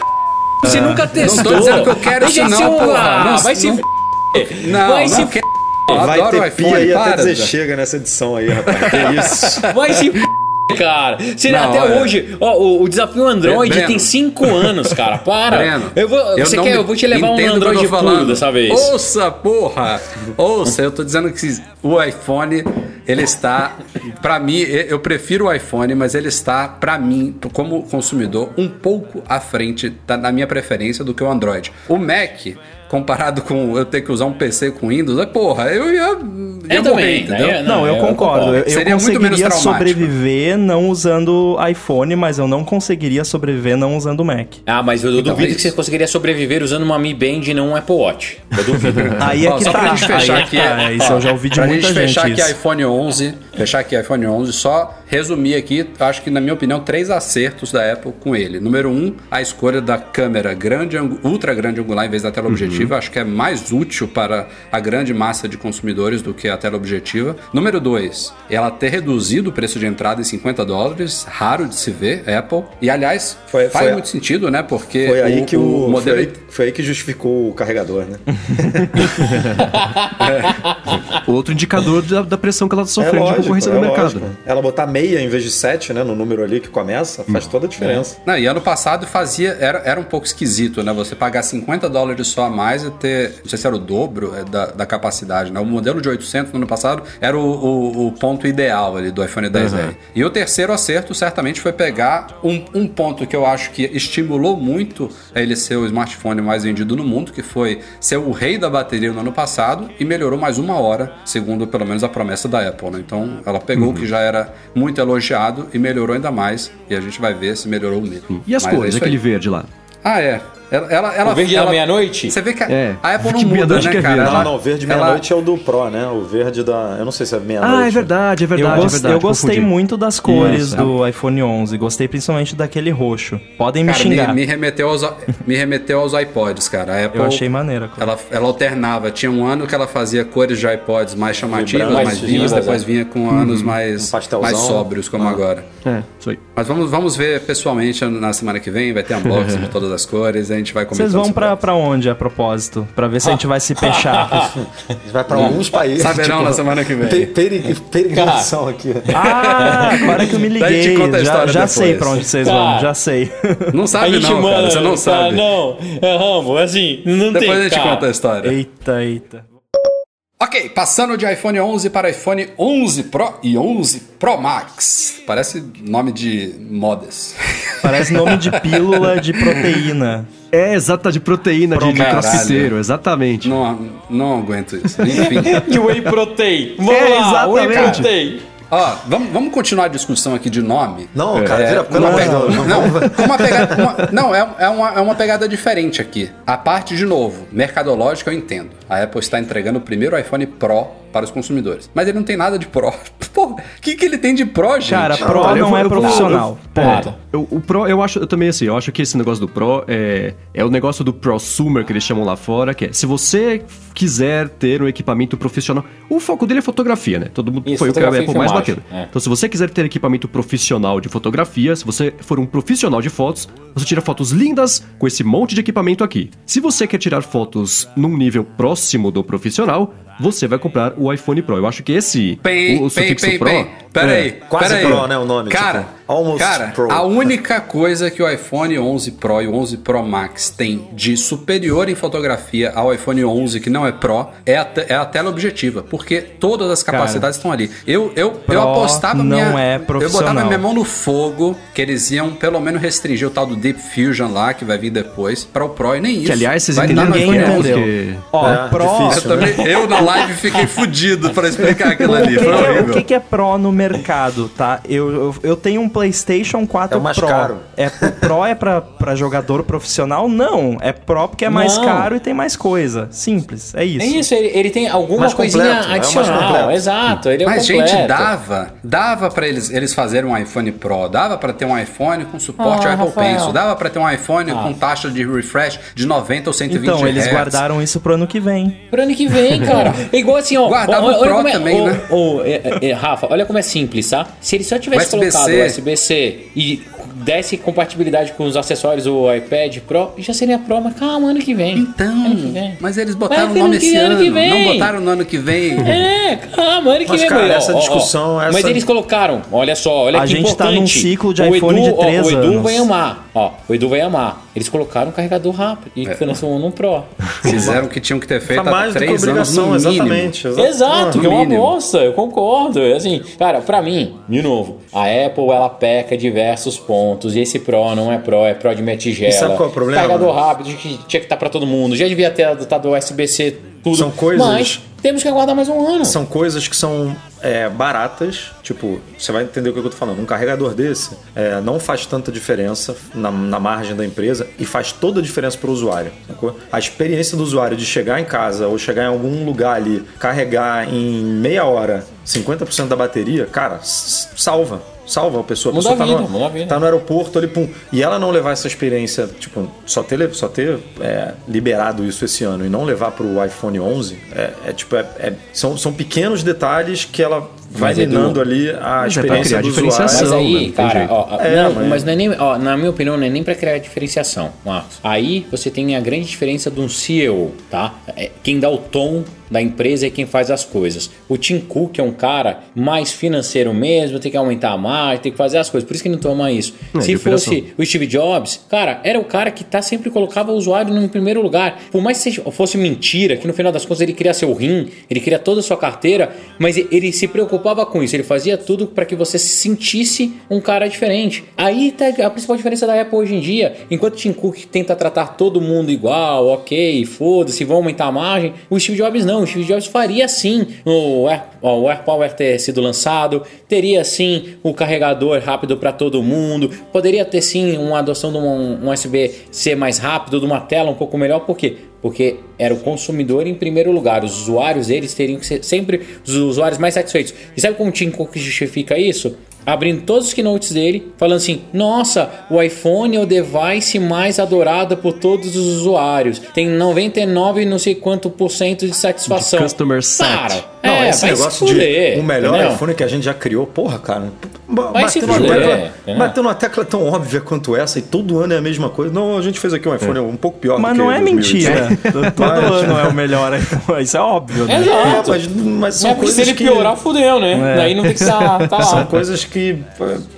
você nunca testou. tô dizendo que eu quero Deixa isso não, ser um- porra. Ah, Não- vai se não- f... Não, vai não se f... Eu Vai ter o pia iPhone, aí até dizer chega nessa edição aí, rapaz. Que isso? Vai se f... Cara, Você- Não, até olha. hoje, ó, o, o desafio Android Breno. tem 5 anos, cara. Para. Breno, eu vou, você não quer? Eu vou te levar um eu Android falando. dessa vez. Ouça, porra! Ouça, eu tô dizendo que o iPhone, ele está, pra mim, eu prefiro o iPhone, mas ele está, pra mim, como consumidor, um pouco à frente da, na minha preferência do que o Android. O Mac, comparado com eu ter que usar um PC com Windows, é, porra, eu ia, ia Eu morrer, também, entendeu? né? Não, eu eu concordo. concordo. Eu, eu Seria muito menos conseguiria traumático. sobreviver não usando iPhone, mas eu não conseguiria sobreviver não usando Mac. Ah, mas eu Então, duvido é que você conseguiria sobreviver usando uma Mi Band e não um Apple Watch. Eu duvido. Aí é Ó, que só tá. pra gente fechar é aqui, tá. Isso ó, eu já ouvi de pra muita gente gente. fechar aqui isso. iPhone 11, fechar aqui iPhone 11, só resumir aqui, acho que na minha opinião, três acertos da Apple com ele. Número um, a escolha da câmera grande, ultra grande angular em vez da tela objetiva, acho que é mais útil para a grande massa de consumidores do que a tela objetiva. Número dois, ela ter reduzido o preço de entrada em 50 dólares, raro de se ver, Apple. E aliás, Foi- faz foi- muito sentido, né? Porque Foi aí o, que o, modelo foi, aí, foi aí que justificou o carregador, né? Outro indicador da, da pressão que ela tá É sofrendo de concorrência no mercado. lógico. Ela botar meia em vez de sete, né, no número ali que começa, faz toda a diferença. Não, e ano passado fazia. Era, era um pouco esquisito, né? Você pagar 50 dólares só a mais e ter. Não sei se era o dobro é, da, da capacidade, né? O modelo de 800 no ano passado era o, o- o ponto ideal ali do iPhone 10R. E o terceiro acerto certamente foi pegar um, um ponto que eu acho que estimulou muito ele ser o smartphone mais vendido no mundo, que foi ser o rei da bateria no ano passado e melhorou mais uma hora, segundo pelo menos a promessa da Apple, né? Então ela pegou o que já era muito elogiado e melhorou ainda mais. E a gente vai ver se melhorou mesmo. E as Mas é cores, isso aquele verde lá? Ah, é. Ela, ela, ela, O verde da ela- meia-noite? Você vê que a, É. a Apple não muda, né, é cara? verde. Ela- Não, não, verde ela- meia-noite é o do Pro, né? O verde da. Eu não sei se é meia-noite. Ah, é verdade, é Eu, verdade, gos- é verdade. eu gostei confundi. muito das cores Isso. do iPhone 11. Gostei principalmente daquele roxo. Podem me Cara, xingar. me, me remeteu aos, me remeteu aos iPods, cara. A Apple, Eu achei maneira. cara. Ela, ela alternava. Tinha um ano que ela fazia cores de iPods mais chamativas, Vibrantes, mais vivas, depois é. vinha com anos mais, Um mais sóbrios, como agora. É, isso aí. Mas vamos, vamos ver pessoalmente na semana que vem. Vai ter unboxing de todas as cores. A gente vai comentar. Vocês vão pra onde a propósito? Pra ver se a gente vai se fechar. A gente vai pra alguns países. Saberão na semana que vem. Peregrinação aqui. ah, agora que eu me liguei. conta a Já, já depois. sei pra onde vocês Tá. vão, já sei. Não A sabe, não, cara. manda. Você não tá, sabe. Não, é Rambo, assim, não tem. Depois a gente cara. conta a história. eita, eita. Ok, passando de iPhone 11 para iPhone 11 Pro e 11 Pro Max. Parece nome de modas. Parece nome de pílula de proteína. É, exata de proteína de, de Caralho. crossfiteiro, exatamente. Não, não aguento isso. Enfim. De whey protein. Vamos É, lá, whey exatamente. protein. Ó, vamos, vamos continuar a discussão aqui de nome. Não, cara, É, vira, pelo amor de pega- Deus. não, uma pegada, uma- não, é, é uma, é uma pegada diferente aqui. A parte, de novo, mercadológica eu entendo. A Apple está entregando o primeiro iPhone Pro para os consumidores. Mas ele não tem nada de Pro. Pô, o que, que ele tem de Pro, gente? Cara, eu não vou- é eu profissional. É, Ponto. eu- o Pro, eu acho eu também assim, eu acho que esse negócio do Pro é, é o negócio do prosumer que eles chamam lá fora, que é se você quiser ter um equipamento profissional, o foco dele é fotografia, né? Todo mundo Isso, foi o que a Apple e mais bateu. é. Então, se você quiser ter equipamento profissional de fotografia, se você for um profissional de fotos, você tira fotos lindas com esse monte de equipamento aqui. Se você quer tirar fotos num nível próximo do profissional, você vai comprar o iPhone Pro. Eu acho que esse, Pem, o, o sufixo pem, Pro... pem. Pera é, aí, Quase pera aí. Pro, né, o nome, Cara, tipo, almost cara Pro. a única coisa que o iPhone 11 Pro e o 11 Pro Max tem de superior em fotografia ao iPhone 11 que não é Pro é a, é a tela objetiva, porque todas as capacidades estão ali. Eu, eu, eu Pro apostava não minha, é eu botava profissional. minha mão no fogo que eles iam pelo menos restringir o tal do Deep Fusion lá que vai vir depois para o Pro e nem isso. Que, aliás, vocês entenderam ninguém iPhone 11. entendeu. Ó, É, Pro. Eu, difícil. também, eu na live fiquei fudido pra explicar aquilo O ali. que, Foi é, o que que é Pro no mercado, tá? Eu, eu, eu tenho um PlayStation 4 É o mais Pro. caro. É, o Pro é pra, pra jogador profissional? Não. É Pro porque é mais Não. caro e tem mais coisa. Simples. É isso. É isso, ele, ele tem alguma Mais coisinha completo, é adicional. completo. Exato, ele é Mas, completo. gente, dava. Dava pra eles, eles fazerem um iPhone Pro. Dava pra ter um iPhone com suporte Ah, Apple Rafael. Pencil. Dava pra ter um iPhone com taxa de refresh de 90 ou 120 Então, eles Hz. guardaram isso pro ano que vem. Pro ano que vem, cara. É igual assim, ó. Guardava olha, o Pro como é, também, ô, né? ô, é, é, é, Rafa, olha como é simples, tá? Se ele só tivesse USB-C. colocado o USB-C e desse compatibilidade com os acessórios do iPad Pro, já seria Pro, mas calma, ano que vem. Então, que vem. mas eles botaram Vai o nome esse ano ano. que vem. Não botaram no ano que vem. É, calma, ano que Mas, vem, cara, ó, essa ó, ó. discussão, Mas essa- eles colocaram, olha só, olha A que gente tá importante. num ciclo de O iPhone de Edu, ó, três O Edu anos. vai amar, ó, o Edu vai amar. Eles colocaram um carregador rápido e É. transformou num Pro. Fizeram o que tinham que ter feito Tá há três anos no mínimo. exatamente. Exato, no que é uma bosta, eu concordo. É Assim, cara, pra mim, de novo, a Apple ela peca diversos pontos e esse Pro não é Pro, é Pro de minha tigela. E sabe qual é o problema? Carregador rápido, que tinha que estar pra todo mundo. Já devia ter adotado o USB-C tudo. São coisas- Mas temos que aguardar mais um ano. São coisas que são é, baratas, tipo, você vai entender o que eu tô falando. Um carregador desse é, não faz tanta diferença na, na margem da empresa e faz toda a diferença para o usuário. sacou? A experiência do usuário de chegar em casa ou chegar em algum lugar ali, carregar em meia hora 50% da bateria, cara, salva. Salva a pessoa. A Muda pessoa a tá, vida, no, a vida. tá no aeroporto ali, pum. E ela não levar essa experiência, tipo, só ter, só ter é, liberado isso esse ano e não levar pro iPhone 11, é, é tipo, é- é- são, são pequenos detalhes que ela vai Mas, Edu, minando ali a Mas é experiência criar do diferenciação. usuário. Mas né? aí, tem cara, ó, É, não, mas- mas não é nem, ó, na minha opinião, não é nem pra criar diferenciação, Marcos. Aí você tem a grande diferença de um CEO, tá? É, quem dá o tom da empresa é quem faz as coisas. O Tim Cook é um cara mais financeiro mesmo, tem que aumentar a margem, tem que fazer as coisas. Por isso que ele não toma isso. É, Se operação. fosse o Steve Jobs, cara, era o cara que tá sempre colocava o usuário no primeiro lugar. Por mais que fosse mentira, que no final das contas ele queria seu rim, ele queria toda a sua carteira, mas ele se preocupava com isso. Ele fazia tudo para que você se sentisse um cara diferente. Aí tá a principal diferença da Apple hoje em dia. Enquanto Tim Cook tenta tratar todo mundo igual, ok, foda-se, vão aumentar a margem, o Steve Jobs não. O Steve Jobs faria sim o, Air, ó, o AirPower ter sido lançado, teria sim o carregador rápido para todo mundo, poderia ter sim uma adoção de um, um USB-C mais rápido, de uma tela um pouco melhor, por quê? Porque era o consumidor em primeiro lugar, os usuários eles teriam que ser sempre os usuários mais satisfeitos. E sabe como o Tim Cook justifica isso? Abrindo todos os keynotes dele, falando assim: Nossa, o iPhone é o device mais adorado por todos os usuários. Tem 99 não sei quanto por cento de satisfação. De customer. Para. Não, é, esse vai negócio se fuder, de o melhor entendeu? iPhone que a gente já criou, porra, cara. Vai se bateu numa fuder, tecla- bateu numa tecla tão óbvia quanto essa e todo ano é a mesma coisa. Não, a gente fez aqui um iPhone um pouco pior Mas do que não é 2020. mentira. Todo Mas- ano é o melhor iPhone. Isso é óbvio, né? É, Exato. mas, mas são É se ele que... piorar, fudeu, né? É. Daí não tem que estar tá São lá. coisas que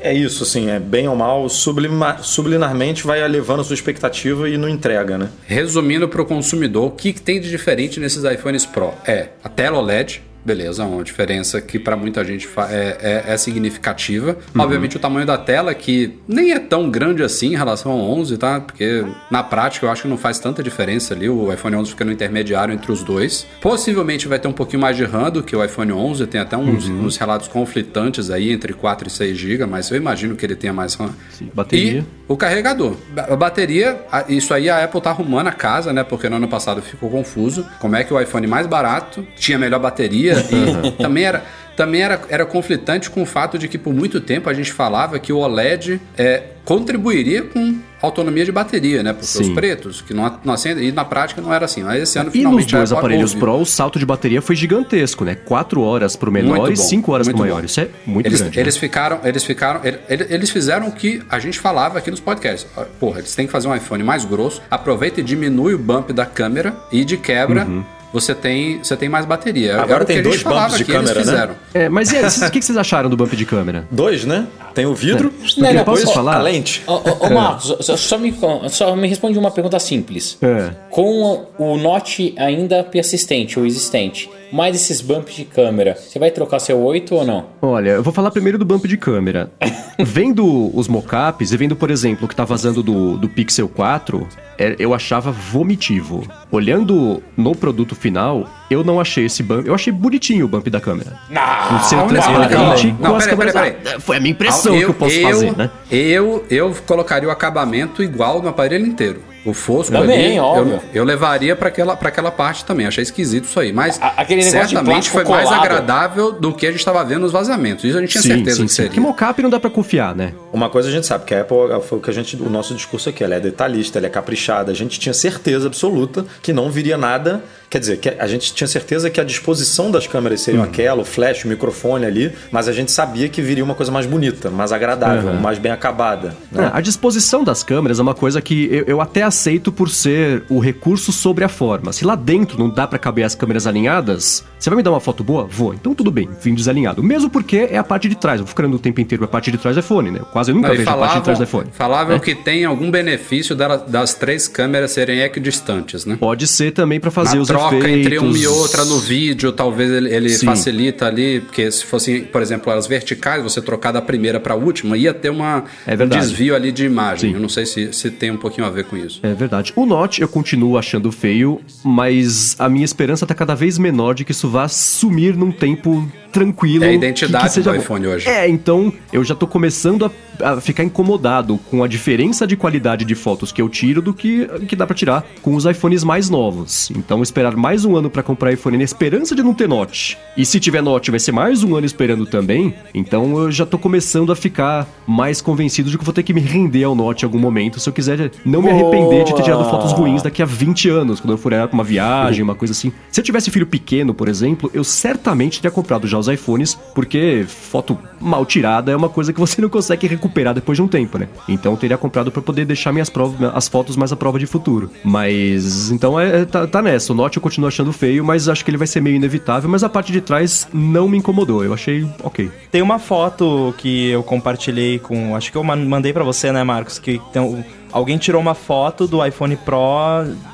é isso, assim, é bem ou mal, sublima, subliminarmente vai elevando a sua expectativa e não entrega, né? Resumindo para o consumidor, o que, que tem de diferente nesses iPhones Pro? É a tela OLED, beleza, uma diferença que para muita gente é, é- é significativa. Obviamente o tamanho da tela, que nem é tão grande assim em relação ao 11, tá? Porque na prática eu acho que não faz tanta diferença ali, o iPhone 11 fica no intermediário entre os dois. Possivelmente vai ter um pouquinho mais de RAM do que o iPhone 11, tem até uns, uns relatos conflitantes aí entre 4 e 6 GB, mas eu imagino que ele tenha mais RAM. bateria. E o carregador. A bateria, isso aí a Apple tá arrumando a casa, né? Porque no ano passado ficou confuso. Como é que o iPhone mais barato tinha melhor bateria e também era. Também era, era conflitante com o fato de que por muito tempo a gente falava que o OLED é, contribuiria com autonomia de bateria, né? Porque os Sim. pretos, que não, não acendem, e na prática não era assim. Mas esse ano E nos finalmente a dois Apple aparelhos. Pro, o salto de bateria foi gigantesco, né? 4 horas pro menor Muito e bom, 5 horas pro muito maior. bom. Isso é muito eles, grande. Eles né? ficaram, eles ficaram, ele- ele- eles fizeram o que a gente falava aqui nos podcasts. Ah, Porra, eles têm que fazer um iPhone mais grosso, aproveita e diminui o bump da câmera e de quebra Uhum. Você tem, você tem mais bateria. Agora Era o tem dois bumps de que eles câmera, né? fizeram. É, mas e aí, o que que vocês acharam do bump de câmera? Dois, né? Tem o vidro, Não, não, posso pois- falar? a lente. Ô, ô, ô, Marcos, só, só me, só me responde uma pergunta simples. É. Com o Note ainda persistente ou existente, mais esses bumps de câmera, você vai trocar seu 8 ou não? Olha, eu vou falar primeiro do bump de câmera. vendo os mockups e vendo, por exemplo, o que tá vazando do, do Pixel 4, é- eu achava vomitivo. Olhando no produto final, eu não achei esse bump. Eu achei bonitinho o bump da câmera. Não, ser não, transparente não, com as peraí, Foi a minha impressão que eu posso fazer, né? Eu, eu colocaria o acabamento igual no aparelho inteiro. O fosco Também, ali, óbvio. eu, eu levaria pra aquela, pra aquela parte também. Achei esquisito isso aí. Mas A- aquele certamente foi mais colado. agradável do que a gente estava vendo nos vazamentos. Isso a gente tinha certeza que seria. Que mockup não dá pra confiar, né? Uma coisa a gente sabe, que a Apple foi o que a gente. O nosso discurso aqui, ela é detalhista, ela é caprichada. A gente tinha certeza absoluta que não viria nada. Quer dizer, que a gente tinha certeza que a disposição das câmeras seriam aquela, o flash, o microfone ali, mas a gente sabia que viria uma coisa mais bonita, mais agradável, Uhum. mais bem acabada. né? É, a disposição das câmeras é uma coisa que eu, eu até aceito por ser o recurso sobre a forma. Se lá dentro não dá pra caber as câmeras alinhadas, você vai me dar uma foto boa? Vou. Então tudo bem, vim desalinhado. Mesmo porque é a parte de trás. Eu vou ficando o tempo inteiro a parte de trás do iPhone, né? Eu quase nunca Não, vejo a parte de trás do iPhone. falavam É. que tem algum benefício das três câmeras serem equidistantes, né? Pode ser também pra fazer Na os troca efeitos. entre uma e outra no vídeo, talvez ele, ele facilita ali, porque se fossem, por exemplo, as verticais, você trocar da primeira para a última, ia ter uma, É um desvio ali de imagem. Sim. Eu não sei se, se tem um pouquinho a ver com isso. É verdade. O Note eu continuo achando feio, mas a minha esperança tá cada vez menor de que isso vá sumir num tempo tranquilo. É a identidade do bom. iPhone hoje. É, então eu já tô começando a, a ficar incomodado com a diferença de qualidade de fotos que eu tiro do que, que dá pra tirar com os iPhones mais novos. Então esperar mais um ano pra comprar iPhone na esperança de não ter Note. E se tiver Note vai ser mais um ano esperando também. Então eu já tô começando a ficar mais convencido de que vou ter que me render ao Note em algum momento se eu quiser não me arrepender de ter tirado fotos ruins daqui a 20 anos, quando eu for pra uma viagem, uma coisa assim. Se eu tivesse filho pequeno, por exemplo, eu certamente teria comprado já os iPhones, porque foto mal tirada é uma coisa que você não consegue recuperar depois de um tempo, né? Então eu teria comprado pra poder deixar minhas provas, as fotos mais à prova de futuro. Mas então é, é- tá, tá nessa. O Note eu continuo achando feio, mas acho que ele vai ser meio inevitável. Mas a parte de trás não me incomodou. Eu achei ok. Tem uma foto que eu compartilhei com. Acho que eu man- mandei pra você, né, Marcos? Que tem um- alguém tirou uma foto do iPhone Pro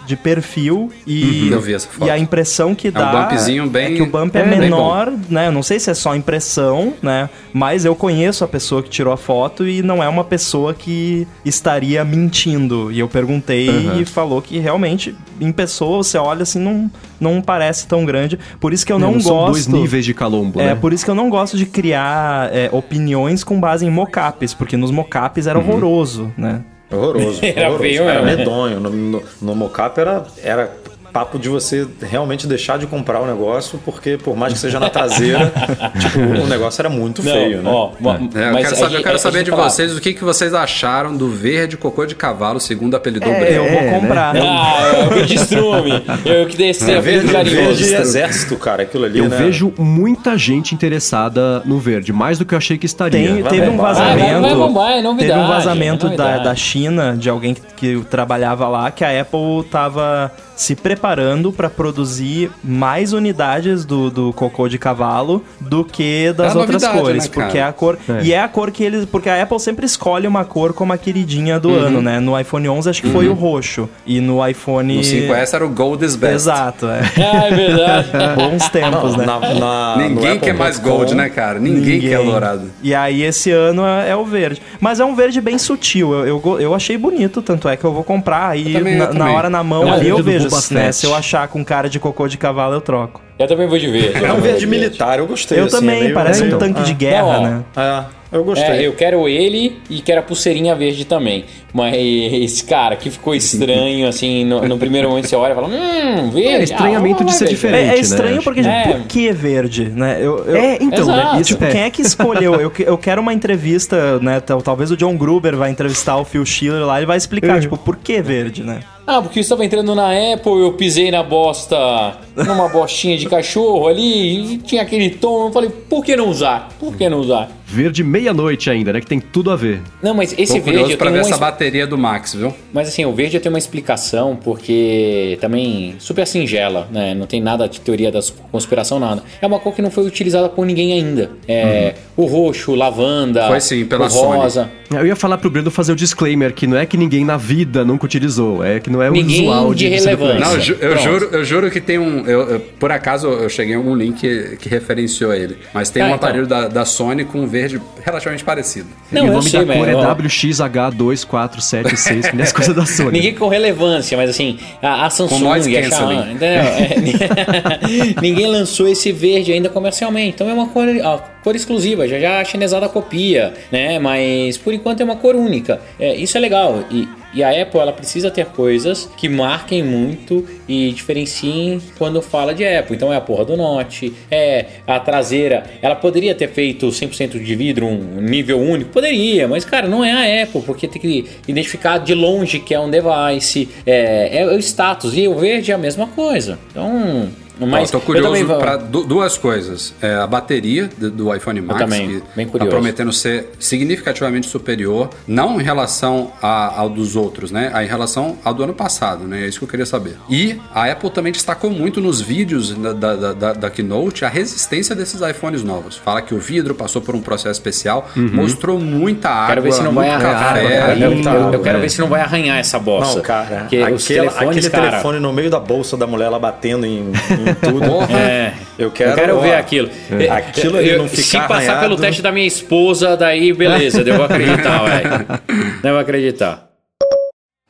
de perfil e. Uhum, eu vi essa foto. E a impressão que um dá. bumpzinho bem- É que o bump é, é, menor, né? Eu não sei se é só impressão, né? Mas eu conheço a pessoa que tirou a foto e não é uma pessoa que estaria mentindo. E eu perguntei e falou que realmente, em pessoa, você olha assim, não, não parece tão grande. Por isso que eu não, são gosto. dois níveis de calombo, É, né? por isso que eu não gosto de criar é, opiniões com base em mockups, porque nos mockups era horroroso, né? Horroroso. Era horroroso. feio Era medonho. No, no, no mockup era, era papo de você realmente deixar de comprar o negócio, porque por mais que seja na traseira, tipo, o negócio era muito feio, né? ó, É, eu mas quero saber, eu quero saber de fala- vocês o que, que vocês acharam do verde cocô de cavalo, segundo apelidou Eu Breno. vou né? comprar. Ah, é o verde estrume. Eu que descer É a verde verde, carinhoso. verde exército, cara, aquilo ali, Eu né? vejo muita gente interessada no verde, mais do que eu achei que estaria. Tem, Vai teve um vazamento. Vai, vai bombar, é novidade, teve um vazamento é da, da China, de alguém que, que trabalhava lá, que a Apple tava se preparando para produzir mais unidades do, do cocô de cavalo do que das É outras novidade, cores. né, porque é a cor. É. E é a cor que eles. Porque a Apple sempre escolhe uma cor como a queridinha Uhum. do ano, né? No iPhone 11 acho que foi o roxo. E no iPhone. No 5S era o Gold is Best. Exato, é. Ah, é verdade. Bons tempos, né? Na- na- Ninguém quer mais Gold, né, cara? Ninguém, quer dourado. E aí esse ano é, é o verde. Mas é um verde bem sutil. Eu, eu, eu achei bonito, tanto é que eu vou comprar. Aí também, na, na hora na mão É o ali eu vejo. Né. Se eu achar com cara de cocô de cavalo, eu troco. Eu também vou de verde. É um verde militar, eu gostei. eu assim, também, é parece meio- um tanque de é. guerra, Não, né? É, eu gostei. É, eu quero ele e quero a pulseirinha verde também. Mas, cara, que ficou estranho, assim, no, no primeiro momento você olha e fala, hum, verde. É, estranhamento ah, de ser diferente. É, é estranho né? porque, É. por que verde, né? Eu, eu- É, então, Exato. né? Isso Tipo, é. quem é que escolheu? Eu, eu quero uma entrevista, né? tal- Talvez o John Gruber vai entrevistar o Phil Schiller lá, ele vai explicar, tipo, por que verde, né? Ah, porque eu estava entrando na Apple, eu pisei na bosta, numa bostinha de cachorro ali, e tinha aquele tom, eu falei, por que não usar? Por que não usar? Verde meia-noite ainda, né? Que tem tudo a ver. Não, mas esse Tô verde eu pra tenho ver uma essa bateria do Max, viu? Mas assim, o verde tem uma explicação, porque também super singela, né? Não tem nada de teoria da conspiração, nada. É uma cor que não foi utilizada por ninguém ainda. É, O roxo, o lavanda, Uhum. Foi sim, pela o rosa. Eu ia falar pro Breno fazer o disclaimer que não é que ninguém na vida nunca utilizou, é que não é o Ninguém usual de de relevância. Não, eu, ju- eu juro, eu juro que tem um. eu- eu- por acaso eu cheguei em algum link que, que referenciou ele. Mas tem Ah, um então. aparelho da, da Sony com um verde relativamente parecido. Não, e o nome sei, da cor é ó, WXH2476, que nem as coisas da Sony. Ninguém com relevância, mas assim, a, a Samsung, noise a. Xiaomi? É, ninguém lançou esse verde ainda comercialmente. Então é uma cor, ó, cor exclusiva, já já a chinesada copia, né? Mas por enquanto é uma cor única. É, isso é legal. E, e a Apple ela precisa ter coisas que marquem muito e diferenciem quando fala de Apple. Então é a porra do Note, é a traseira. Ela poderia ter feito 100% de vidro, um nível único? Poderia, mas cara, não é a Apple, porque tem que identificar de longe que é um device, é, é o status. E o verde é a mesma coisa. Então. Mas Ó, tô eu curioso também vou- para duas coisas. É, a bateria do, do iPhone Max, também, que bem tá curioso. prometendo ser significativamente superior, não em relação a- ao dos outros, né? A, em relação ao do ano passado, né? É isso que eu queria saber. E a Apple também destacou muito nos vídeos da, da, da- da- Keynote a resistência desses iPhones novos. Fala que o vidro passou por um processo especial, mostrou muita água, Quero ver se não vai arranhar. Eu, eu- eu quero ver se não vai arranhar essa bosta. Não, cara, aquela- aquele cara, telefone no meio da bolsa da mulher, ela batendo em, em tudo. Porra. É, Eu quero- ver ó, aquilo. é. Aquilo ali não Se ficar passar arranhado. pelo teste da minha esposa, daí beleza, devo acreditar, velho. Devo acreditar.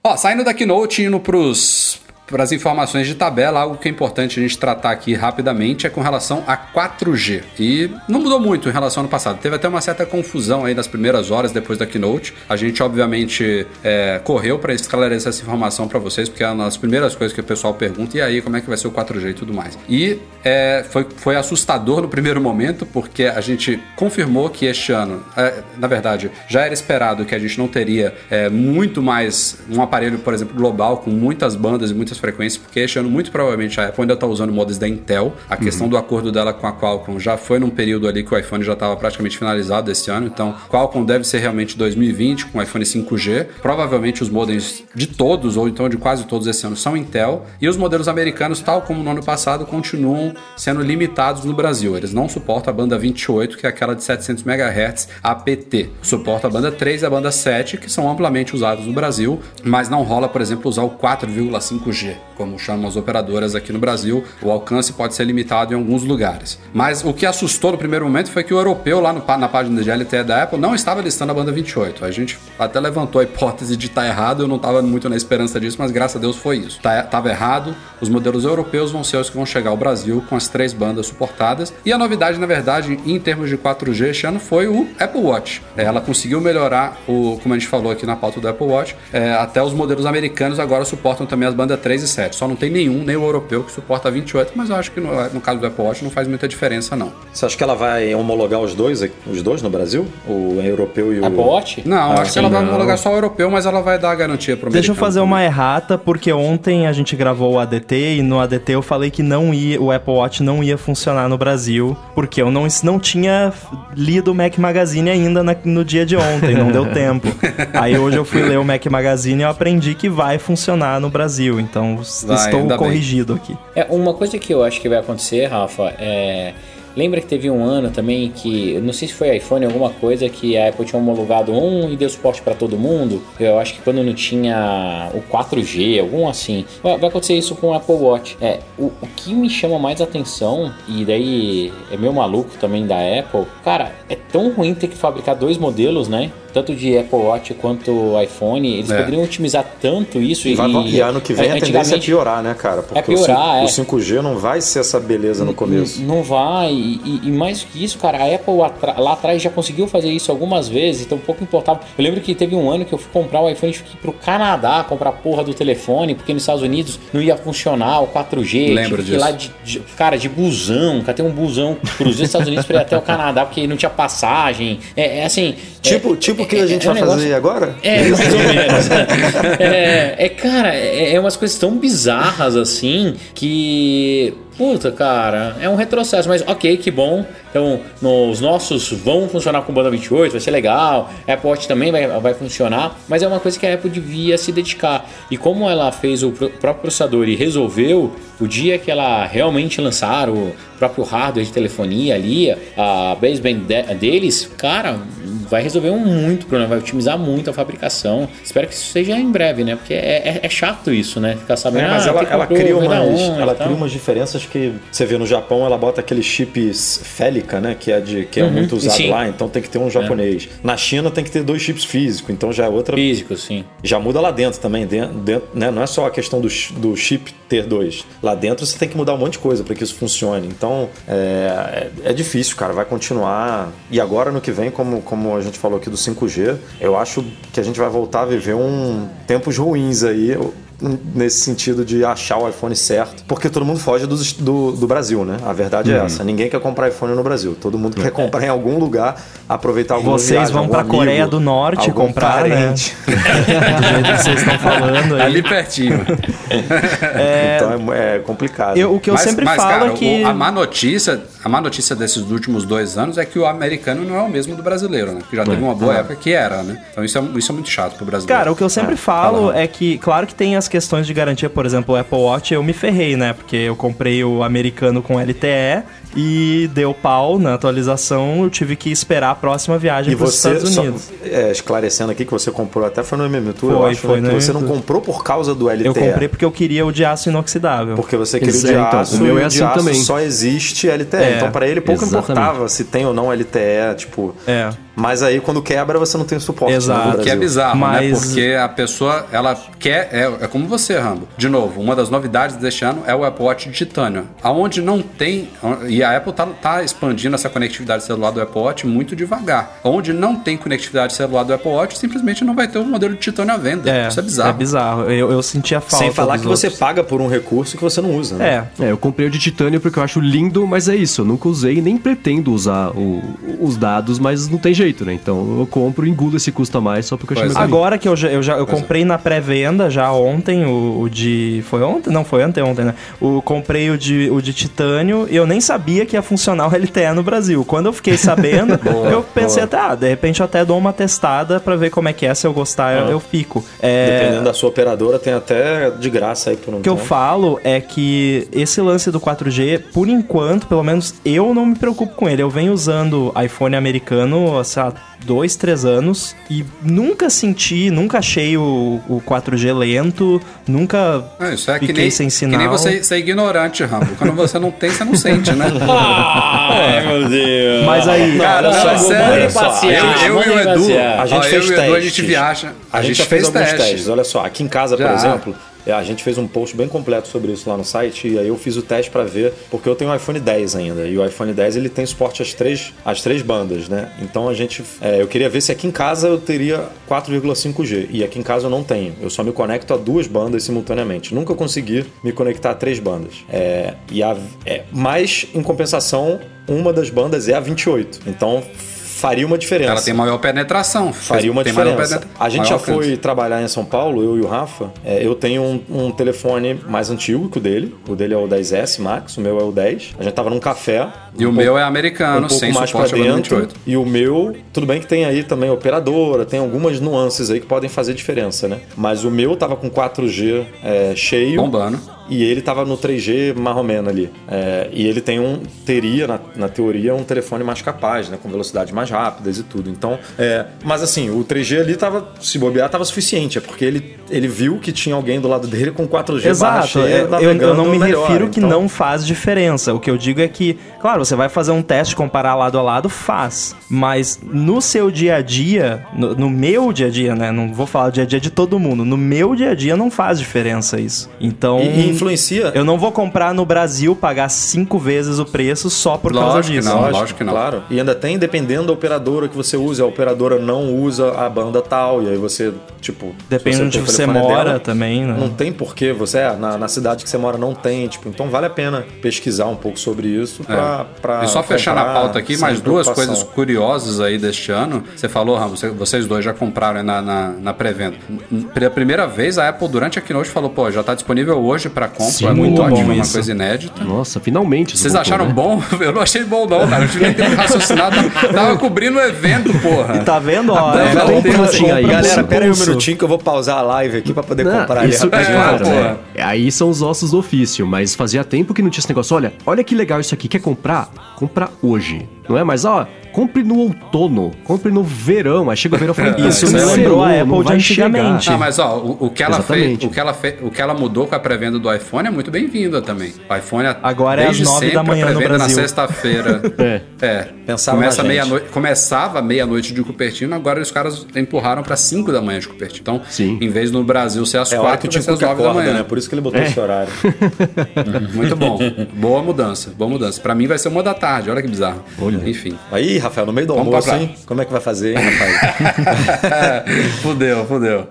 Ó, saindo da Keynote e indo pros para as informações de tabela, algo que é importante a gente tratar aqui rapidamente é com relação a 4G. E não mudou muito em relação ao ano passado. Teve até uma certa confusão aí nas primeiras horas depois da keynote. A gente, obviamente, é, correu para esclarecer essa informação para vocês, porque é uma das primeiras coisas que o pessoal pergunta: e aí, como é que vai ser o 4G e tudo mais? E é, foi, foi assustador no primeiro momento, porque a gente confirmou que este ano, é, na verdade, já era esperado que a gente não teria é, muito mais um aparelho, por exemplo, global, com muitas bandas e muitas frequências, porque este ano, muito provavelmente, a Apple ainda está usando modems da Intel. A questão do acordo dela com a Qualcomm já foi num período ali que o iPhone já estava praticamente finalizado esse ano, então Qualcomm deve ser realmente 2020 com o iPhone 5G. Provavelmente os modems de todos, ou então de quase todos esse ano, são Intel. E os modelos americanos, tal como no ano passado, continuam sendo limitados no Brasil. Eles não suportam a banda 28, que é aquela de 700 MHz APT. Suporta a banda 3 e a banda 7, que são amplamente usados no Brasil, mas não rola, por exemplo, usar o 4,5G, como chamam as operadoras aqui no Brasil. O alcance pode ser limitado em alguns lugares. Mas o que assustou no primeiro momento foi que o europeu, lá no, na página de LTE da Apple, não estava listando a banda 28. A gente até levantou a hipótese de estar tá errado, eu não estava muito na esperança disso, mas graças a Deus foi isso. Tá, tava errado, os modelos europeus vão ser os que vão chegar ao Brasil com as três bandas suportadas. E a novidade, na verdade, em termos de 4G este ano foi o Apple Watch. Ela conseguiu melhorar, o, como a gente falou aqui na pauta do Apple Watch, é, até os modelos americanos agora suportam também as bandas 3 e 7. Só não tem nenhum, nem o europeu, que suporta 28, mas eu acho que no, no caso do Apple Watch não faz muita diferença, não. Você acha que ela vai homologar os dois, os dois no Brasil? O europeu e o. Apple Watch? Não, Ah, acho que ela vai não. homologar só o europeu, mas ela vai dar a garantia pro Deixa eu fazer também. uma errata, porque ontem a gente gravou o ADT e no ADT eu falei que não ia, o Apple Watch não ia funcionar no Brasil, porque eu não, não tinha lido o Mac Magazine ainda na- no dia de ontem, não deu tempo. Aí hoje eu fui ler o Mac Magazine e eu aprendi que vai funcionar no Brasil, então Vai, estou ainda bem. corrigido aqui. É, uma coisa que eu acho que vai acontecer, Rafa, é. Lembra que teve um ano também que, não sei se foi iPhone alguma coisa, que a Apple tinha homologado um e deu suporte para todo mundo? Eu acho que quando não tinha o 4G, algum assim. Vai acontecer isso com o Apple Watch. É, o, o que me chama mais atenção, e daí é meu maluco também da Apple, cara, é tão ruim ter que fabricar dois modelos, né? Tanto de Apple Watch quanto iPhone, eles É. poderiam otimizar tanto isso E, vai, e ano que vem a tendência é piorar, né, cara? Porque piorar, o, é. 5, o 5G não vai ser essa beleza no começo. Não vai, e, e- e mais que isso, cara, a Apple lá atrás já conseguiu fazer isso algumas vezes, então pouco importava. Eu lembro que teve um ano que eu fui comprar o iPhone e ir pro Canadá comprar a porra do telefone, porque nos Estados Unidos não ia funcionar o 4G. Lembro ir lá de, de- cara, de busão, cara, tem um busão cruzei os Estados Unidos pra ir até o Canadá, porque não tinha passagem. É, é assim, Tipo, tipo o que a gente é um vai negócio- fazer agora? É, mais ou menos. É, é, cara, é, é umas coisas tão bizarras assim que. Puta, cara, é um retrocesso, mas ok, que bom. Então, nos nossos vão funcionar com banda 28, vai ser legal. A Apple Watch também vai, vai funcionar, mas é uma coisa que a Apple devia se dedicar. E como ela fez o próprio processador e resolveu, o dia que ela realmente lançar o próprio hardware de telefonia ali, a baseband de- deles, cara, vai resolver um muito problema, vai otimizar muito a fabricação. Espero que isso seja em breve, né? Porque é, é- é chato isso, né? Ficar sabendo. É, mas ah, ela, ela cria umas, ela cria umas diferenças que você vê no Japão, ela bota aquele chips Félica, né? Que é, de, que é Uhum, muito usado sim. lá, então tem que ter um japonês. Na China tem que ter dois chips físicos, então já é outra. Físico, sim. Já muda lá dentro também, dentro, dentro, né? Não é só a questão do, do chip ter dois. Lá dentro você tem que mudar um monte de coisa para que isso funcione. Então é, é, é difícil, cara. Vai continuar. E agora no que vem, como, como a gente falou aqui do 5G, eu acho que a gente vai voltar a viver um tempos ruins aí. Nesse sentido de achar o iPhone certo, porque todo mundo foge do, do, do Brasil, né? A verdade Uhum. é essa: ninguém quer comprar iPhone no Brasil. Todo mundo quer comprar em algum lugar, aproveitar alguma Vocês viagem, vão algum pra amigo, Coreia do Norte algum comprar, né? parente. Do jeito que vocês estão falando aí. Ali pertinho. Então é, é complicado. Eu- o que eu sempre falo cara, é que. o- a má notícia, a má notícia desses últimos dois anos é que o americano não é o mesmo do brasileiro, né? Que já teve uma boa época que era, né? Então isso é, isso é muito chato pro brasileiro. Cara, o que eu sempre falo é que, claro que tem as questões de garantia, por exemplo, o Apple Watch eu me ferrei, né? Porque eu comprei o americano com LTE e deu pau na atualização, eu tive que esperar a próxima viagem E para os você, Estados só, Unidos. é, esclarecendo aqui que você comprou até foi no MM Tour, eu Foi, acho, foi né, você não comprou por causa do LTE. Eu comprei porque eu queria o de aço inoxidável. Porque você queria o Exa- de então, aço o meu e é o de assim aço também. só existe LTE. É, então pra ele pouco exatamente. importava se tem ou não LTE, tipo... É. Mas aí quando quebra você não tem suporte né, Exato. no O que é bizarro, né? Mas- Porque a pessoa, ela quer. É, é como você, Rambo. De novo, uma das novidades deste ano é o Apple Watch de titânio. Aonde não tem. E a Apple tá, tá expandindo essa conectividade celular do Apple Watch muito devagar. Onde não tem conectividade celular do Apple Watch, simplesmente não vai ter o modelo de titânio à venda. É, Isso é bizarro. É bizarro. Eu, eu sentia falta. Sem falar dos que você outros. paga por um recurso que você não usa, né? É. É, eu comprei o de titânio porque eu acho lindo, mas é isso, eu nunca usei e nem pretendo usar o- os dados, mas não tem jeito, né? Então eu compro e engulo esse custo a mais só porque eu achei é. Agora que eu já, eu, já, eu comprei na pré-venda já ontem o, o de. Foi ontem? Não, foi ontem, ontem, né? O, comprei o de, o de titânio e eu nem sabia que ia funcionar o LTE no Brasil. Quando eu fiquei sabendo, eu pensei até, ah, de repente eu até dou uma testada pra ver como é que é. Se eu gostar, eu, eu fico. É, Dependendo da sua operadora, tem até de graça aí por um o que eu tempo. falo é que esse lance do 4G, por enquanto, pelo menos eu não me preocupo com ele. Eu venho usando iPhone americano há dois, três anos e nunca senti, nunca achei o, o 4G lento, nunca É, isso é que fiquei nem, sem que sinal. nem você ser ignorante, Rambo. Quando você não tem, você não sente, né? Ai, meu Deus. Mas aí, Cara, olha não, só, é sério. só, Eu, passear, eu e o Edu. A gente ó, fez eu e o Edu, a testes. gente viaja. A, gente, já fez, alguns testes. Olha só, aqui em casa, Já. por exemplo, é, a gente fez um post bem completo sobre isso lá no site e aí eu fiz o teste pra ver, porque eu tenho um iPhone 10 ainda e o iPhone 10 ele tem suporte às três, às três bandas, né? Então a gente, é, eu queria ver se aqui em casa eu teria 4,5G e aqui em casa eu não tenho. Eu só me conecto a duas bandas simultaneamente. Nunca consegui me conectar a três bandas. É, e a, é, mas em compensação uma das bandas é a 28. Então faria uma diferença. Ela tem maior penetração. Faria uma diferença. penetra- A gente já alcance. foi trabalhar em São Paulo, eu e o Rafa. É, eu tenho um, um telefone mais antigo que o dele. O dele é o 10S Max, o meu é o 10. A gente tava num café. E um o pouco- meu é americano, um pouco sem mais pra suporte ao dentro. 28. E o meu, tudo bem que tem aí também operadora, tem algumas nuances aí que podem fazer diferença, né? Mas o meu tava com 4G é, cheio. Bombando. E ele tava no 3G marromeno ali. É, e ele tem um, teria, na, na teoria, um telefone mais capaz, né? Com velocidades mais rápidas e tudo. Então, é, mas assim, o 3G ali tava, se bobear, tava suficiente. É porque ele, ele viu que tinha alguém do lado dele com 4G barra Exato, cheia, é, eu, eu não me melhor. refiro que Então, não faz diferença. O que eu digo é que, claro, você vai fazer um teste, comparar lado a lado, faz. Mas no seu dia a dia, no, no meu dia a dia, né? Não vou falar dia a dia de todo mundo. No meu dia a dia não faz diferença isso. Então. E, e influencia. Eu não vou comprar no Brasil, pagar cinco vezes o preço só por causa Lógico que disso. não. lógico que não. Claro. E ainda tem, dependendo da operadora que você usa, a operadora não usa a banda tal, e aí você, tipo. Depende onde você mora dela, também, né? Não tem porquê, você é, na, na cidade que você mora não tem, tipo, então vale a pena pesquisar um pouco sobre isso pra. pra É. E só fechar na pauta aqui, mais duas coisas curiosas aí deste ano. Você falou, Ramos, você- vocês dois já compraram aí na, na, na pré-venda. Pela primeira vez, a Apple, durante a Keynote, falou, pô, já tá disponível hoje pra compra. Sim, é muito ótimo, bom uma isso. coisa inédita. Nossa, finalmente. Vocês acharam né? bom? Eu não achei bom, não, cara. Eu tive que ter raciocinado. Tava, cobrindo o evento, porra. Tá vendo? Ó, Tá é, vendo? compra- compra isso. Galera, pera aí um minutinho que eu vou pausar a live aqui pra poder Não, comprar isso, ali. é rapidinho. claro, pô. né? Aí são os ossos do ofício, mas fazia tempo que não tinha esse negócio. Olha, olha que legal isso aqui. Quer comprar? Compra hoje. Não é? Mas, ó, compre no outono, compre no verão. Aí chega o verão e fala, Isso "Isso me não lembrou a Apple de antigamente. Ah, mas ó, o, o que ela fez, o que ela fez, o que ela mudou com a pré-venda do iPhone é muito bem-vinda também. O iPhone Agora é às desde nove da sempre, manhã a no pré-venda Brasil. na sexta-feira. É. É. Pensava Começa na gente. meia-noite, começava meia-noite de Cupertino, agora os caras empurraram pra 5 da manhã de Cupertino. Então, Sim. em vez no Brasil ser às É a hora que 4, o vai ser Tico às 9 da manhã. né? Por isso que ele botou esse horário. Muito bom. boa mudança, boa mudança. Pra mim vai ser uma da tarde, olha que bizarro. Enfim. Aí, Rafael, no meio do Vamos almoço, hein? Como é que vai fazer, hein, Rafael? fudeu, fudeu.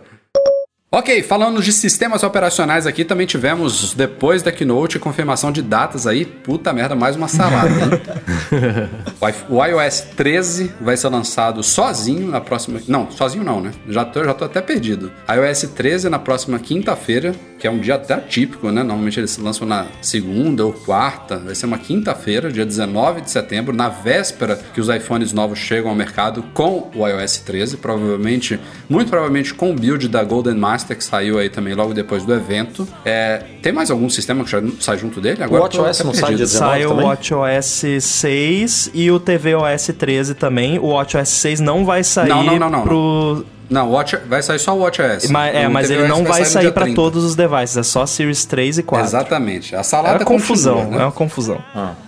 Ok, falando de sistemas operacionais aqui, também tivemos, depois da Keynote, confirmação de datas aí. Puta merda, mais uma salada, hein? o i- o iOS 13 vai ser lançado sozinho na próxima... Não, sozinho não, né? Já tô, já tô até perdido. iOS 13 na próxima quinta-feira, que é um dia até típico, né? Normalmente eles lançam na segunda ou quarta. Vai ser uma quinta-feira, dia 19 de setembro, na véspera que os iPhones novos chegam ao mercado com o iOS 13. Provavelmente, muito provavelmente com o build da Golden Master, que saiu aí também logo depois do evento. É, tem mais algum sistema que já sai junto dele? Agora tô WatchOS não sai dia 19 Sai o? WatchOS 6 e o tvOS 13 também. O WatchOS 6 não vai sair Não, não, não, não, pro... Não, Watch, vai sair só o WatchOS. Mas, é, O mas ele não vai sair dia para 30. todos os devices, é só Series 3 e 4. Exatamente. A É salada uma confusão, continua, né? é uma confusão.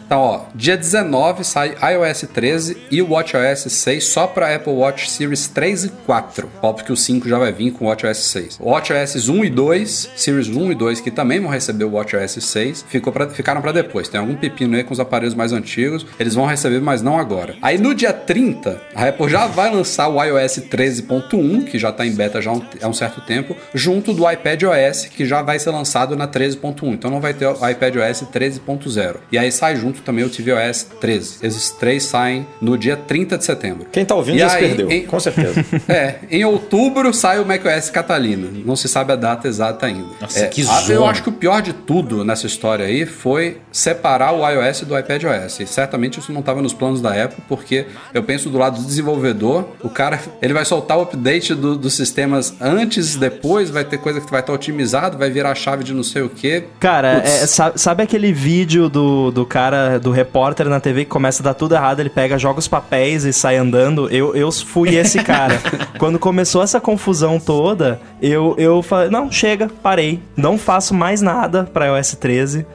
Então, ó, dia 19 sai iOS 13 e o WatchOS 6 só para Apple Watch Series 3 e 4. Óbvio que o 5 já vai vir com o WatchOS 6. O WatchOS 1 e 2, Series 1 e 2, que também vão receber o WatchOS 6, ficou pra, ficaram para depois. Tem algum pepino aí com os aparelhos mais antigos, eles vão receber, mas não agora. Aí no dia 30, a Apple já vai lançar o iOS 13.1, que já tá em beta já há um, há um certo tempo, junto do iPad OS, que já vai ser lançado na 13.1. Então não vai ter o iPad OS 13.0. E aí sai junto também o tvOS 13. Esses três saem no dia 30 de setembro. Quem tá ouvindo E já se aí, perdeu, em- com certeza. É, em outubro sai o macOS Catalina. Não se sabe a data exata ainda. Nossa, É, que a- Eu zona. acho que o pior de tudo nessa história aí foi separar o iOS do iPadOS. E certamente isso não estava nos planos da Apple, porque eu penso do lado do desenvolvedor, o cara ele vai soltar o update do- dos sistemas antes, depois, vai ter coisa que vai estar otimizado, vai virar a chave de não sei o quê. Cara, é, sabe, sabe aquele vídeo do, do cara, do repórter na TV que começa a dar tudo errado, ele pega, joga os papéis e sai andando? Eu, eu fui esse cara. Quando começou essa confusão toda, eu, eu falei, não, chega, parei. Não faço mais nada pra iOS 13.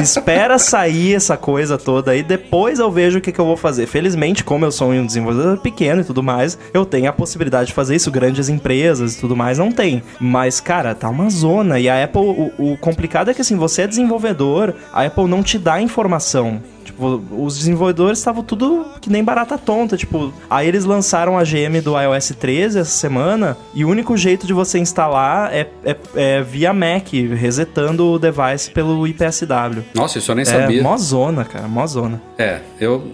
Espera sair essa coisa toda aí, depois eu vejo o que, que eu vou fazer. Felizmente, como eu sou um desenvolvedor pequeno e tudo mais, eu tenho a possibilidade de fazer isso. Grandes empresas e tudo mais não tem. Mas, cara, tá uma zona. E a Apple, o, o complicado é que assim, você é desenvolvedor, a Apple não te dá informação. Amen. Tipo, os desenvolvedores estavam tudo que nem barata tonta. Tipo, aí eles lançaram a GM do iOS 13 essa semana e o único jeito de você instalar é, é- é via Mac, resetando o device pelo IPSW. Nossa, isso eu nem É, sabia. mó zona, cara, mó zona. É, eu.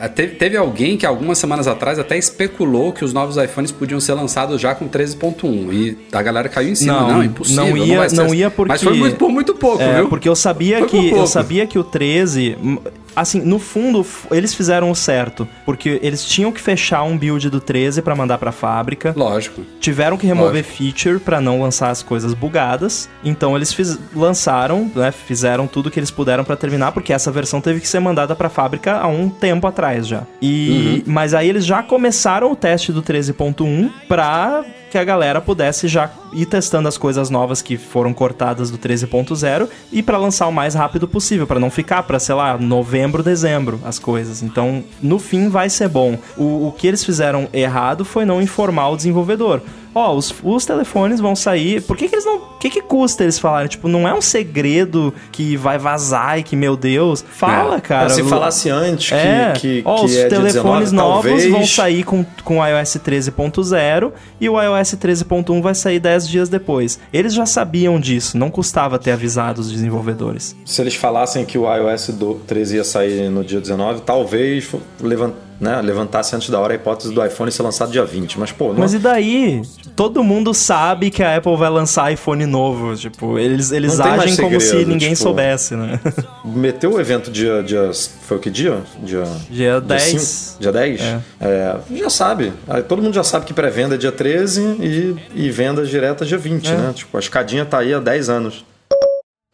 é, teve, teve alguém que algumas semanas atrás até especulou que os novos iPhones podiam ser lançados já com 13.1. E a galera caiu em cima. Não, Não, impossível. não ia- não assim. ia porque- Mas foi muito, por muito pouco, É, viu? porque eu sabia Foi que eu sabia que o 13, hum, assim, no fundo eles fizeram o certo, porque eles tinham que fechar um build do 13 pra mandar pra fábrica. Lógico. Tiveram que remover feature pra não lançar as coisas bugadas. Então eles fiz- lançaram, né, fizeram tudo que eles puderam pra terminar, porque essa versão teve que ser mandada pra fábrica há um tempo atrás já. E mas aí eles já começaram o teste do 13.1 pra que a galera pudesse já ir testando as coisas novas que foram cortadas do 13.0 e pra lançar o mais rápido possível, pra não ficar pra, sei lá, novembro, dezembro as coisas. Então, no fim vai ser bom. O, o que eles fizeram errado foi não informar o desenvolvedor. Ó, os, os telefones vão sair. Por que, que eles não. O que, que custa eles falarem? Tipo, não é um segredo que vai vazar e que, meu Deus. Fala, É. cara. se falasse antes que, é, que, ó, que os é telefones 19, novos talvez, vão sair com, com o iOS 13.0 e o iOS 13.1 vai sair 10 dias depois. Eles já sabiam disso, não custava ter avisado os desenvolvedores. Se eles falassem que o iOS do 13 ia sair no dia 19, talvez fo- levan- né, levantasse antes da hora a hipótese do iPhone ser lançado dia 20. Mas, pô, não, Mas e daí? Todo mundo sabe que a Apple vai lançar iPhone novo. Tipo, eles, eles Não agem como se segredo, ninguém tipo, soubesse, né? meteu o evento dia, dia. Foi o que dia? Dia, Dia 10. cinco? Dia 10? É. É, já sabe. Todo mundo já sabe que pré-venda é dia 13 e, e venda direta dia 20, É. né? Tipo, a escadinha tá aí há 10 anos.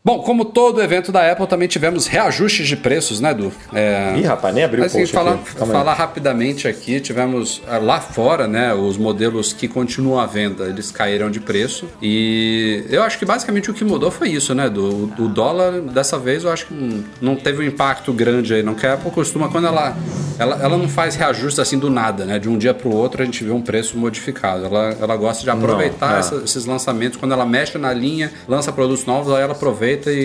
Bom, como todo evento da Apple, também tivemos reajustes de preços, né, Edu? É... Ih, rapaz, nem abriu o Assim, post falar, falar rapidamente aqui, tivemos ah, lá fora, né, os modelos que continuam à venda, eles caíram de preço. E eu acho que basicamente o que mudou foi isso, né, do o dólar dessa vez eu acho que não, não teve um impacto grande aí, não que a Apple costuma quando ela, ela ela não faz reajustes assim do nada, né, de um dia para o outro a gente vê um preço modificado. Ela, ela gosta de aproveitar Não, é. essa- esses lançamentos quando ela mexe na linha, lança produtos novos, aí ela aproveita e,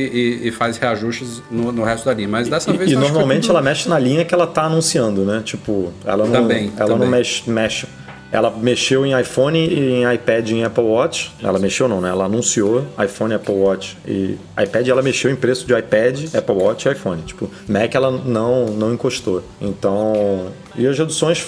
e- e faz reajustes no, no resto da linha. Mas dessa E, vez e normalmente ela mexe na linha que ela tá anunciando, né? Tipo, ela não, Também, ela também. não mexe, mexe. Ela mexeu em iPhone e em iPad em Apple Watch. Ela mexeu não, né? Ela anunciou iPhone, Apple Watch e iPad. Ela mexeu em preço de iPad, Apple Watch e iPhone. Tipo, Mac ela não não encostou. Então, e as reduções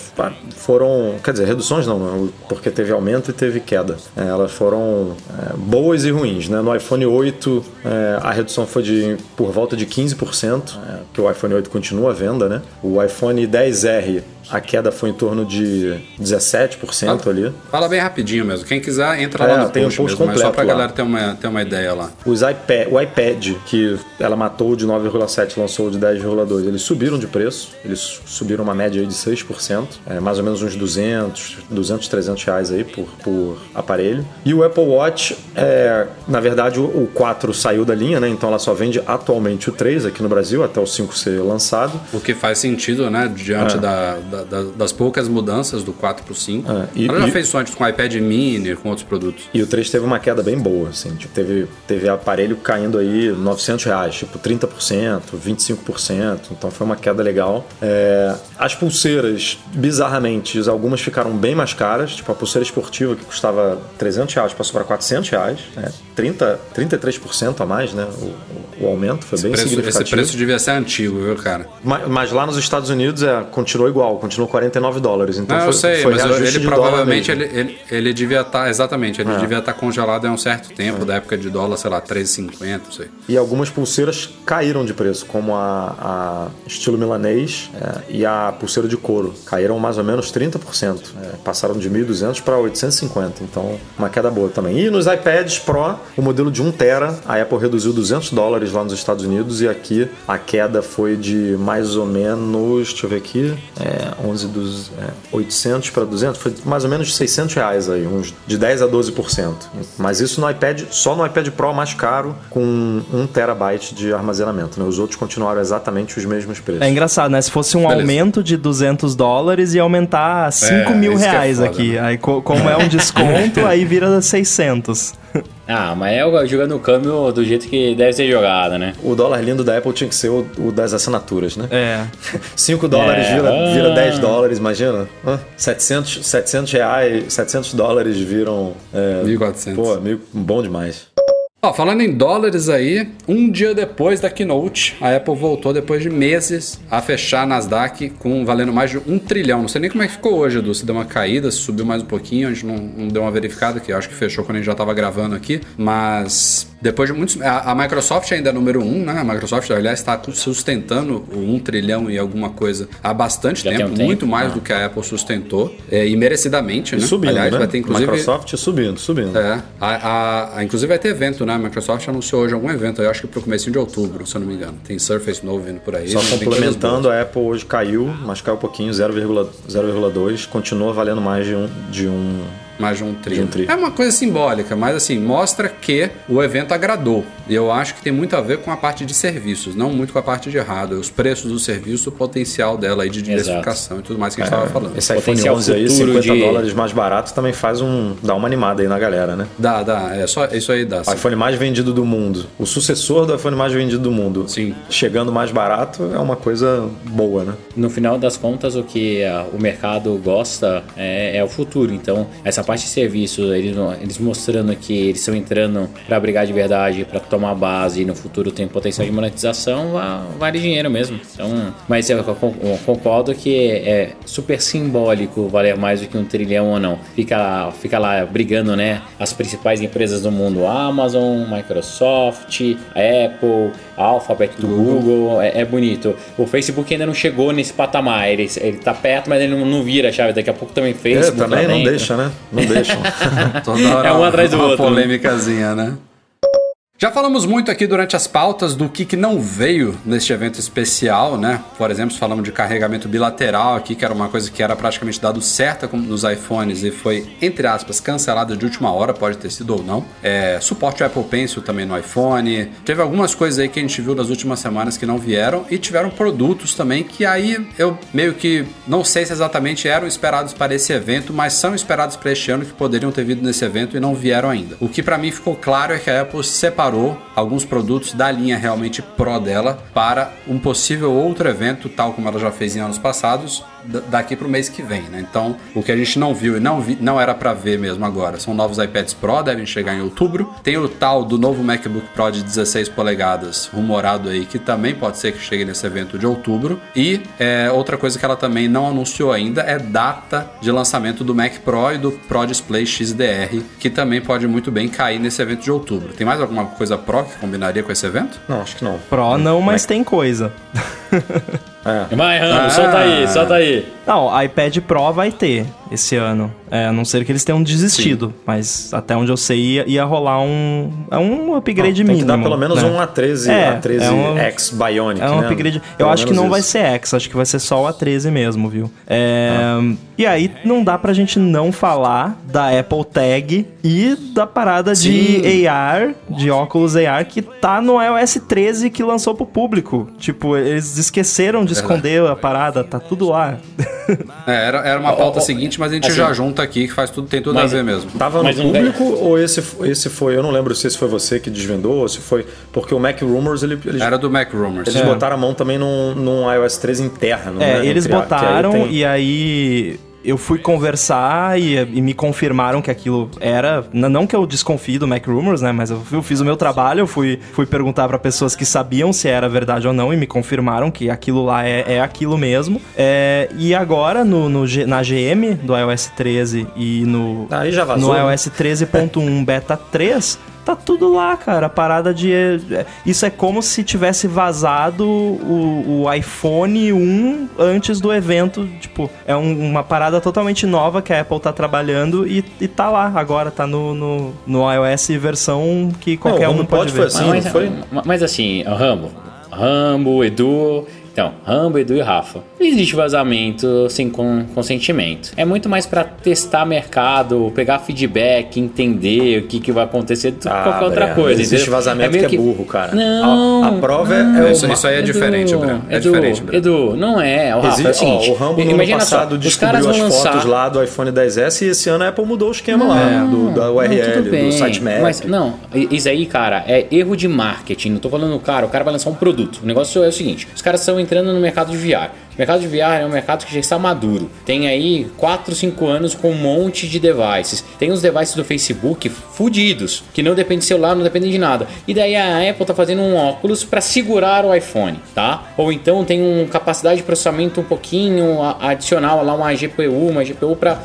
foram, quer dizer, reduções não, porque teve aumento e teve queda. É, elas foram é, boas e ruins, né? No iPhone 8 é, a redução foi de por volta de 15%, é, que o iPhone 8 continua à venda, né? O iPhone 10R a queda foi em torno de 17% ali. Fala bem rapidinho mesmo. Quem quiser, entra É, lá no tem um post, post mesmo, mas só completo pra lá. galera ter uma, ter uma ideia lá. Os iPad, o iPad, que ela matou de 9,7 lançou de 10,2, eles subiram de preço. Eles subiram uma média aí de 6%, é, mais ou menos uns 200, 200, 300 reais aí por, por aparelho. E o Apple Watch, é, na verdade, o, o 4 saiu da linha, né? Então ela só vende atualmente o 3 aqui no Brasil, até o 5 ser lançado. O que faz sentido, né? Diante É. da, da- da- das poucas mudanças do 4 pro 5. É, e- Ela já e- fez isso antes com o iPad mini, com outros produtos. E o 3 teve uma queda bem boa, assim, tipo, teve, teve aparelho caindo aí 900 reais, tipo 30%, 25%, então foi uma queda legal. É, as pulseiras, bizarramente, algumas ficaram bem mais caras, tipo a pulseira esportiva que custava 300 reais passou para 400 reais, né? 30, 33% a mais, né, o, o- o aumento foi bem Preço- significativo. esse preço devia ser antigo, viu, cara? Ma- Mas, lá nos Estados Unidos é, continuou igual, continuou 49 dólares, então Não, foi, eu sei, foi mas ele provavelmente ele, ele, ele devia estar. exatamente, ele É. devia estar congelado há um certo tempo, da época de dólar, sei lá, 13,50, não sei. E algumas pulseiras caíram de preço, como a, a estilo milanês é, e a pulseira de couro. Caíram mais ou menos 30%. é, passaram de 1.200 para 850. Então, uma queda boa também. E nos iPads Pro, o modelo de 1TB, a Apple reduziu 200 dólares lá nos Estados Unidos e aqui a queda foi de mais ou menos, deixa eu ver aqui, é, 11 dos, é, 800 para 200, foi mais ou menos 600 reais aí, uns de 10 a 12%. Mas isso no iPad, só no iPad Pro mais caro, com 1 terabyte de armazenamento. Né? Os outros continuaram exatamente os mesmos preços. É engraçado, né? Se fosse um Beleza. aumento de 200 dólares, ia aumentar 5 mil isso que é reais foda, aqui. né? Aí, co- como é um desconto, aí vira 600. Ah, mas é o- jogando o câmbio do jeito que deve ser jogado, né? O dólar lindo da Apple tinha que ser o, o das assinaturas, né? É. 5 dólares É, vira, ah. vira 10 dólares, imagina. Hã? 700, 700 reais, 700 dólares viram... É, 1.400. Pô, meio bom demais. Ó, falando em dólares aí, um dia depois da keynote, a Apple voltou depois de meses a fechar a Nasdaq com valendo mais de um trilhão. Não sei nem como é que ficou hoje, Edu. Se deu uma caída, se subiu mais um pouquinho, a gente não, não deu uma verificada aqui. Eu acho que fechou quando a gente já estava gravando aqui. Mas depois de muitos. A, a Microsoft ainda é número um, né? A Microsoft, aliás, está sustentando o um trilhão e alguma coisa há bastante Já tem tempo, um tempo. muito mais do que a Apple sustentou. é, e merecidamente, E né? subindo, aliás, né? vai ter inclusive. Microsoft subindo, subindo. É, a, a- inclusive vai ter evento, né? A Microsoft anunciou hoje algum evento, eu acho que pro comecinho de outubro, se eu não me engano. Tem Surface novo vindo por aí. Só complementando, a Apple hoje caiu, mas caiu um pouquinho, 0,- 0,2. Continua valendo mais de um, de um Mais de um tri. De um tri. É uma coisa simbólica, mas assim, mostra que o evento agradou. E eu acho que tem muito a ver com a parte de serviços, não muito com a parte de hardware. Os preços do serviço, o potencial dela aí de diversificação e tudo mais que a gente estava falando. Esse iPhone Potencial 11 aí, futuro 50 de- dólares mais barato, também faz um. dá uma animada aí na galera, né? Dá, dá. É só isso aí dá. O iPhone mais vendido do mundo. O sucessor do iPhone mais vendido do mundo. Sim. Chegando mais barato é uma coisa boa, né? No final das contas, o que o mercado gosta é, é o futuro. Então, essa parte de serviço, eles, eles mostrando que eles estão entrando para brigar de verdade, para tomar base e no futuro tem potencial de monetização, va- vale dinheiro mesmo. Então, mas eu, con- eu concordo que é super simbólico valer mais do que um trilhão ou não. Fica, fica lá brigando, né? As principais empresas do mundo: Amazon, Microsoft, Apple, Alphabet do Google. É, é bonito. O Facebook ainda não chegou nesse patamar. Ele, ele tá perto, mas ele não, não vira a chave. Daqui a pouco também É, Facebook. também lá não deixa, né? Não deixam. Toda hora É um atrás do uma outro, polêmicazinha, né? Já falamos muito aqui durante as pautas do que, que não veio neste evento especial, né? Por exemplo, falamos de carregamento bilateral aqui, que era uma coisa que era praticamente dado certa nos iPhones e foi, entre aspas, cancelada de última hora, pode ter sido ou não. É, suporte Apple Pencil também no iPhone. Teve algumas coisas aí que a gente viu nas últimas semanas que não vieram e tiveram produtos também que aí eu meio que não sei se exatamente eram esperados para esse evento, mas são esperados para este ano que poderiam ter vindo nesse evento e não vieram ainda. O que para mim ficou claro é que a Apple separou alguns produtos da linha realmente Pro dela para um possível outro evento, tal como ela já fez em anos passados, daqui para o mês que vem, né? Então, o que a gente não viu e não, vi, não era para ver mesmo agora são novos iPads Pro, devem chegar em outubro. Tem o tal do novo MacBook Pro de 16 polegadas, rumorado aí, que também pode ser que chegue nesse evento de outubro. E é, outra coisa que ela também não anunciou ainda é data de lançamento do Mac Pro e do Pro Display XDR, que também pode muito bem cair nesse evento de outubro. Tem mais alguma coisa Pro que combinaria com esse evento? não, acho que não. Pro não, mas tem coisa. É. Vai, Rambo, Ah. solta aí, solta aí. Não, iPad Pro vai ter esse ano. É, a não ser que eles tenham desistido. Mas até onde eu sei, ia, ia rolar um. É um upgrade Tem mínimo. que dar pelo menos né? um A13, É, A13 é um- X Bionic, É um né? upgrade. Eu Pelo acho que não vai isso. ser X, acho que vai ser só o A13 mesmo, viu? É, E aí não dá pra gente não falar da Apple Tag e da parada de AR, de óculos AR, que tá no iOS 13 que lançou pro público. Tipo, eles esqueceram de esconder a parada, tá tudo lá. É, era, era uma pauta seguinte, mas a gente assim, já junta aqui que faz tudo, tem tudo mas- a ver mesmo. Tava no público ou esse, esse foi? Eu não lembro se esse foi você que desvendou ou se foi. Porque o Mac Rumors, ele, eles, Era do Mac Rumors. eles botaram a mão também num, num iOS 13 interno. É, né? eles aí botaram tem- e aí eu fui conversar e, e me confirmaram que aquilo era. Não que eu desconfie do Mac Rumors, né? Mas eu, eu fiz o meu trabalho, eu fui, fui perguntar pra pessoas que sabiam se era verdade ou não e me confirmaram que aquilo lá é, é aquilo mesmo. É, e agora no, no na GM do iOS 13 e no, Aí já vazou. no né? iOS 13.1 Beta 3, tá tudo lá, cara. A parada de. é, Isso é como se tivesse vazado o, o iPhone 1 antes do evento. Tipo, é um- uma parada totalmente nova que a Apple tá trabalhando e, e tá lá agora, tá no, no, no iOS versão que qualquer Não, um pode pode ver. foi assim. mas, não foi? mas assim, Rambo, Rambo, Edu. Então, Rambo, Edu e Rafa. Não existe vazamento sem con- consentimento. É muito mais pra testar mercado, pegar feedback, entender o que, que vai acontecer do que Ah, qualquer outra Breno, coisa. Existe entendeu? vazamento meio que é burro, cara. Não. A, a prova é, é Isso- uma- isso aí é diferente, Breno. É Edu, diferente, Breno. Edu, não é. O Rafa, Existe- é o seguinte. ó, o Rambo no ano passado só, os descobriu as lançar... fotos lá do iPhone 10S e esse ano a Apple mudou o esquema lá, do, da Não, URL, bem, do sitemap. Mas, não, isso aí, cara, é erro de marketing. Não tô falando, cara, o cara vai lançar um produto. O negócio é o seguinte: os caras estão entrando no mercado de VR. O mercado de VR é um mercado que já está maduro. Tem aí 4, 5 anos com um monte de devices. Tem os devices do Facebook fudidos, que não dependem de celular, não dependem de nada. E daí a Apple tá fazendo um óculos para segurar o iPhone, tá? Ou então tem uma capacidade de processamento um pouquinho adicional lá, uma GPU, uma GPU para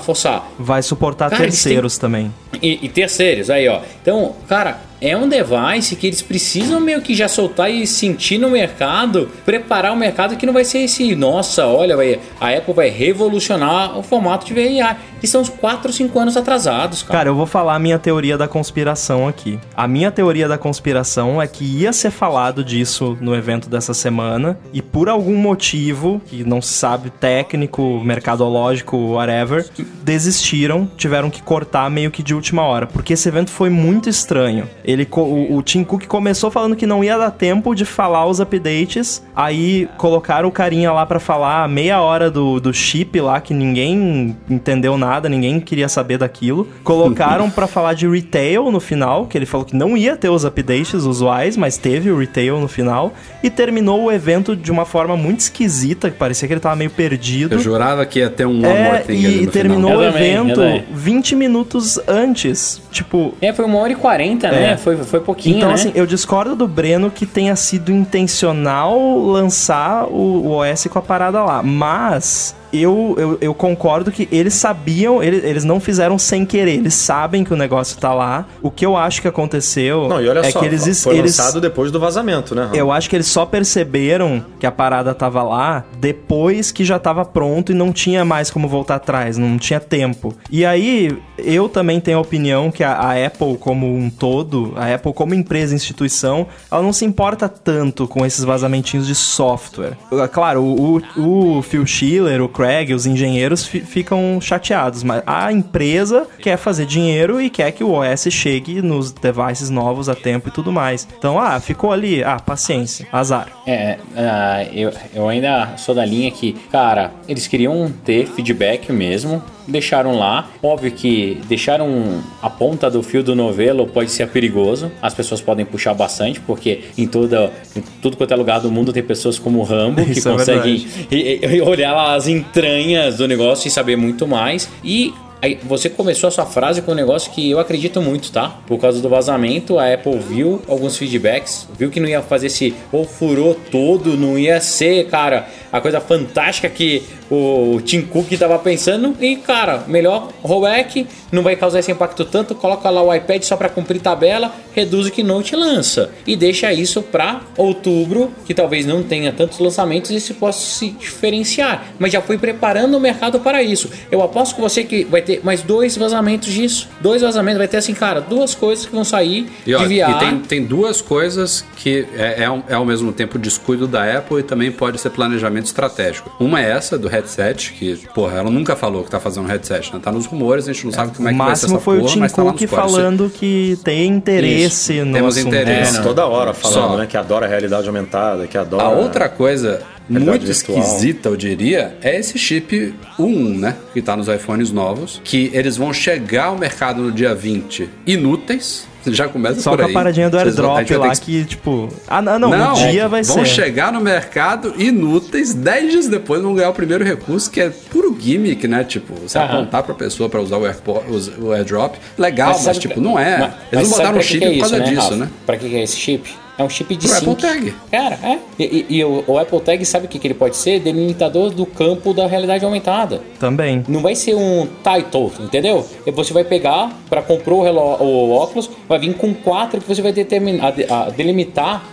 forçar. Vai suportar Cara, terceiros também. E, e terceiros, aí ó. Então, cara, é um device que eles precisam meio que já soltar e sentir no mercado, preparar o mercado que não vai ser esse, nossa, olha, a Apple vai revolucionar o formato de VRA. Eles são uns 4, 5 anos atrasados, cara. Cara, eu vou falar a minha teoria da conspiração aqui. A minha teoria da conspiração é que ia ser falado disso no evento dessa semana e por algum motivo, que não se sabe, técnico, mercadológico, whatever, desistiram, tiveram que cortar meio que de última hora, porque esse evento foi muito estranho. Ele, o, o Tim Cook começou falando que não ia dar tempo de falar os updates, aí colocaram o carinha lá pra falar meia hora do, do chip lá, que ninguém entendeu nada, ninguém queria saber daquilo. Colocaram pra falar de retail no final, que ele falou que não ia ter os updates usuais, mas teve o retail no final. E terminou o evento de uma forma muito esquisita, que parecia que ele tava meio perdido. Eu jurava que ia ter um One More É, Thing ali e no terminou final. o evento também. 20 minutos antes. Tipo, É, foi uma hora e quarenta, né? É. Foi, foi pouquinho, então, né? assim, eu discordo do Breno que tenha sido intencional lançar o, o OS com a parada lá. Mas eu, eu, eu concordo que eles sabiam, eles, eles não fizeram sem querer. Eles sabem que o negócio tá lá. O que eu acho que aconteceu Não, e olha é só, que eles. foi eles lançado depois do vazamento, né? Eu acho que eles só perceberam que a parada tava lá depois que já tava pronto e não tinha mais como voltar atrás, não tinha tempo. E aí, eu também tenho a opinião que a, a Apple como um todo, a Apple como empresa, instituição, ela não se importa tanto com esses vazamentinhos de software. Claro, o, o, o Phil Schiller, o Craig, os engenheiros fi- ficam chateados, mas a empresa quer fazer dinheiro e quer que o OS chegue nos devices novos a tempo e tudo mais. Então, ah, ficou ali, ah, paciência, azar. É, ah, eu, eu ainda sou da linha que, cara, eles queriam ter feedback mesmo, deixaram lá. Óbvio que deixaram a ponta do fio do novelo pode ser perigoso, as pessoas podem puxar bastante, porque em, toda, em tudo quanto é lugar do mundo tem pessoas como o Rambo que Isso é conseguem e- olhar lá as entranhas do negócio e saber muito mais. E Aí, você começou a sua frase com um negócio que eu acredito muito, tá? Por causa do vazamento, a Apple viu alguns feedbacks, viu que não ia fazer esse ou furou todo, não ia ser, cara, a coisa fantástica que o Tim Cook tava pensando. E, cara, melhor rollback, não vai causar esse impacto tanto, coloca lá o iPad só para cumprir tabela, reduz o Keynote e lança. E deixa isso para outubro, que talvez não tenha tantos lançamentos e se possa se diferenciar. Mas já foi preparando o mercado para isso. Eu aposto com você que vai ter mais dois vazamentos disso. Dois vazamentos, vai ter assim, cara, duas coisas que vão sair E, ó, de VR. e tem, tem duas coisas que é, é, é ao mesmo tempo descuido da Apple e também pode ser planejamento estratégico. Uma é essa, do headset, que, porra, ela nunca falou que tá fazendo um headset, né? Tá nos rumores, a gente não sabe como é o que vai ser máximo essa foi porra, o Tim mas tá lá Cook nos falando que tem interesse Isso, no temos assunto. interesse. É, toda hora falando, Só. né? Que adora a realidade aumentada, que adora. A outra coisa muito virtual. esquisita, eu diria, é esse chip U1, né? Que tá nos iPhones novos. Que eles vão chegar ao mercado no dia 20 inúteis. Já começa Só por com aí. a paradinha do vão- airdrop vai lá ter que, tipo. Ah, não, não, no dia vai vão ser. chegar no mercado inúteis, 10 dias depois vão ganhar o primeiro recurso, que é puro gimmick, né? Tipo, você Aham. apontar pra pessoa pra usar o, AirPod, o airdrop. Legal, mas, sabe tipo, pra- não é. mas- Eles mas não botaram um que chip que é por causa isso, disso, Rafa? né? Pra que que é esse chip? É um chip de Pro sync. Apple Tag. Cara, é. E, e- e o, o Apple Tag sabe o que, que ele pode ser? Delimitador do campo da realidade aumentada. Também. Não vai ser um title, entendeu? E você vai pegar para comprar o, o óculos, vai vir com quatro que você vai determinar, de- a- delimitar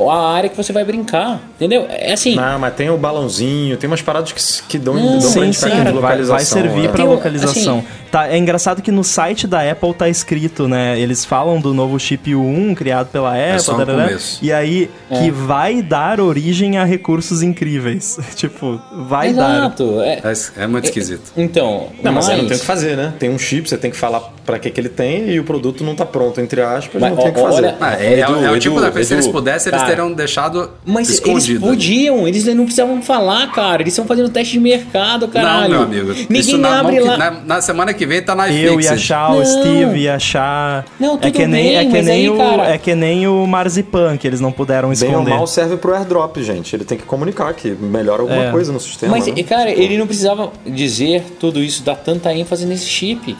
a área que você vai brincar, entendeu? É assim. Não, mas tem o balãozinho, tem umas paradas que, que dão, Não, dão pra Sim, de vai, localização. vai servir né? pra Tem localização. assim- Tá, é engraçado que no site da Apple tá escrito, né? Eles falam do novo chip U1 criado pela Apple, só no tarará, e aí É. que vai dar origem a recursos incríveis. tipo, vai dar. Exato. É, É, é muito esquisito. então. Não, mas aí não mas- tem o que fazer, né? Tem um chip, você tem que falar pra que, que ele tem e o produto não tá pronto, entre aspas, Mas, não tem o que ó, fazer. olha- Ah, é, Edu, é o tipo Edu, da coisa, se eles pudessem, eles cara. Teriam deixado Mas escondido. eles podiam, eles não precisavam falar, cara. Eles estão fazendo teste de mercado, caralho. Não, meu amigo. Ninguém Isso na, abre mão que- lá. na, na semana que vem tá na Eu ia achar, o Não. Steve ia achar. Não, é tudo que nem, bem, é que mas nem aí, o cara- É que nem o Marzipan, que eles não puderam Bem ou esconder. mal serve pro airdrop, gente. Ele tem que comunicar que melhora alguma É. coisa no sistema. Mas, né? cara, ele não precisava dizer tudo isso, dar tanta ênfase nesse chip.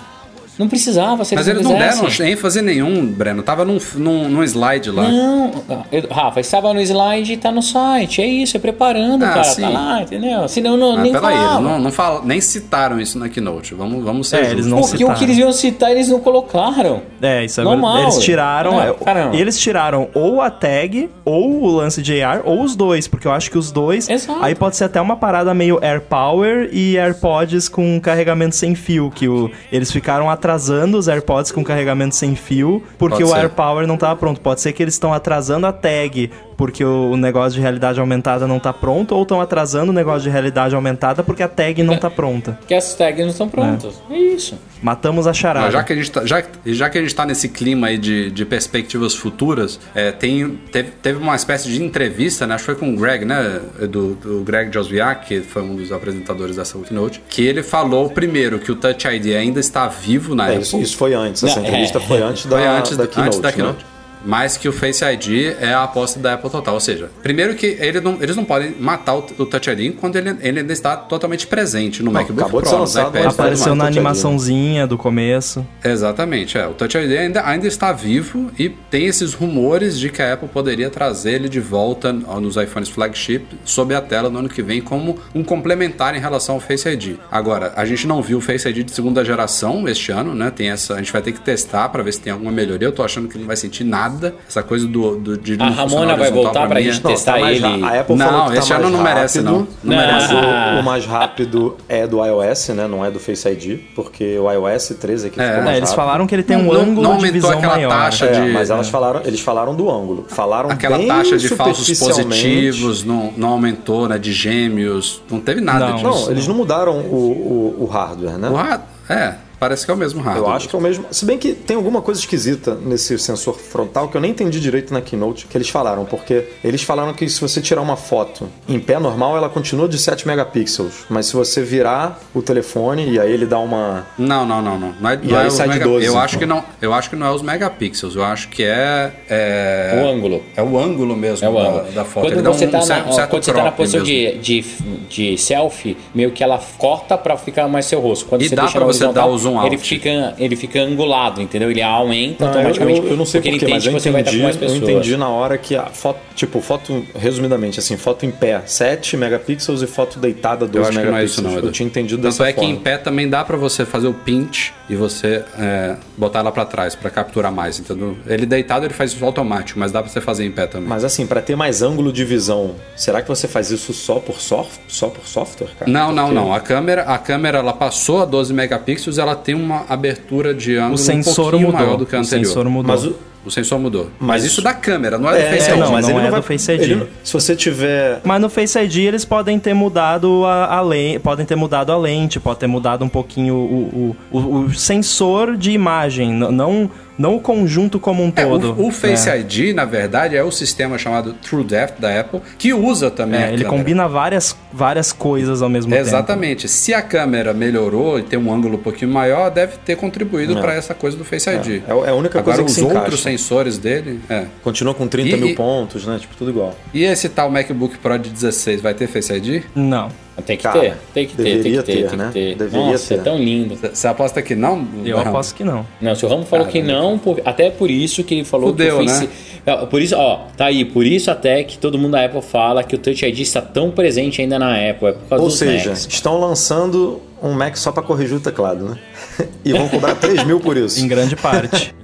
Não precisava, se Mas eles não deram ênfase nenhum, Breno. Tava num, num, num slide lá. Não, eu- Rafa, estava no slide e tá no site. É isso, é preparando, Ah, cara. sim. Tá lá, entendeu? Senão não, Ah, nem peraí, falava. não, não fala, nem citaram isso na Keynote. Vamos, vamos ser É, eles não Porque o citaram. que eles iam citar, eles não colocaram. É, isso é Normal. Eles tiraram. É, caramba. eles tiraram ou a tag, ou o lance de AR, ou os dois, porque eu acho que os dois. Exato. Aí pode ser até uma parada meio AirPower e AirPods com carregamento sem fio. Que o, eles ficaram atrasando os AirPods com carregamento sem fio, porque o. AirPower não tava pronto. Pode ser que eles estão atrasando a tag porque o, negócio de realidade aumentada não tá pronto, ou estão atrasando o negócio de realidade aumentada porque a tag não tá pronta. Porque as tags não estão prontas. É, isso. Matamos a charada. Mas já que a gente tá, já, já que a gente tá nesse clima aí de, de perspectivas futuras, é, tem, teve, teve uma espécie de entrevista, né? Acho que foi com o Greg, né? Do, do Greg Joswiak, que foi um dos apresentadores dessa Keynote, que ele falou primeiro que o Touch ID ainda está vivo na É, Apple. isso, isso foi antes, essa entrevista é. foi antes da, Foi antes da da, Keynote, antes da né? Mas que o Face ID é a aposta da Apple total. Ou seja, primeiro que ele não- eles não podem matar o, o Touch ID enquanto ele, ele ainda está totalmente presente no MacBook acabou de Pro, e tudo Apareceu na animaçãozinha do começo. Exatamente, é. O Touch ID ainda, ainda está vivo e tem esses rumores de que a Apple poderia trazer ele de volta nos iPhones flagship sob a tela no ano que vem como um complementar em relação ao Face ID. Agora, a gente não viu o Face ID de segunda geração este ano, né? Tem essa, a gente vai ter que testar para ver se tem alguma melhoria. Eu tô achando que não vai sentir nada. Essa coisa do, do de A não Ramona vai voltar pra é- gente Não, testar tá mais ele. A Apple Não, falou que tá esse ano mais não merece, rápido, não. Não Mas merece. o, o mais rápido é do iOS, né? Não é do Face ID, porque o iOS 13 aqui É. ficou É, mais eles rápido. falaram que ele tem um Não- não- ângulo não de aumentou visão aquela maior. taxa É, de- mas elas falaram, eles falaram do ângulo. Falaram Aquela bem taxa de falsos positivos não, não aumentou, né? De gêmeos, não teve nada Não. disso. Não, eles não mudaram o, o, o hardware, né? O hard- é, parece que é o mesmo hardware. Eu acho que é o mesmo. Se bem que tem alguma coisa esquisita nesse sensor frontal que eu nem entendi direito na keynote que eles falaram, porque eles falaram que se você tirar uma foto em pé normal, ela continua de 7 megapixels, mas se você virar o telefone e aí ele dá uma Não, não, não, não. não é, E não aí é os sai de 12, Eu acho então. que não. Eu acho que não é os megapixels. Eu acho que é. é O ângulo. É o ângulo mesmo É o da, ângulo. da foto. Quando Ele dá você, um tá certo- na, certo quando você tá na posição de, de, de selfie, meio que ela corta pra ficar mais seu rosto. Quando E você dá deixa pra você dar o out. Ele fica, ele fica angulado, entendeu? Ele aumenta Não, automaticamente. eu, eu não sei porque porquê, ele mas entende eu que você vai entendi, eu pessoas. entendi na hora que a foto, tipo, foto, resumidamente, assim, foto em pé, 7 megapixels e foto deitada, 12 Eu acho que não é megapixels. isso, não. eu tinha entendido Tanto dessa é que forma. em pé também dá pra você fazer o pinch e você é, botar ela pra trás pra capturar mais, entendeu? Ele deitado ele faz isso automático, mas dá pra você fazer em pé também. Mas assim, pra ter mais ângulo de visão, será que você faz isso só por, soft, só por software, cara? Não, não, Porque- não. A câmera, a câmera ela passou a 12 megapixels, ela tem uma abertura de ângulo O sensor um pouquinho mudou. maior do que a o anterior. sensor mudou. Mas o, O sensor mudou. Mas, Mas- isso da câmera, não é, do é, Face é, ID. não, mas não ele é não vai, do Face ID. ele se você tiver Mas no Face ID eles podem ter mudado a, a lente, podem ter mudado a lente, pode ter mudado um pouquinho o, o, o, o sensor de imagem, não, não o conjunto como um É, todo. o, o Face É. ID, na verdade, é o sistema chamado TrueDepth da Apple, que usa também É, ele câmera. combina várias, várias coisas ao mesmo tempo. Exatamente. Se a câmera melhorou e tem um ângulo um pouquinho maior, deve ter contribuído É. para essa coisa do Face ID. é a única Agora, coisa que os se outros encaixa. sensores dele. É. continua com 30 E- mil pontos, né? Tipo, tudo igual. E esse tal MacBook Pro de 16 vai ter Face ID? Não. Tem que Cara, ter, tem que ter, tem que ter, ter, tem né? que ter. Deveria Nossa, ter. é tão lindo. Você aposta que não? Eu Não. aposto que não. Não, se o Ramo falou que Caramba, não, por- até por isso que ele falou Fudeu, que o Face. É, Por isso, ó, tá aí, por isso até que todo mundo da Apple fala que o Touch ID está tão presente ainda na Apple, é por causa Ou dos seja, Macs. estão lançando um Mac só pra corrigir o teclado, né? e vão cobrar 3 mil por isso. Em grande parte.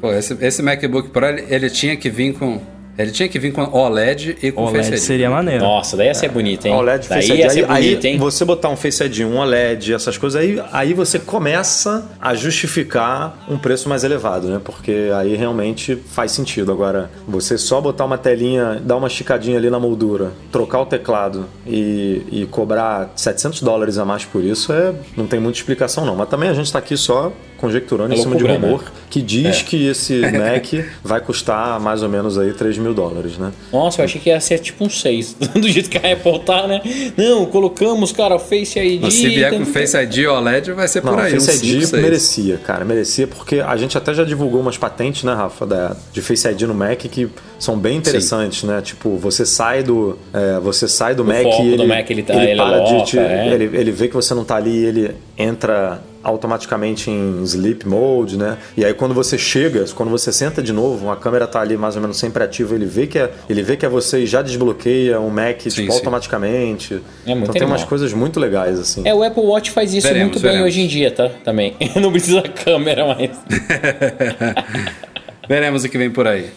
Pô, esse, esse MacBook Pro, ele, ele tinha que vir com... Ele tinha que vir com OLED e com Face OLED ID. seria maneiro. Nossa, daí ia ser bonito, hein? OLED, daí Face ID. ia ser Aí, bonito, aí hein? você botar um Face ID, um OLED, essas coisas, aí, aí você começa a justificar um preço mais elevado, né? Porque aí realmente faz sentido. Agora, você só botar uma telinha, dar uma esticadinha ali na moldura, trocar o teclado e, e cobrar 700 dólares a mais por isso, é, não tem muita explicação não. Mas também a gente tá aqui só conjecturando em cima de né? rumor que diz que esse Mac vai custar mais ou menos aí 3 mil dólares, né? Nossa, eu achei que ia ser tipo um 6. Do jeito que a Apple tá, né? Não, colocamos, cara, Face ID. Mas se vier com Face ID OLED, vai ser Não, por aí. Face uns ID 5, 6. merecia, cara, merecia, porque a gente até já divulgou umas patentes, né, Rafa, da, de Face ID no Mac que são bem interessantes, né? Tipo, você sai do, é, você sai do Mac foco e do ele, Mac, ele tá- ele ele para de te, é. ele, ele vê que você não tá ali, e ele entra automaticamente em sleep mode, né? E aí quando você chega, quando você senta de novo, a câmera tá ali mais ou menos sempre ativa, ele vê que é, ele vê que é você e já desbloqueia o Mac tipo, sim. automaticamente. É muito então tem umas coisas muito legais assim. É, o Apple Watch faz isso Veremos, muito bem veremos. hoje em dia, tá? Também. Não precisa da câmera mais. Veremos o que vem por aí.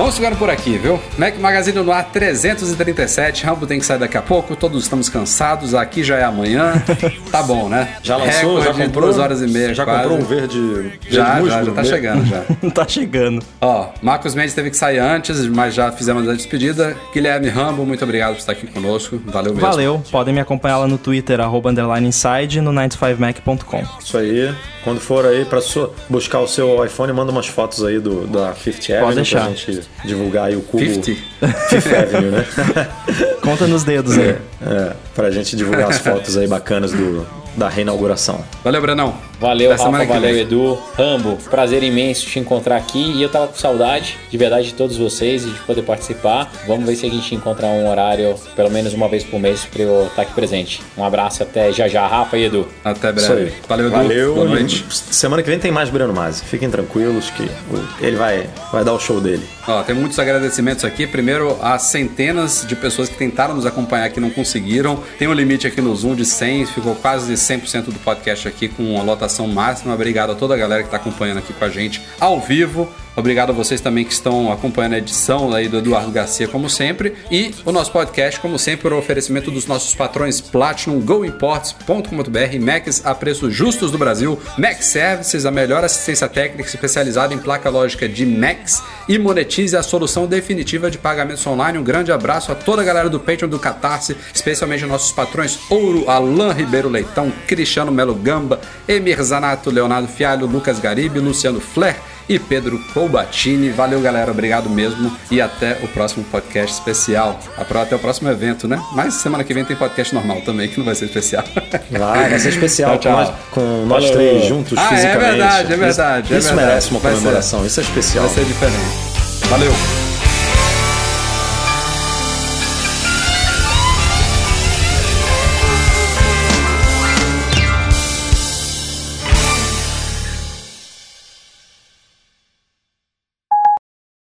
Vamos ficando por aqui, viu? Mac Magazine no ar 337. Rambo tem que sair daqui a pouco. Todos estamos cansados. Aqui já é amanhã. Tá bom, né? Já lançou, Recorde já comprou? duas horas e meia. Já quase. comprou um verde, verde Já, já, já tá Ver- chegando já. tá chegando. Ó, Marcos Mendes teve que sair antes, mas já fizemos a despedida. Guilherme Rambo, muito obrigado por estar aqui conosco. Valeu mesmo. Valeu. Podem me acompanhar lá no Twitter, arroba underline inside, no 95mac.com. Isso aí. Quando for aí pra sua, buscar o seu iPhone, manda umas fotos aí do, da Fifth Avenue deixar. pra gente divulgar aí o cubo 50? Fifth Avenue, né? Conta nos dedos aí. é, pra gente divulgar as fotos aí bacanas do, da reinauguração. Valeu, Brenão. Valeu, Até Rafa, valeu, vem. Edu. Rambo, prazer imenso te encontrar aqui. E eu tava com saudade, de verdade, de todos vocês e de poder participar. Vamos ver se a gente encontra um horário, pelo menos uma vez por mês, pra eu estar aqui presente. Um abraço, até já já, Rafa e Edu. Até breve. Valeu, Edu. Valeu. Boa noite. Semana que vem tem mais Breno Masi. Fiquem tranquilos que ele vai, vai dar o show dele. Ó, tem muitos agradecimentos aqui. Primeiro, às centenas de pessoas que tentaram nos acompanhar que não conseguiram. Tem um limite aqui no Zoom de 100, ficou quase 100% do podcast aqui com uma lotação máxima. Obrigado a toda a galera que está acompanhando aqui com a gente ao vivo. Obrigado a vocês também que estão acompanhando a edição aí do Eduardo Garcia, como sempre. E o nosso podcast, como sempre, por oferecimento dos nossos patrões Platinum, GoImports.com.br, Macs a preços justos do Brasil, Mac Services, a melhor assistência técnica especializada em placa lógica de Macs e monetize a solução definitiva de pagamentos online. Um grande abraço a toda a galera do Patreon do Catarse, especialmente nossos patrões Ouro, Alain Ribeiro Leitão, Cristiano Melo Gamba, Emir Zanato, Leonardo Fialho, Lucas Garibe, Luciano Flair e Pedro Colbatini. Valeu, galera. Obrigado mesmo. E até o próximo podcast especial. Até o próximo evento, né? Mas semana que vem tem podcast normal também, que não vai ser especial. Vai, vai ser especial Tchau, tchau. Com, nós, com nós Falou. três juntos Ah, é fisicamente. verdade, é verdade, Isso, é isso verdade. merece uma ser. comemoração. Isso é especial. vai ser diferente. Valeu.